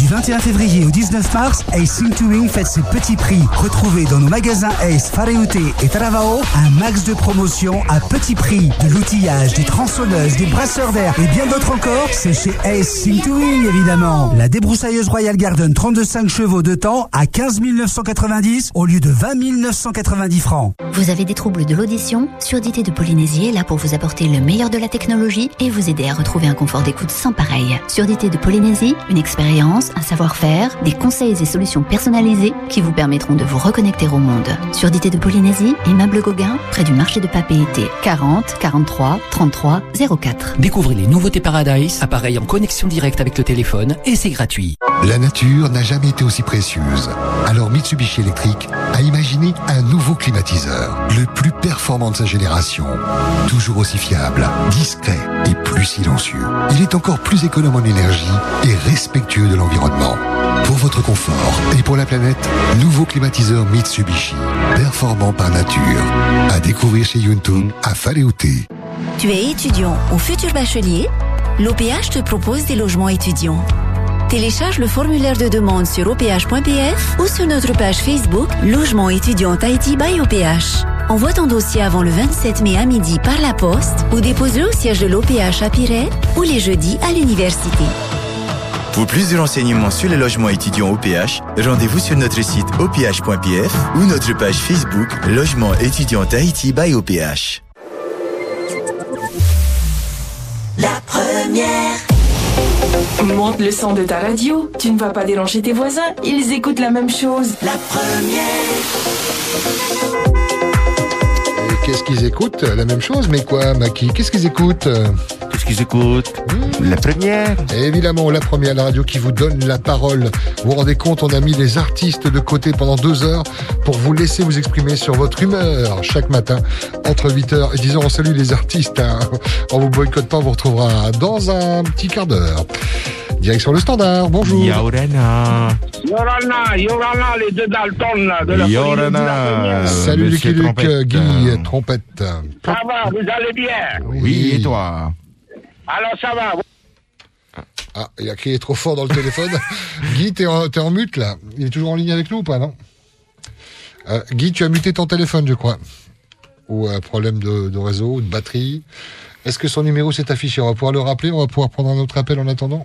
[SPEAKER 51] Du 21 février au 19 mars, Ace Touring fête ses petits prix. Retrouvez dans nos magasins Ace, Fareute et Taravao un max de promotions à petit prix. De l'outillage, des tronçonneuses, des brasseurs d'air et bien d'autres encore. C'est chez Ace Touring évidemment. La débroussailleuse Royal Garden 32,5 chevaux de temps à 15 990 au lieu de 20 990 francs.
[SPEAKER 50] Vous avez des troubles de l'audition Surdité de Polynésie est là pour vous apporter le meilleur de la technologie et vous aider à retrouver un confort d'écoute sans pareil. Surdité de Polynésie, une expérience, un savoir-faire, des conseils et solutions personnalisés qui vous permettront de vous reconnecter au monde. Surdité de Polynésie, immeuble Gauguin, près du marché de Papeete, 40 43 33 04.
[SPEAKER 48] Découvrez les nouveautés Paradise, appareil en connexion directe avec le téléphone et c'est gratuit.
[SPEAKER 52] La nature n'a jamais été aussi précieuse. Alors Mitsubishi Electric a imaginé un nouveau climatiseur, le plus performant de sa génération. Toujours aussi fiable, discret et plus silencieux. Il est encore plus économe en énergie et respectueux de l'environnement. Pour votre confort et pour la planète, nouveau climatiseur Mitsubishi, performant par nature. À découvrir chez Yuntung à Faleute.
[SPEAKER 50] Tu es étudiant ou futur bachelier? L'OPH te propose des logements étudiants. Télécharge le formulaire de demande sur oph.pf ou sur notre page Facebook Logement étudiant Tahiti by OPH. Envoie ton dossier avant le 27 mai à midi par la poste ou dépose-le au siège de l'OPH à Pirée ou les jeudis à l'université.
[SPEAKER 53] Pour plus de renseignements sur les logements étudiants OPH, rendez-vous sur notre site oph.pf ou notre page Facebook Logement étudiant Tahiti by OPH.
[SPEAKER 25] La première.
[SPEAKER 4] Monte le son de ta radio. Tu ne vas pas déranger tes voisins. Ils écoutent la même chose.
[SPEAKER 25] La première.
[SPEAKER 3] Qu'est-ce qu'ils écoutent La même chose, mais quoi, Maki Qu'est-ce qu'ils écoutent
[SPEAKER 1] Qu'est-ce qu'ils écoutent La première
[SPEAKER 3] Évidemment, la première, la radio qui vous donne la parole. Vous vous rendez compte, on a mis les artistes de côté pendant deux heures pour vous laisser vous exprimer sur votre humeur chaque matin entre 8h et 10h. On salue les artistes. Hein. On vous boycotte pas, on vous retrouvera dans un petit quart d'heure. Direction le standard, bonjour.
[SPEAKER 1] Yaurana.
[SPEAKER 26] Yorana, Yorana, les deux Dalton là, de la
[SPEAKER 1] Yorana.
[SPEAKER 3] Salut Lucky
[SPEAKER 1] Trompette.
[SPEAKER 3] Guy, trompette.
[SPEAKER 26] Ça va, vous allez bien
[SPEAKER 1] Oui, et toi
[SPEAKER 26] Alors ça va
[SPEAKER 3] Ah, il y a qui est trop fort dans le téléphone. Guy, t'es en, en mute là. Il est toujours en ligne avec nous ou pas, non Euh, Guy, tu as muté ton téléphone, je crois. Ou un problème de, de réseau de batterie. Est-ce que son numéro s'est affiché? On va pouvoir le rappeler, on va pouvoir prendre un autre appel en attendant.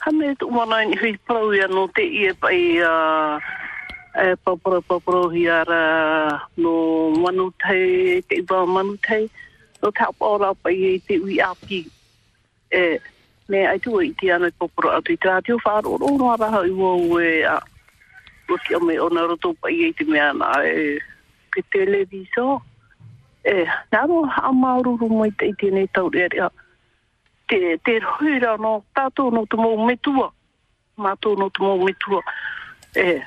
[SPEAKER 54] hame tu mana ni hui pro ia no te i pai a e papro hi ara no manu tai te ba manu tai. No tau ora pai e te ui api. E me ai tu i te ana papro atu i te atio whaaro ro no ara hau wo e a o ki o me ona roto pai e te mea na e ke televiso e naro ha maururu mai te i tēnei tau rea te, te huira no tātou no te mō metua. Mātou no te mō metua. E,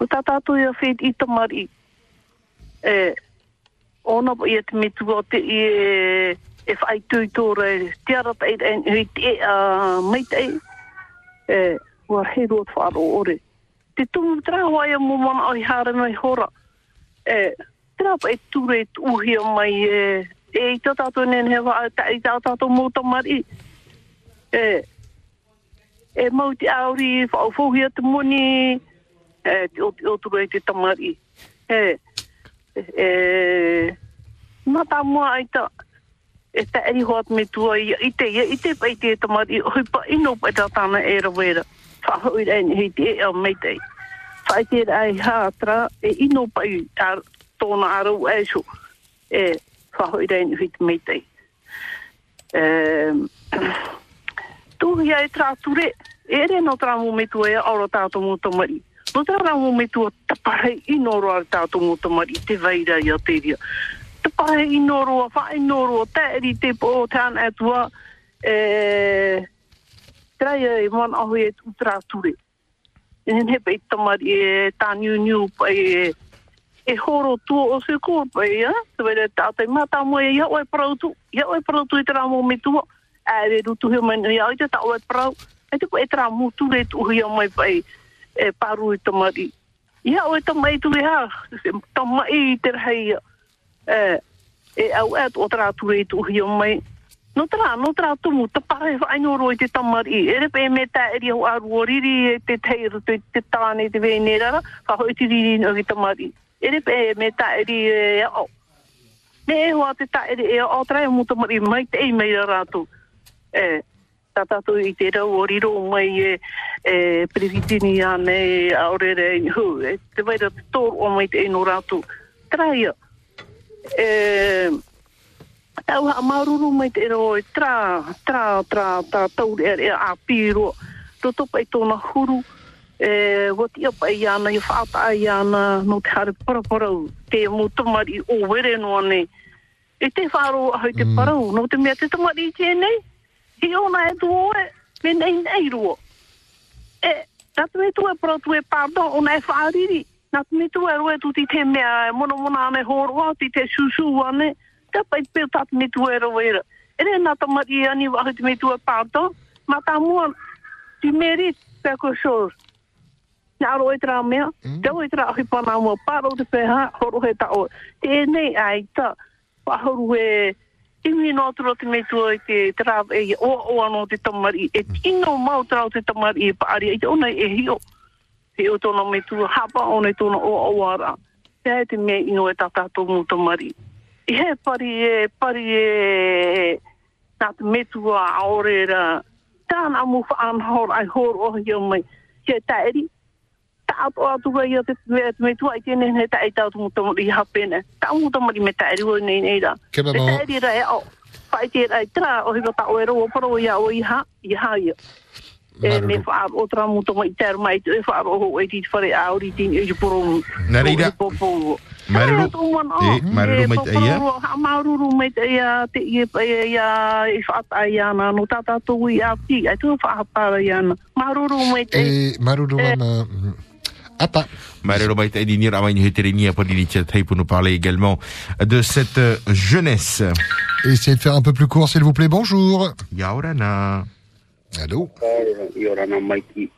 [SPEAKER 54] o tā tātou ia whet i tamari. E, ona po ia te metua te i e, e whai tui tōre te arata e e hui te a meita e. E, ua hero te whaaro ore. Te tumu trawa ia mō mana ai hara mai hora. E, tra e ture e tuhia mai e e i tō tātou nene hewa i tā tātou mō tamari. E, e mau te auri whauwhauhia te moni e te o, o turu e te tamari. E, e, nā tā mua ai tā e tā eri hoat me tua i, i te i te pai te tamari hui pa ino pa tā tāna e rawera. Whahui rei ni hei te e au mei tei. Whai ai hātra e ino pai i tōna aru e so. E, whahoira in hui te meitei. Tuhi ai tra ture, ere no tra mō metu e aura tātō mō tamari. No tra mō metu a tapare inoro ar tātō mō tamari, te veira i a te ria. Tapare inoro a whae inoro a te eri te tāna atua, e... Traia e man ahoi e tu tra ture. Nen nhe pei tamari e tāniu niu pa e... e horo tu o se ko pa ia te e ia ia prautu i tera mo me tu a re ru tu he mai ia i te ta e te e tera tu re tu ia e paru i te mari ia tu e ha ta mai i te rei e e au e o tera tu re tu ia mai. No tra, no tra tumu, ta pare fa aino roi te tamari. Ere pe me ta eri au aru oriri e te te, te tamari. Ere pe me ta eri e o. Me e hoa te ta eri e o trai o muta mari mai te ei mai rātou. E, ta tatu i te rau oriro mai e, e previtini ane e aurere e hu. E, te vaira te tōru o mai te e no rātou. Traia. E, Tau ha maruru mai te rau e tra, tra, tra, tra, tau e a piro. To topa i tōna huru, e wati apa i ana, i whaata i ana, no te hare paraparau, te mo tamari o were no ane. E te wharo ahoi te parau, no te mea te tamari i tēnei. Hi ona e tu oe, me nei nei ruo. E, natu me tu e parau tu e pardon, ona e whaariri. Natu me tu e roe tu ti te mea, mono mona ane horoa, ti te susu ane. Te pai pe tat me tu e ra. E re nata mari ani wahi te me tu e pardon, ma ta mua, ti merit pe ko Nā roe tra mea, te roe tra ahi pana mua, paro te peha, horo he ta o. Te nei ai ta, wahoru e, imi no turo te me tu e te tra e o o ano te tamari, e tino mau trao te tamari e paari, e te ona e hio. He o tona me tu hapa o ne tona o o ara. Te he te me ino e tata tō mu tamari. I he pari e, pari e, nā te metua aore ra, tāna mu whaanhor ai hor o hio mai, he taeri, apo atu ga ia te me tu ai tene he ta e ta tu mutu mutu i hapene. Ta utu mutu me ta eri o nei nei
[SPEAKER 3] da
[SPEAKER 54] Kepa
[SPEAKER 3] mo.
[SPEAKER 54] Te ra e o. pai te ai tra o hiko ta o ro o pro ia o i ha i ha i. E me fa o tra mutu mutu mai ter mai te e fa o o e ti te fare a o ri tini e jupuro mu.
[SPEAKER 1] Nari ra. Mairu. E mairu mai te ia.
[SPEAKER 54] Mai te ia te ia ia i fa ata ana, na no tata tu i a ti. Ai tu fa ata ia na. Mai te
[SPEAKER 3] ia. E te. Apa?
[SPEAKER 1] Marero mai te ni ramai ni heteri ni apa ni tei pour nous parler également de cette euh, jeunesse.
[SPEAKER 3] Essayez de faire un peu plus court, s'il vous plaît. Bonjour.
[SPEAKER 1] Yaurana.
[SPEAKER 3] Allô
[SPEAKER 55] Yorana Mikey.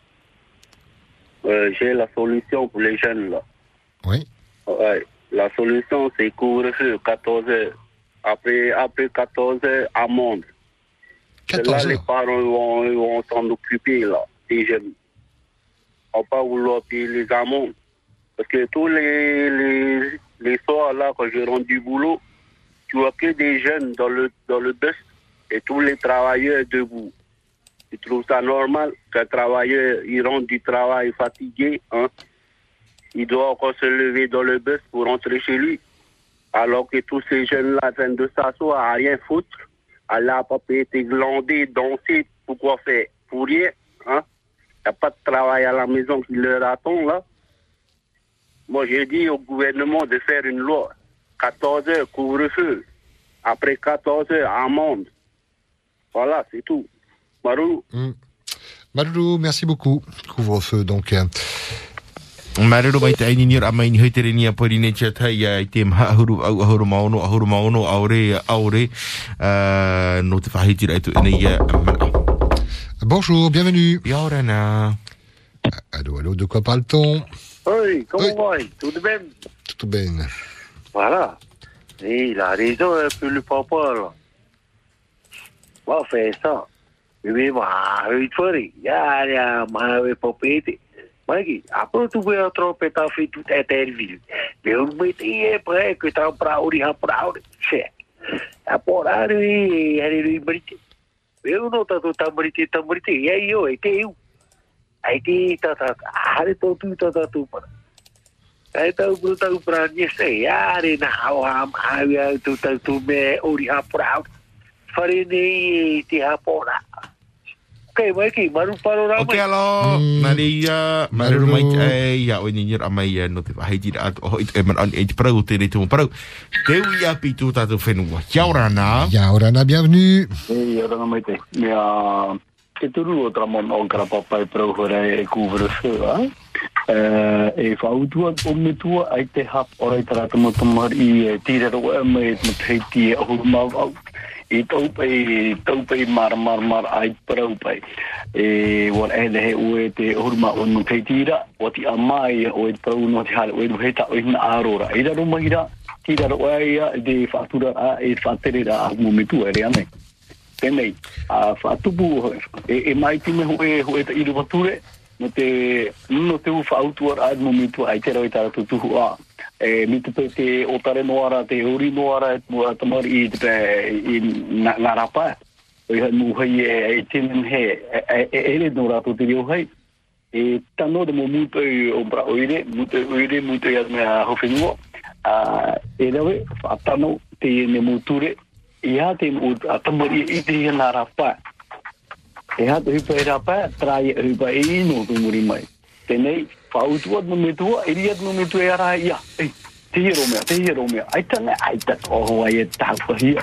[SPEAKER 55] Euh, J'ai la solution pour les jeunes là.
[SPEAKER 3] Oui.
[SPEAKER 55] Ouais. La solution c'est couvre-feu 14 heures. Après, après 14 heures, amende.
[SPEAKER 3] 14
[SPEAKER 55] là, les parents vont, vont s'en occuper là, des jeunes. On pas vouloir payer les amendes. Parce que tous les, les, les soirs là, quand je rentre du boulot, tu vois que des jeunes dans le, dans le bus et tous les travailleurs debout. Tu trouves ça normal qu'un travailleur, il rentre du travail fatigué, hein? Il doit encore se lever dans le bus pour rentrer chez lui. Alors que tous ces jeunes-là viennent de s'asseoir à rien foutre. À la papa été glandé, danser, pourquoi faire? Pour rien, hein? Il n'y a pas de travail à la maison qui leur attend, là. Moi, j'ai dit au gouvernement de faire une loi. 14 heures, couvre-feu. Après 14 heures, amende. Voilà, c'est tout. Marou?
[SPEAKER 3] Malou, merci beaucoup. Couvre-feu, donc. euh,
[SPEAKER 1] Marero mai te aini nira mai ni heitere ni a pori ne tia tai a i te maha ahuru au ahuru maono ahuru maono aure aure uh, no te whahitira i tu ina ia mana.
[SPEAKER 3] Bonjour, bienvenue.
[SPEAKER 1] Yorana.
[SPEAKER 3] Allô, allô, de quoi parle-t-on
[SPEAKER 56] Oui, comment va Tout de même
[SPEAKER 3] Tout bien.
[SPEAKER 56] Voilà. Et il a raison un peu le papa, là. Va faire ça. Mais ma, il faut dire, ya, ya, ma, popete. Magi, après tu fille tout interview. Mais on me dit, après, que t'as proud, t'as proud. C'est. Après, allez, allez, brité. Mais e uno ta to tamuriti tamuriti e io e te eu ai te ta ta hare to tu ta ta tu ai ta u bruta u pra ni se are na ha ha ha ya tu ta tu me uri ha pra fare nei ti ha pora Okay, Mikey, maru paro rama.
[SPEAKER 1] Okay, alo. Mm. Nari, uh, maru rama. Ia, o mai, no te wahai tira ato. Oh, e man ane te parau, te re te mo parau. Te ui api tū tātou whenua. Kia ora nā.
[SPEAKER 3] Kia ora
[SPEAKER 29] nā, bienvenu. Hei, ora nā, Mikey. Mea, te turu o tra mon on kara papai parau hore e kūwhara sewa. E whautua o me tua ai te hap orai tara tamatamari i tīrero e mei e mateiti e ahuru mau au i tau pai tau pai mar mar mar ai prau pai. E wan e de he ue te hurma o no te tira o ti amai o e tau no te hale o e heta o ina arora e da rumai ra ti da roa de fatura a e fatere ra a momentu ere ane tenei a fatubu e, e mai ti me hoe hoe ta iru vature no te no te u fautuar a momentu ai te roi tara tutuhu a. E mitu pe te o tare noara, te uri noara, e mua tamari i te i ngā rapa. O iha mu hei e, e tinen he, e, ere no rato te reo hai E tano de mo mutu o bra oire, mutu oire, mutu i me a howhenua. A, e rawe, whaatano te ne muture, i ha te mu tamari i te ia nā rapa. E ha te hupa e rapa, trai hupa e ino tu muri mai. Tenei, whautu no me tua, eri no me tua ara ia. Ei, te hero mea, te hero mea. Ai tanga, ai tanga, oho ai e tāwha hia.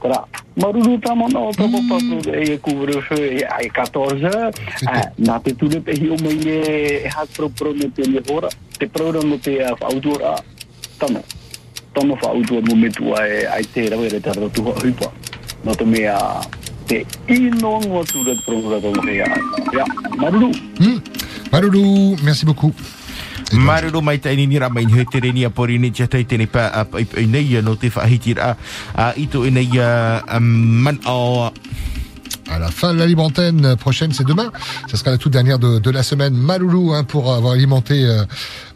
[SPEAKER 29] Kora, maruru tā mana o tāpā tu e e kūvara whu, e ai katoza. Nā te tūne hi o mei e hātpro pro me te ne ora, te pro no te whautu ora, tāna. Tāna whautu no me tua e ai te rau re tāra tuha hupa. Nā te mea, te inongo tūre pro prongo tātou te ia. Ia,
[SPEAKER 3] maruru. Maloulou, merci beaucoup.
[SPEAKER 1] Marero mai te ini nira mai he tere ni a pori ni tene pa a nei no te whahitira a ito nei man o
[SPEAKER 3] À la fin de la libre antenne prochaine, c'est demain. Ce sera la toute dernière de, de la semaine. Maloulou, hein, pour avoir alimenté euh,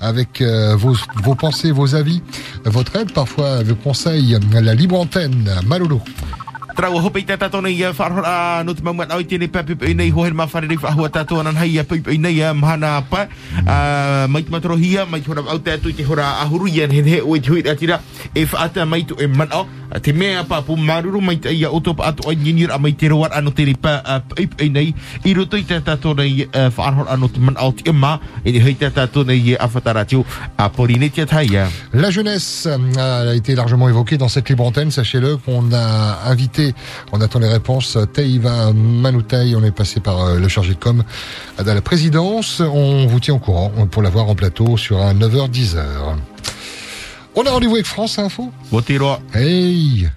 [SPEAKER 3] avec euh, vos, vos pensées, vos avis, votre aide, parfois le conseil, la libre antenne. Maloulou.
[SPEAKER 1] Trau hope i tata tona i wharhora no te maungat au tēne pa pipa i nei hohen ma whare rei whahua tātou anan hei a pipa i nei a mahana pa mai te matoro hia mai te hora au tātou i te hora ahuru i an he he o i te hui atira. E whaata mai tu e man au te mea pa pu maruru mai te ia otopa atu ai nginir a mai te roar ano tēne pa pipa i nei. I roto i tata tona i wharhora ano te man au te ma. I ni hei tata tona i a whataratio a porine tia tai a
[SPEAKER 3] La jeunesse euh, a été largement évoquée dans cette libre antenne. Sachez-le qu'on a invité, on attend les réponses, Taïva Manoutai, on est passé par euh, le chargé de com à la présidence. On vous tient au courant pour l'avoir en plateau sur un 9h-10h. On a rendez-vous avec France Info.
[SPEAKER 1] Botiro.
[SPEAKER 3] Hey